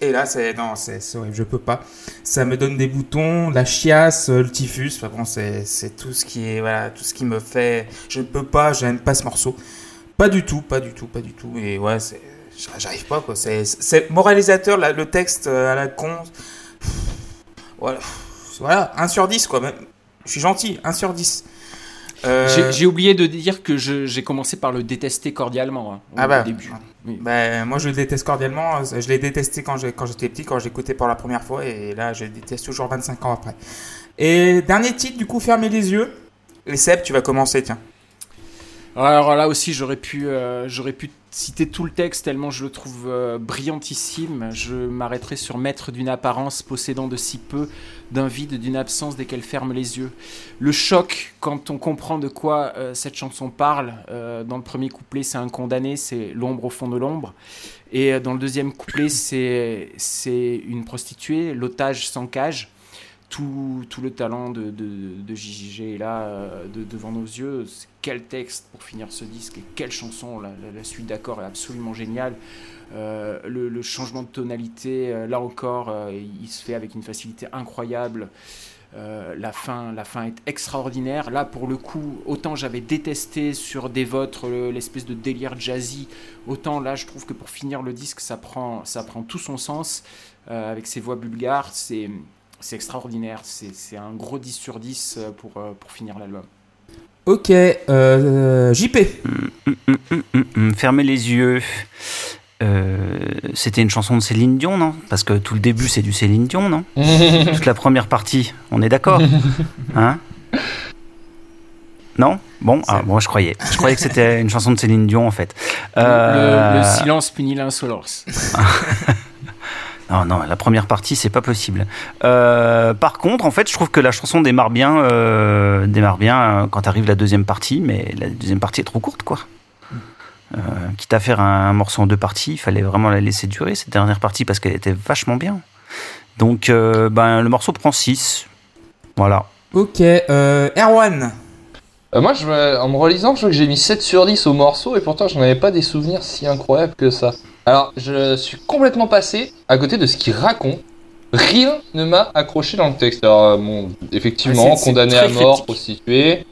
Et là, c'est. Non, c'est horrible, je peux pas. Ça me donne des boutons, la chiasse, euh, le typhus. Enfin bon, c'est c'est tout ce qui est. Voilà, tout ce qui me fait. Je ne peux pas, j'aime pas ce morceau. Pas du tout, pas du tout, pas du tout. Et ouais, c'est. J'arrive pas, quoi. C'est- C'est moralisateur, là, le texte euh, à la con. Voilà. Voilà, 1 sur 10, quoi. Même. Je suis gentil, 1 sur 10. Euh, J'ai- oublié de dire que j'ai commencé par le détester cordialement hein, au, Ah bah. début. Oui. Ben, moi, je le déteste cordialement. Je l'ai détesté quand j'étais petit, quand j'écoutais pour la première fois. Et là, je le déteste toujours 25 ans après. Et dernier titre, du coup, fermez les yeux. Et Seb, tu vas commencer, tiens. Alors là aussi, j'aurais pu, euh, j'aurais pu citer tout le texte tellement je le trouve euh, brillantissime. Je m'arrêterai sur maître d'une apparence possédant de si peu, d'un vide, d'une absence dès qu'elle ferme les yeux. Le choc quand on comprend de quoi euh, cette chanson parle. euh, dans le premier couplet, c'est un condamné, c'est l'ombre au fond de l'ombre. Et dans le deuxième couplet, c'est une prostituée, l'otage sans cage. Tout, tout le talent de, de, de est là de- devant nos yeux. Quel texte pour finir ce disque et quelle chanson. La, suite d'accords est absolument géniale. Euh, le, changement de tonalité, euh, là encore, euh, il se fait avec une facilité incroyable. La, fin, la fin est extraordinaire. Là, pour le coup, autant j'avais détesté sur des vôtres le- l'espèce de délire jazzy, autant là, je trouve que pour finir le disque, ça prend, ça prend tout son sens avec ses voix bulgares. C'est extraordinaire. C'est un gros 10 sur 10 euh, pour, pour finir l'album. Ok, euh, JP. Hum, hum, hum, Fermez les yeux. Euh, C'était une chanson de Céline Dion, non? Parce que tout le début, c'est du Céline Dion, non? Toute la première partie, on est d'accord? Hein? Non? Bon, ah, moi je croyais. Je croyais que c'était une chanson de Céline Dion en fait. Le, Euh, le silence punit l'insolence. Non, non, la première partie, c'est pas possible. Euh, par contre, en fait, je trouve que la chanson démarre bien, euh, démarre bien euh, quand arrive la deuxième partie, mais la deuxième partie est trop courte, quoi. Euh, quitte à faire un, morceau en deux parties, il fallait vraiment la laisser durer, cette dernière partie, parce qu'elle était vachement bien. Donc, euh, ben, le morceau prend 6. Voilà. Ok, euh, Erwan. Euh, moi, je me- en me relisant, je vois que j'ai mis 7 sur 10 au morceau et pourtant, je n'avais pas des souvenirs si incroyables que ça. Alors, je suis complètement passé à côté de ce qu'il raconte. Rien ne m'a accroché dans le texte. Alors, euh, bon, effectivement, Ah, condamné à mort, critique. prostituée.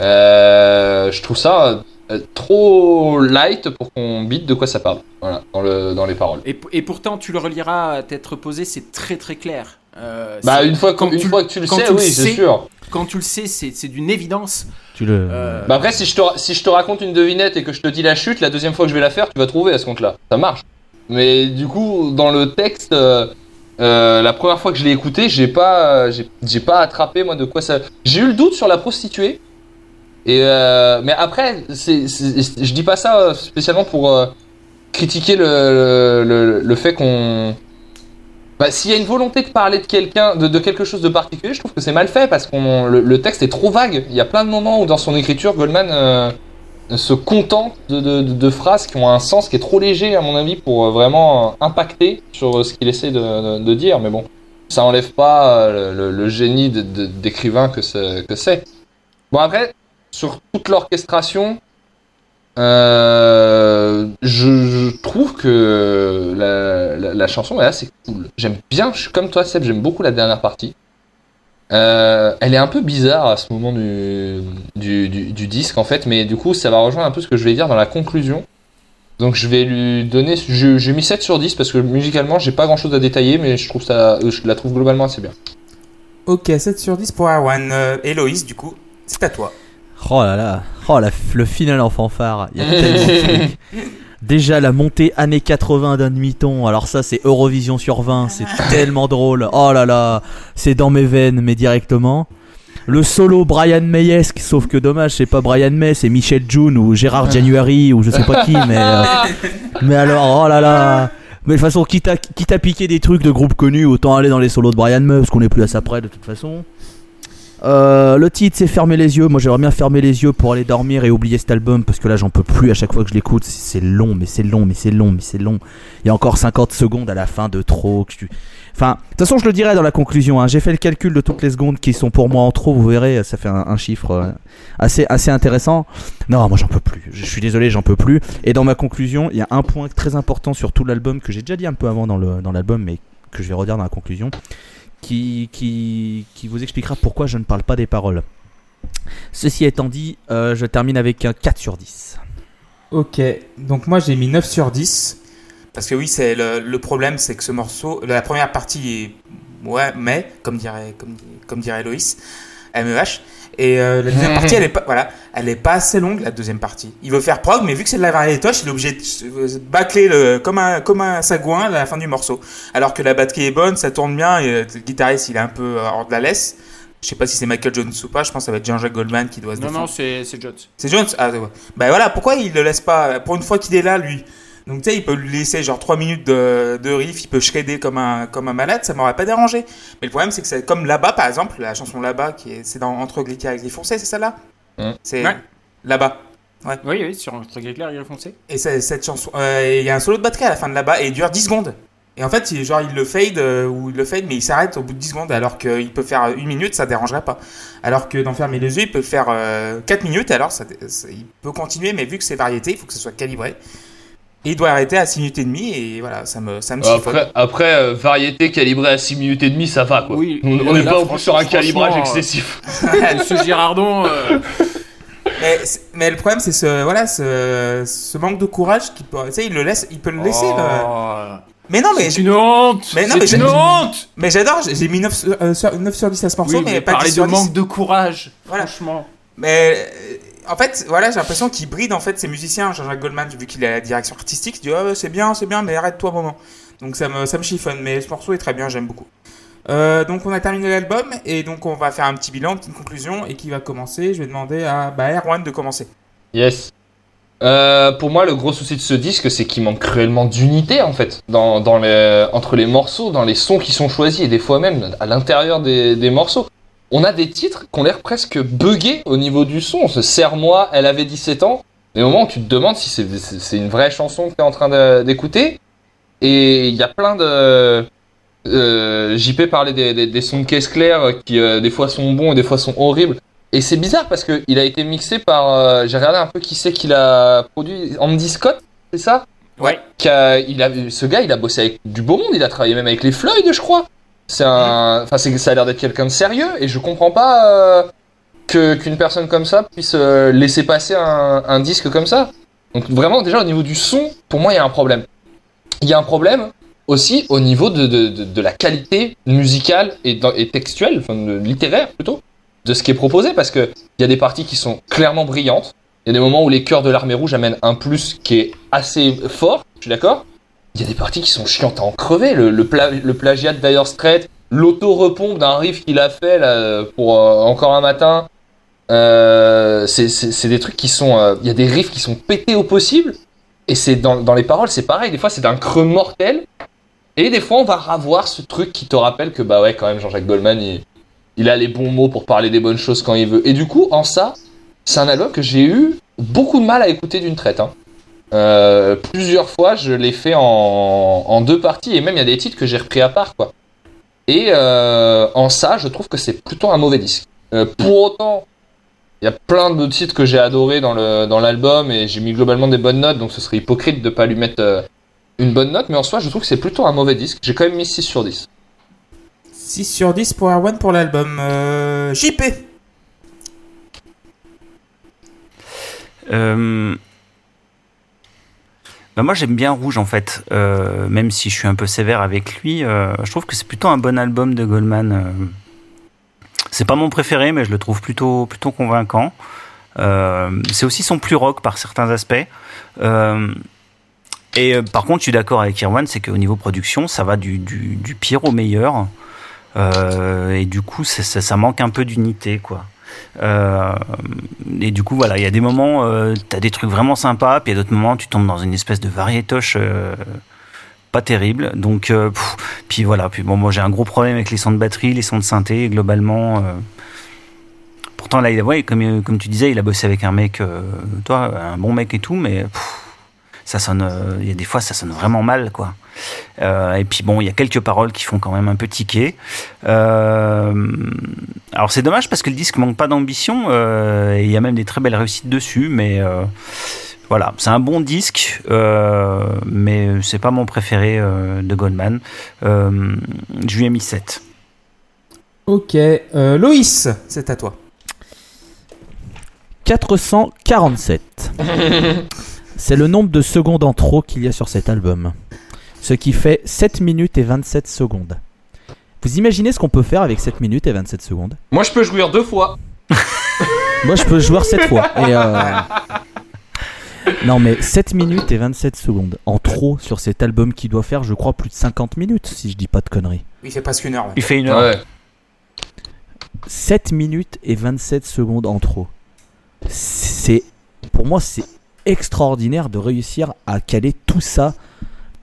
Euh, je trouve ça euh, trop light pour qu'on bite de quoi ça parle. Voilà, dans, le, dans les paroles. Et, et pourtant, tu le reliras à tête reposée, c'est très très clair. Euh, Bah, une fois, quand une tu- fois que tu le quand sais, tu le oui, c'est sais, sûr. Quand tu le sais, c'est c'est d'une évidence. Tu le. Euh, Bah après, si je, te, si je te raconte une devinette et que je te dis la chute, la deuxième fois que je vais la faire, tu vas trouver à ce compte-là. Ça marche. Mais du coup, dans le texte, euh, euh, la première fois que je l'ai écouté, j'ai pas, j'ai j'ai pas attrapé moi de quoi ça. J'ai eu le doute sur la prostituée. Et euh, mais après, c'est, je dis pas ça spécialement pour euh, critiquer le, le, le fait qu'on. Bah, s'il y a une volonté de parler de quelqu'un, de, quelque chose de particulier, je trouve que c'est mal fait parce qu'on le, texte est trop vague. Il y a plein de moments où dans son écriture, Goldman euh, se contente de, phrases qui ont un sens qui est trop léger à mon avis pour euh, vraiment euh, impacter sur ce qu'il essaie de, dire. Mais bon, ça enlève pas le, le génie d'écrivain que que c'est. Bon après, sur toute l'orchestration, euh, je, trouve que la, chanson est assez cool. J'aime bien, je suis comme toi Seb, j'aime beaucoup la dernière partie. Euh, elle est un peu bizarre à ce moment du, disque en fait, mais du coup ça va rejoindre un peu ce que je vais dire dans la conclusion. Donc je vais lui donner, j'ai mis 7 sur 10 parce que musicalement j'ai pas grand chose à détailler, mais je trouve ça, je la trouve globalement assez bien. Ok, 7 sur 10 pour Erwan. Euh, du coup, c'est à toi. Oh là là, oh la- le final en fanfare, il y a tellement de trucs. Déjà la montée années 80 d'un demi-ton, alors ça c'est Eurovision sur 20, c'est tellement drôle. Oh là là, c'est dans mes veines mais directement. Le solo Brian Mayesque, sauf que dommage, c'est pas Brian May, c'est Michel June ou Gérard January ou je sais pas qui, mais euh, mais alors oh là là. Mais de toute façon, quitte à, quitte à piquer des trucs de groupes connus, autant aller dans les solos de Brian May parce qu'on est plus à ça près de toute façon. Euh, le titre c'est Fermer les yeux. Moi j'aimerais bien fermer les yeux pour aller dormir et oublier cet album parce que là j'en peux plus à chaque fois que je l'écoute. C'est long, mais c'est long, mais c'est long, mais c'est long. Il y a encore 50 secondes à la fin de trop. Enfin, de toute façon je le dirai dans la conclusion. hein. J'ai fait le calcul de toutes les secondes qui sont pour moi en trop. Vous verrez, ça fait un, chiffre euh, assez, assez intéressant. Non, moi j'en peux plus. Je suis désolé, j'en peux plus. Et dans ma conclusion, il y a un point très important sur tout l'album que j'ai déjà dit un peu avant dans le- dans l'album, mais que je vais redire dans la conclusion qui, vous expliquera pourquoi je ne parle pas des paroles. Ceci étant dit, euh, je termine avec un 4 sur 10. Ok, donc moi j'ai mis 9 sur 10. Parce que oui, c'est le, le problème, c'est que ce morceau, la première partie est. Ouais, mais, comme dirait, comme, comme dirait Loïs, MEH. Et euh, la deuxième partie, elle est pas, voilà, elle est pas assez longue, la deuxième partie. Il veut faire prog, mais vu que c'est de la variétoche, il est obligé de se- bâcler le, comme un, comme un sagouin à la fin du morceau. Alors que la batterie est bonne, ça tourne bien, et euh, le guitariste, il est un peu hors de la laisse. Je sais pas si c'est Michael Jones ou pas, je pense que ça va être Jean-Jacques Goldman qui doit se Non, défendre. non, c'est c'est Jones. C'est Jones? Ah, ouais. Bah voilà, pourquoi il le laisse pas? Pour une fois qu'il est là, lui. Donc tu sais, il peut lui laisser genre 3 minutes de, de riff, il peut shredder comme un, comme un malade, ça m'aurait pas dérangé. Mais le problème, c'est que c'est comme là-bas, par exemple, la chanson là-bas, qui est, c'est dans Entre Glica et Gris Foncé, c'est celle-là? Mm. C'est Ouais. là-bas. Oui, oui, sur un truc éclair, il a foncé. Et c'est- cette chanson, euh, il y a un solo de batterie à la fin de là-bas et il dure 10 secondes. Et en fait, il, genre, il le fade, euh, ou il le fade, mais il s'arrête au bout de 10 secondes, alors qu'il peut faire une minute, ça dérangerait pas. Alors que dans Fermer les yeux, il peut faire euh, 4 minutes, alors ça, ça- il peut continuer, mais vu que c'est variété, il faut que ce soit calibré. Et il doit arrêter à 6 minutes et demie, et voilà, ça me, ça me. Après, après euh, variété calibrée à 6 minutes et demie, ça va quoi. Oui, on n'est pas en plus sur un calibrage excessif. Monsieur Girardon, euh, Mais, mais le problème, c'est ce, voilà, ce, ce manque de courage qui peut, tu sais, il le laisse, il peut le laisser. le- oh, Mais non, mais, c'est une honte Mais non, mais C'est une honte mais j'adore, j'ai mis 9, sur- euh, sur, 9 sur 10 à ce morceau, Oui, mais, mais pas parler 10 de sur 10. manque de courage, Voilà. franchement. Mais euh, en fait, voilà, j'ai l'impression qu'il bride en fait ses musiciens. Jean-Jacques Goldman, vu qu'il a la direction artistique, il dit oh, c'est bien, c'est bien, mais arrête-toi un moment. Donc ça me, chiffonne, mais ce morceau est très bien, j'aime beaucoup. Euh, donc on a terminé l'album et donc on va faire un petit bilan, une petite conclusion et qui va commencer? Je vais demander à bah, Erwan de commencer. Yes. Euh, pour moi, le gros souci de ce disque, c'est qu'il manque cruellement d'unité en fait, entre les morceaux, dans les sons qui sont choisis et des fois même à l'intérieur des morceaux. On a des titres qui ont l'air presque buggés au niveau du son. Ce Serre-moi, elle avait 17 ans. Mais au moment où tu te demandes si c'est- une vraie chanson que tu es en train d'écouter. Et il y a plein de. Euh, JP parlait des, des, des sons de caisse claire qui euh, des fois sont bons et des fois sont horribles. Et c'est bizarre parce que il a été mixé par. euh, J'ai regardé un peu qui c'est qu'il a produit. Andy Scott, c'est ça? Ouais. Qui a- il a, ce gars, il a bossé avec du beau monde. Il a travaillé même avec les Floyd, je crois. C'est un. Enfin, ça a l'air d'être quelqu'un de sérieux et je comprends pas euh, que qu'une personne comme ça puisse euh, laisser passer un, un disque comme ça. Donc vraiment, déjà au niveau du son, pour moi, il y a un problème. Il y a un problème aussi au niveau de, de, de, de la qualité musicale et, et textuelle, enfin littéraire plutôt, de ce qui est proposé, parce que il y a des parties qui sont clairement brillantes. Il y a des moments où les chœurs de l'armée rouge amènent un plus qui est assez fort, je suis d'accord. Il y a des parties qui sont chiantes à en crever. Le, le, pla- le plagiat de Dire l'auto-repompe d'un riff qu'il a fait pour euh, encore un matin. Euh, c'est- des trucs qui sont. euh, Il y a des riffs qui sont pétés au possible. Et c'est dans, les paroles, c'est pareil. Des fois, c'est d'un creux mortel. Et des fois, on va revoir ce truc qui te rappelle que, bah ouais, quand même, Jean-Jacques Goldman, il, il a les bons mots pour parler des bonnes choses quand il veut. Et du coup, en ça, c'est un album que j'ai eu beaucoup de mal à écouter d'une traite. hein. Euh, plusieurs fois, je l'ai fait en, en deux parties. Et même, il y a des titres que j'ai repris à part, quoi. Et euh, en ça, je trouve que c'est plutôt un mauvais disque. Euh, pour autant, il y a plein de titres que j'ai adorés dans le dans l'album et j'ai mis globalement des bonnes notes, donc ce serait hypocrite de pas lui mettre euh, une bonne note, mais en soi, je trouve que c'est plutôt un mauvais disque. J'ai quand même mis 6 sur 10. 6 sur 10 pour Erwan pour l'album. Euh, JP Euh, bah moi j'aime bien Rouge en fait, Euh, même si je suis un peu sévère avec lui. euh, je trouve que c'est plutôt un bon album de Goldman. euh. C'est pas mon préféré, mais je le trouve plutôt plutôt convaincant. Euh, c'est aussi son plus rock par certains aspects. Euh, et par contre, je suis d'accord avec Irwan, c'est qu'au niveau production, ça va du, du, du pire au meilleur. Et du coup, ça, ça, ça manque un peu d'unité, quoi. Euh, et du coup, voilà, il y a des moments, euh, t'as des trucs vraiment sympas, puis il y a d'autres moments, tu tombes dans une espèce de variétoche euh, pas terrible. Donc, puis voilà, puis bon, moi j'ai un gros problème avec les sons de batterie, les sons de synthé, globalement. pourtant, là, il ouais, comme, comme tu disais, il a bossé avec un mec, toi, un bon mec et tout, mais ça sonne, euh, il y a des fois, ça sonne vraiment mal, quoi. Euh, et puis bon, il y a quelques paroles qui font quand même un peu tiquer. Euh, alors c'est dommage parce que le disque manque pas d'ambition. euh, et il y a même des très belles réussites dessus, mais euh, voilà, c'est un bon disque, euh, mais c'est pas mon préféré euh, de Goldman. Euh, je lui ai mis 7. Ok. Euh, Loïs, c'est à toi. 447. C'est le nombre de secondes en trop qu'il y a sur cet album. Ce qui fait 7 minutes et 27 secondes. Vous imaginez ce qu'on peut faire avec 7 minutes et 27 secondes? Moi, je peux jouir deux fois. Moi, je peux jouer 7 fois. Et euh, Non, mais 7 minutes et 27 secondes en trop sur cet album qui doit faire, je crois, plus de 50 minutes, si je dis pas de conneries. Il fait presque une heure. ouais. Il fait une heure. Ouais. 7 minutes et 27 secondes en trop. C'est pour moi c'est extraordinaire de réussir à caler tout ça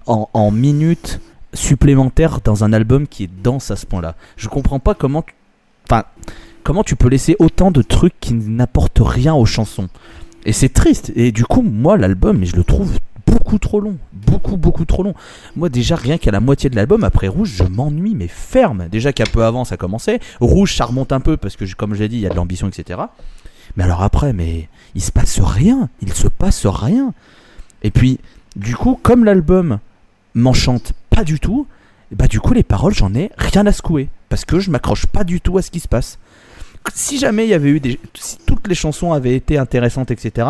en, minutes supplémentaires dans un album qui est dense à ce point-là. Je comprends pas comment enfin comment tu peux laisser autant de trucs qui n'apportent rien aux chansons. Et c'est triste et du coup moi l'album je le trouve beaucoup trop long, beaucoup beaucoup trop long. Moi déjà rien qu'à la moitié de l'album après Rouge, je m'ennuie mais ferme. Déjà qu'un peu avant ça commençait, Rouge ça remonte un peu parce que comme je l'ai dit, il y a de l'ambition etc. Mais alors après mais il se passe rien, il se passe rien. Et puis du coup comme l'album m'enchante pas du tout, bah du coup les paroles j'en ai rien à secouer parce que je m'accroche pas du tout à ce qui se passe. Si jamais il y avait eu des si toutes les chansons avaient été intéressantes etc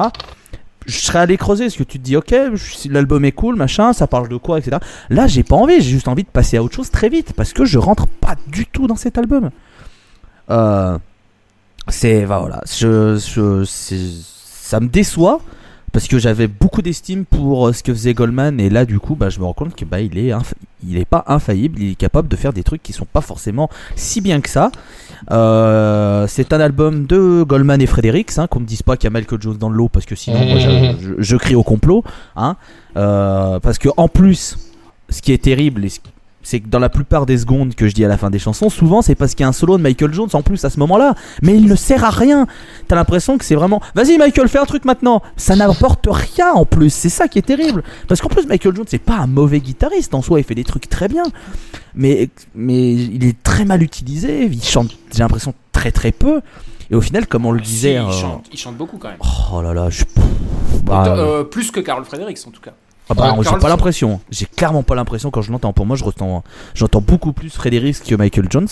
je serais allé creuser parce que tu te dis ok l'album est cool machin ça parle de quoi etc là j'ai pas envie j'ai juste envie de passer à autre chose très vite parce que je rentre pas du tout dans cet album euh, c'est bah, voilà. Je, je- ça me déçoit parce que j'avais beaucoup d'estime pour euh, ce que faisait Goldman et là du coup bah, je me rends compte que bah, il est il est pas infaillible, il est capable de faire des trucs qui sont pas forcément si bien que ça. Euh, c'est un album de Goldman et Fredericks, hein, qu'on me dise pas qu'il y a Michael Jones dans le lot parce que sinon moi, je, je, crie au complot, hein, euh, parce que en plus ce qui est terrible et ce c'est que dans la plupart des secondes que je dis à la fin des chansons, souvent c'est parce qu'il y a un solo de Michael Jones en plus à ce moment-là. Mais il ne sert à rien. T'as l'impression que c'est vraiment. Vas-y Michael, fais un truc maintenant. Ça n'apporte rien en plus. C'est ça qui est terrible. Parce qu'en plus Michael Jones c'est pas un mauvais guitariste en soi. Il fait des trucs très bien. Mais, mais il est très mal utilisé. Il chante, j'ai l'impression, très très peu. Et au final, comme on le ah, disait. il, euh, chante, il, chante, beaucoup quand même. Oh là là, je. Bah, euh, plus que Carl Fredericks en tout cas. Ah bah, j'ai pas l'impression. J'ai clairement pas l'impression quand je l'entends. Pour moi, je j'entends beaucoup plus Frédéric que Michael Jones.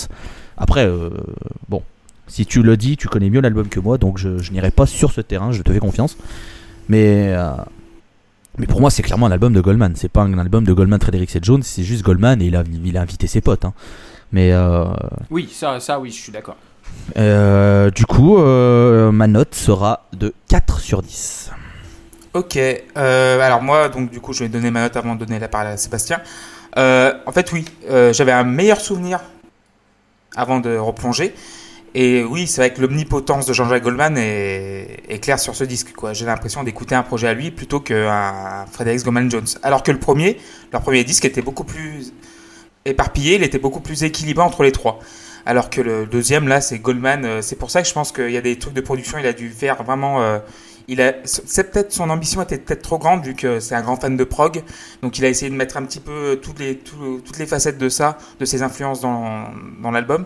Après, euh, bon, si tu le dis, tu connais mieux l'album que moi, donc je, n'irai pas sur ce terrain. Je te fais confiance. Mais euh, mais pour moi, c'est clairement un album de Goldman. C'est pas un album de Goldman, Frédéric et Jones. C'est juste Goldman et il a, il a invité ses potes. Hein. Mais euh, oui, ça, ça, oui, je suis d'accord. du coup, ma note sera de 4 sur 10. Ok, euh, alors moi, donc du coup, je vais donner ma note avant de donner la parole à Sébastien. Euh, en fait, oui, euh, j'avais un meilleur souvenir avant de replonger. Et oui, c'est vrai que l'omnipotence de Jean-Jacques Goldman est, claire sur ce disque. Quoi. J'ai l'impression d'écouter un projet à lui plutôt qu'un Frédéric Goldman Jones. Alors que le premier, leur premier disque était beaucoup plus éparpillé, il était beaucoup plus équilibré entre les trois. Alors que le deuxième, là, c'est Goldman. C'est pour ça que je pense qu'il y a des trucs de production, il a dû faire vraiment c'est peut-être son ambition était peut-être trop grande vu que c'est un grand fan de prog, donc il a essayé de mettre un petit peu toutes les toutes les facettes de ça, de ses influences dans, l'album.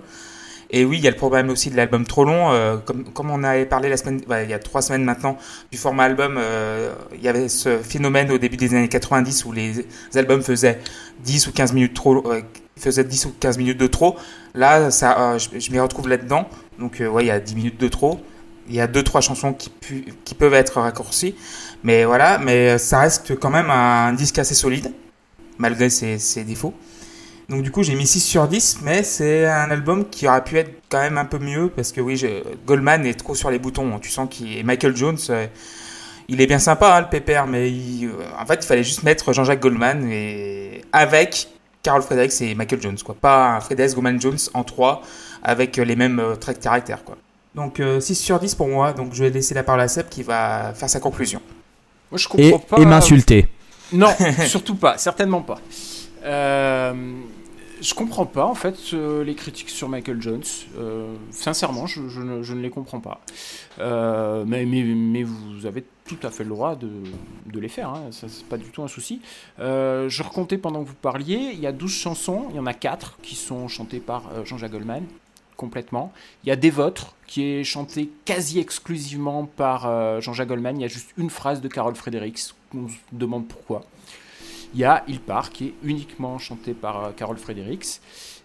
Et oui, il y a le problème aussi de l'album trop long, euh, comme, comme on avait parlé la semaine, il y a trois semaines maintenant du format album. Euh, il y avait ce phénomène au début des années 90 où les albums faisaient 10 ou 15 minutes trop, euh, faisaient 10 ou 15 minutes de trop. Là, je m'y retrouve là-dedans. Donc, ouais, il y a 10 minutes de trop il y a deux trois chansons qui, peuvent être raccourcies, mais voilà, mais ça reste quand même un disque assez solide malgré ses, défauts. Donc du coup j'ai mis 6 sur 10, mais c'est un album qui aurait pu être quand même un peu mieux parce que oui, Goldman est trop sur les boutons. Tu sens qu'il est Michael Jones. Euh, il est bien sympa hein, le pépère, mais euh, en fait il fallait juste mettre Jean-Jacques Goldman et avec Carol Fredericks et Michael Jones, quoi. Pas Fredericks Goldman Jones en 3 avec les mêmes euh, traits de caractère, quoi. Donc 6 euh, sur 10 pour moi, donc je vais laisser la parole à Seb qui va faire sa conclusion. Moi, je comprends et, pas... et m'insulter. Non, surtout pas, certainement pas. Euh, je comprends pas en fait euh, les critiques sur Michael Jones. Euh, sincèrement, je, ne, les comprends pas. mais, mais, mais, vous avez tout à fait le droit de, de les faire, hein. ça c'est pas du tout un souci. je recomptais pendant que vous parliez, il y a 12 chansons, il y en a 4 qui sont chantées par Jean-Jacques Goldman, complètement. Il y a Des Vôtres, qui est chanté quasi exclusivement par euh, Jean-Jacques Goldman. Il y a juste une phrase de Carole Fredericks. On se demande pourquoi. Il y a Il part, qui est uniquement chanté par euh, Carole Fredericks.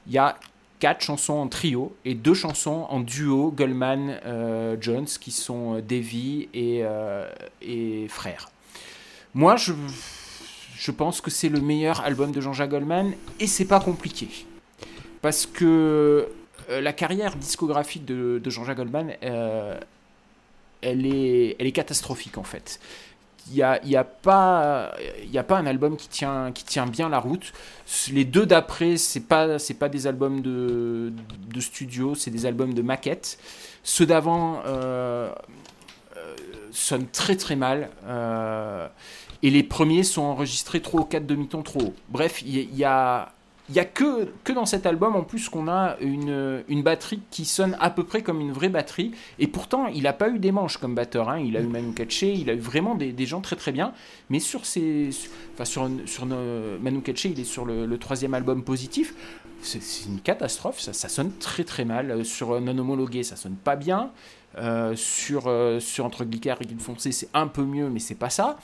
Il y a quatre chansons en trio et deux chansons en duo Goldman-Jones, euh, qui sont Davy et, et Frère. Moi, je, je pense que c'est le meilleur album de Jean-Jacques Goldman et c'est pas compliqué. Parce que euh, la carrière discographique de, Jean-Jacques Goldman, euh, elle, est, elle est catastrophique en fait. Il n'y a, y a, pas, a pas un album qui tient, qui tient bien la route. Les deux d'après, ce pas, pas des albums de, de studio, c'est des albums de maquette. Ceux d'avant euh, sonnent très très mal. et les premiers sont enregistrés trop ou quatre demi-tons trop haut. Bref, il y, a il n'y a que, que dans cet album en plus qu'on a une, une, batterie qui sonne à peu près comme une vraie batterie. Et pourtant, il n'a pas eu des manches comme batteur. Hein. Il a eu Manu Katché, il a eu vraiment des, des, gens très très bien. Mais sur, enfin sur, sur Manu Katché, il est sur le, troisième album positif. C'est une catastrophe, ça, sonne très très mal. Sur Non Homologué, ça sonne pas bien. Euh, sur, euh, sur Entre Glicard et Guide Foncé, c'est un peu mieux, mais c'est pas ça.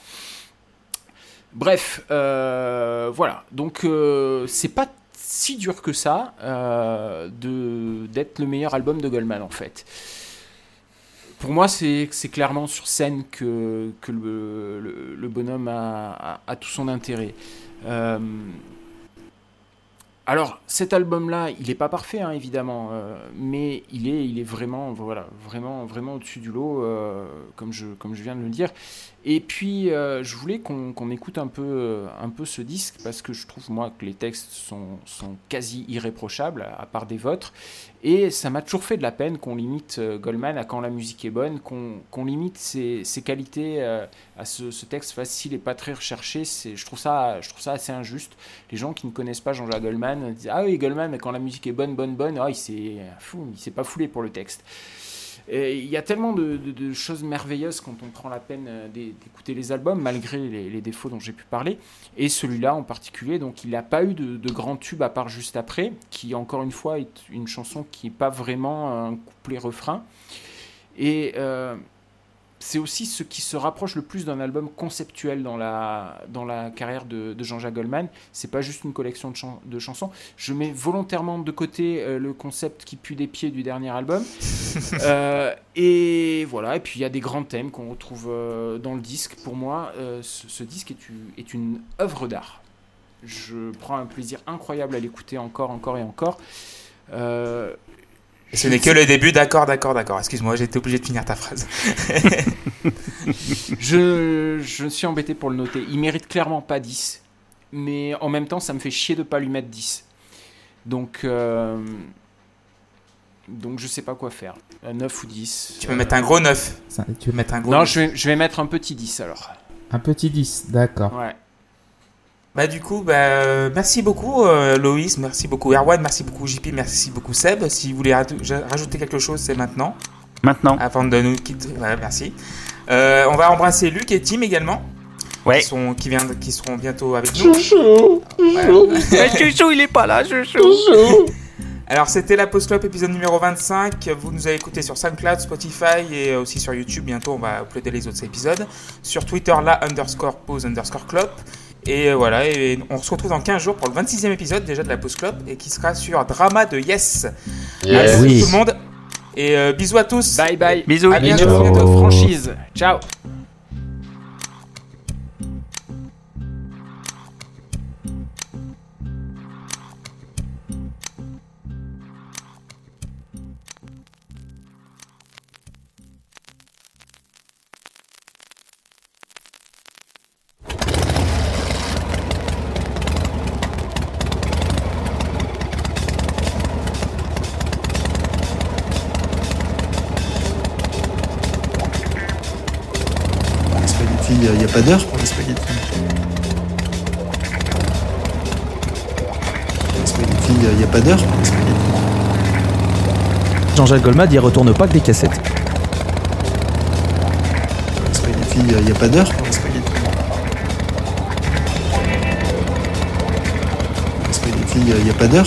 Bref, euh, voilà. Donc, euh, c'est pas si dur que ça euh, d'être le meilleur album de Goldman, en fait. Pour moi, c'est clairement sur scène que, le, bonhomme a, tout son intérêt. alors cet album-là, il n'est pas parfait hein, évidemment, mais il est, vraiment, voilà, vraiment, vraiment au-dessus du lot, comme je viens de le dire. Et puis, euh, je voulais qu'on écoute un peu, un peu ce disque parce que je trouve moi que les textes sont, quasi irréprochables, à part des vôtres. Et ça m'a toujours fait de la peine qu'on limite Goldman à quand la musique est bonne, qu'on limite ses, qualités à ce, texte facile et pas très recherché. Je trouve ça, je trouve ça assez injuste. Les gens qui ne connaissent pas Jean-Jacques Goldman disent ah oui Goldman, quand la musique est bonne, bonne, bonne, fou, il s'est pas foulé pour le texte. Il y a tellement de, choses merveilleuses quand on prend la peine euh, d'écouter les albums, malgré les, défauts dont j'ai pu parler. Et celui-là en particulier, donc il n'a pas eu de, de grand tube à part juste après, qui encore une fois est une chanson qui n'est pas vraiment un couplet-refrain. Et euh, c'est aussi ce qui se rapproche le plus d'un album conceptuel dans la, dans la carrière de, Jean-Jacques Goldman. C'est pas juste une collection de, de, chansons. Je mets volontairement de côté euh, le concept qui pue des pieds du dernier album. Euh, et voilà, et puis il y a des grands thèmes qu'on retrouve euh, dans le disque. Pour moi, ce, ce, disque est, est une œuvre d'art. Je prends un plaisir incroyable à l'écouter encore, encore et encore. Ce n'est que le début, d'accord, d'accord, d'accord. Excuse-moi, j'étais obligé de finir ta phrase. je, je suis embêté pour le noter. Il mérite clairement pas 10, mais en même temps, ça me fait chier de pas lui mettre 10. Donc, euh, donc je sais pas quoi faire. 9 euh, ou 10. Tu peux mettre un gros 9. Tu peux mettre un gros Non, Je, vais, je vais mettre un petit 10 alors. Un petit 10, d'accord. Ouais. Bah du coup, bah, merci beaucoup euh, Loïs, merci beaucoup Erwan, merci beaucoup JP, merci beaucoup Seb. Si vous voulez rajouter quelque chose, c'est maintenant. Maintenant. Avant de nous quitter, voilà, merci. Euh, on va embrasser Luc et Tim également. Ouais. Qui, sont, qui, viennent, qui seront bientôt avec nous. Chouchou, chouchou. il est pas là, chouchou. Alors c'était la Post Club épisode numéro 25. Vous nous avez écouté sur SoundCloud, Spotify et aussi sur YouTube. Bientôt on va uploader les autres épisodes. Sur Twitter là underscore pause underscore club. Et euh, voilà, et on se retrouve dans 15 jours pour le 26e épisode déjà de la Post Club et qui sera sur Drama de Yes. Yes. Merci tout le monde. Et euh, bisous à tous. Bye bye. Bisous. À bientôt. Franchise. Ciao. Jean-Jacques Goldman il retourne pas que des cassettes. Il n'y a pas d'heure il a pas d'heure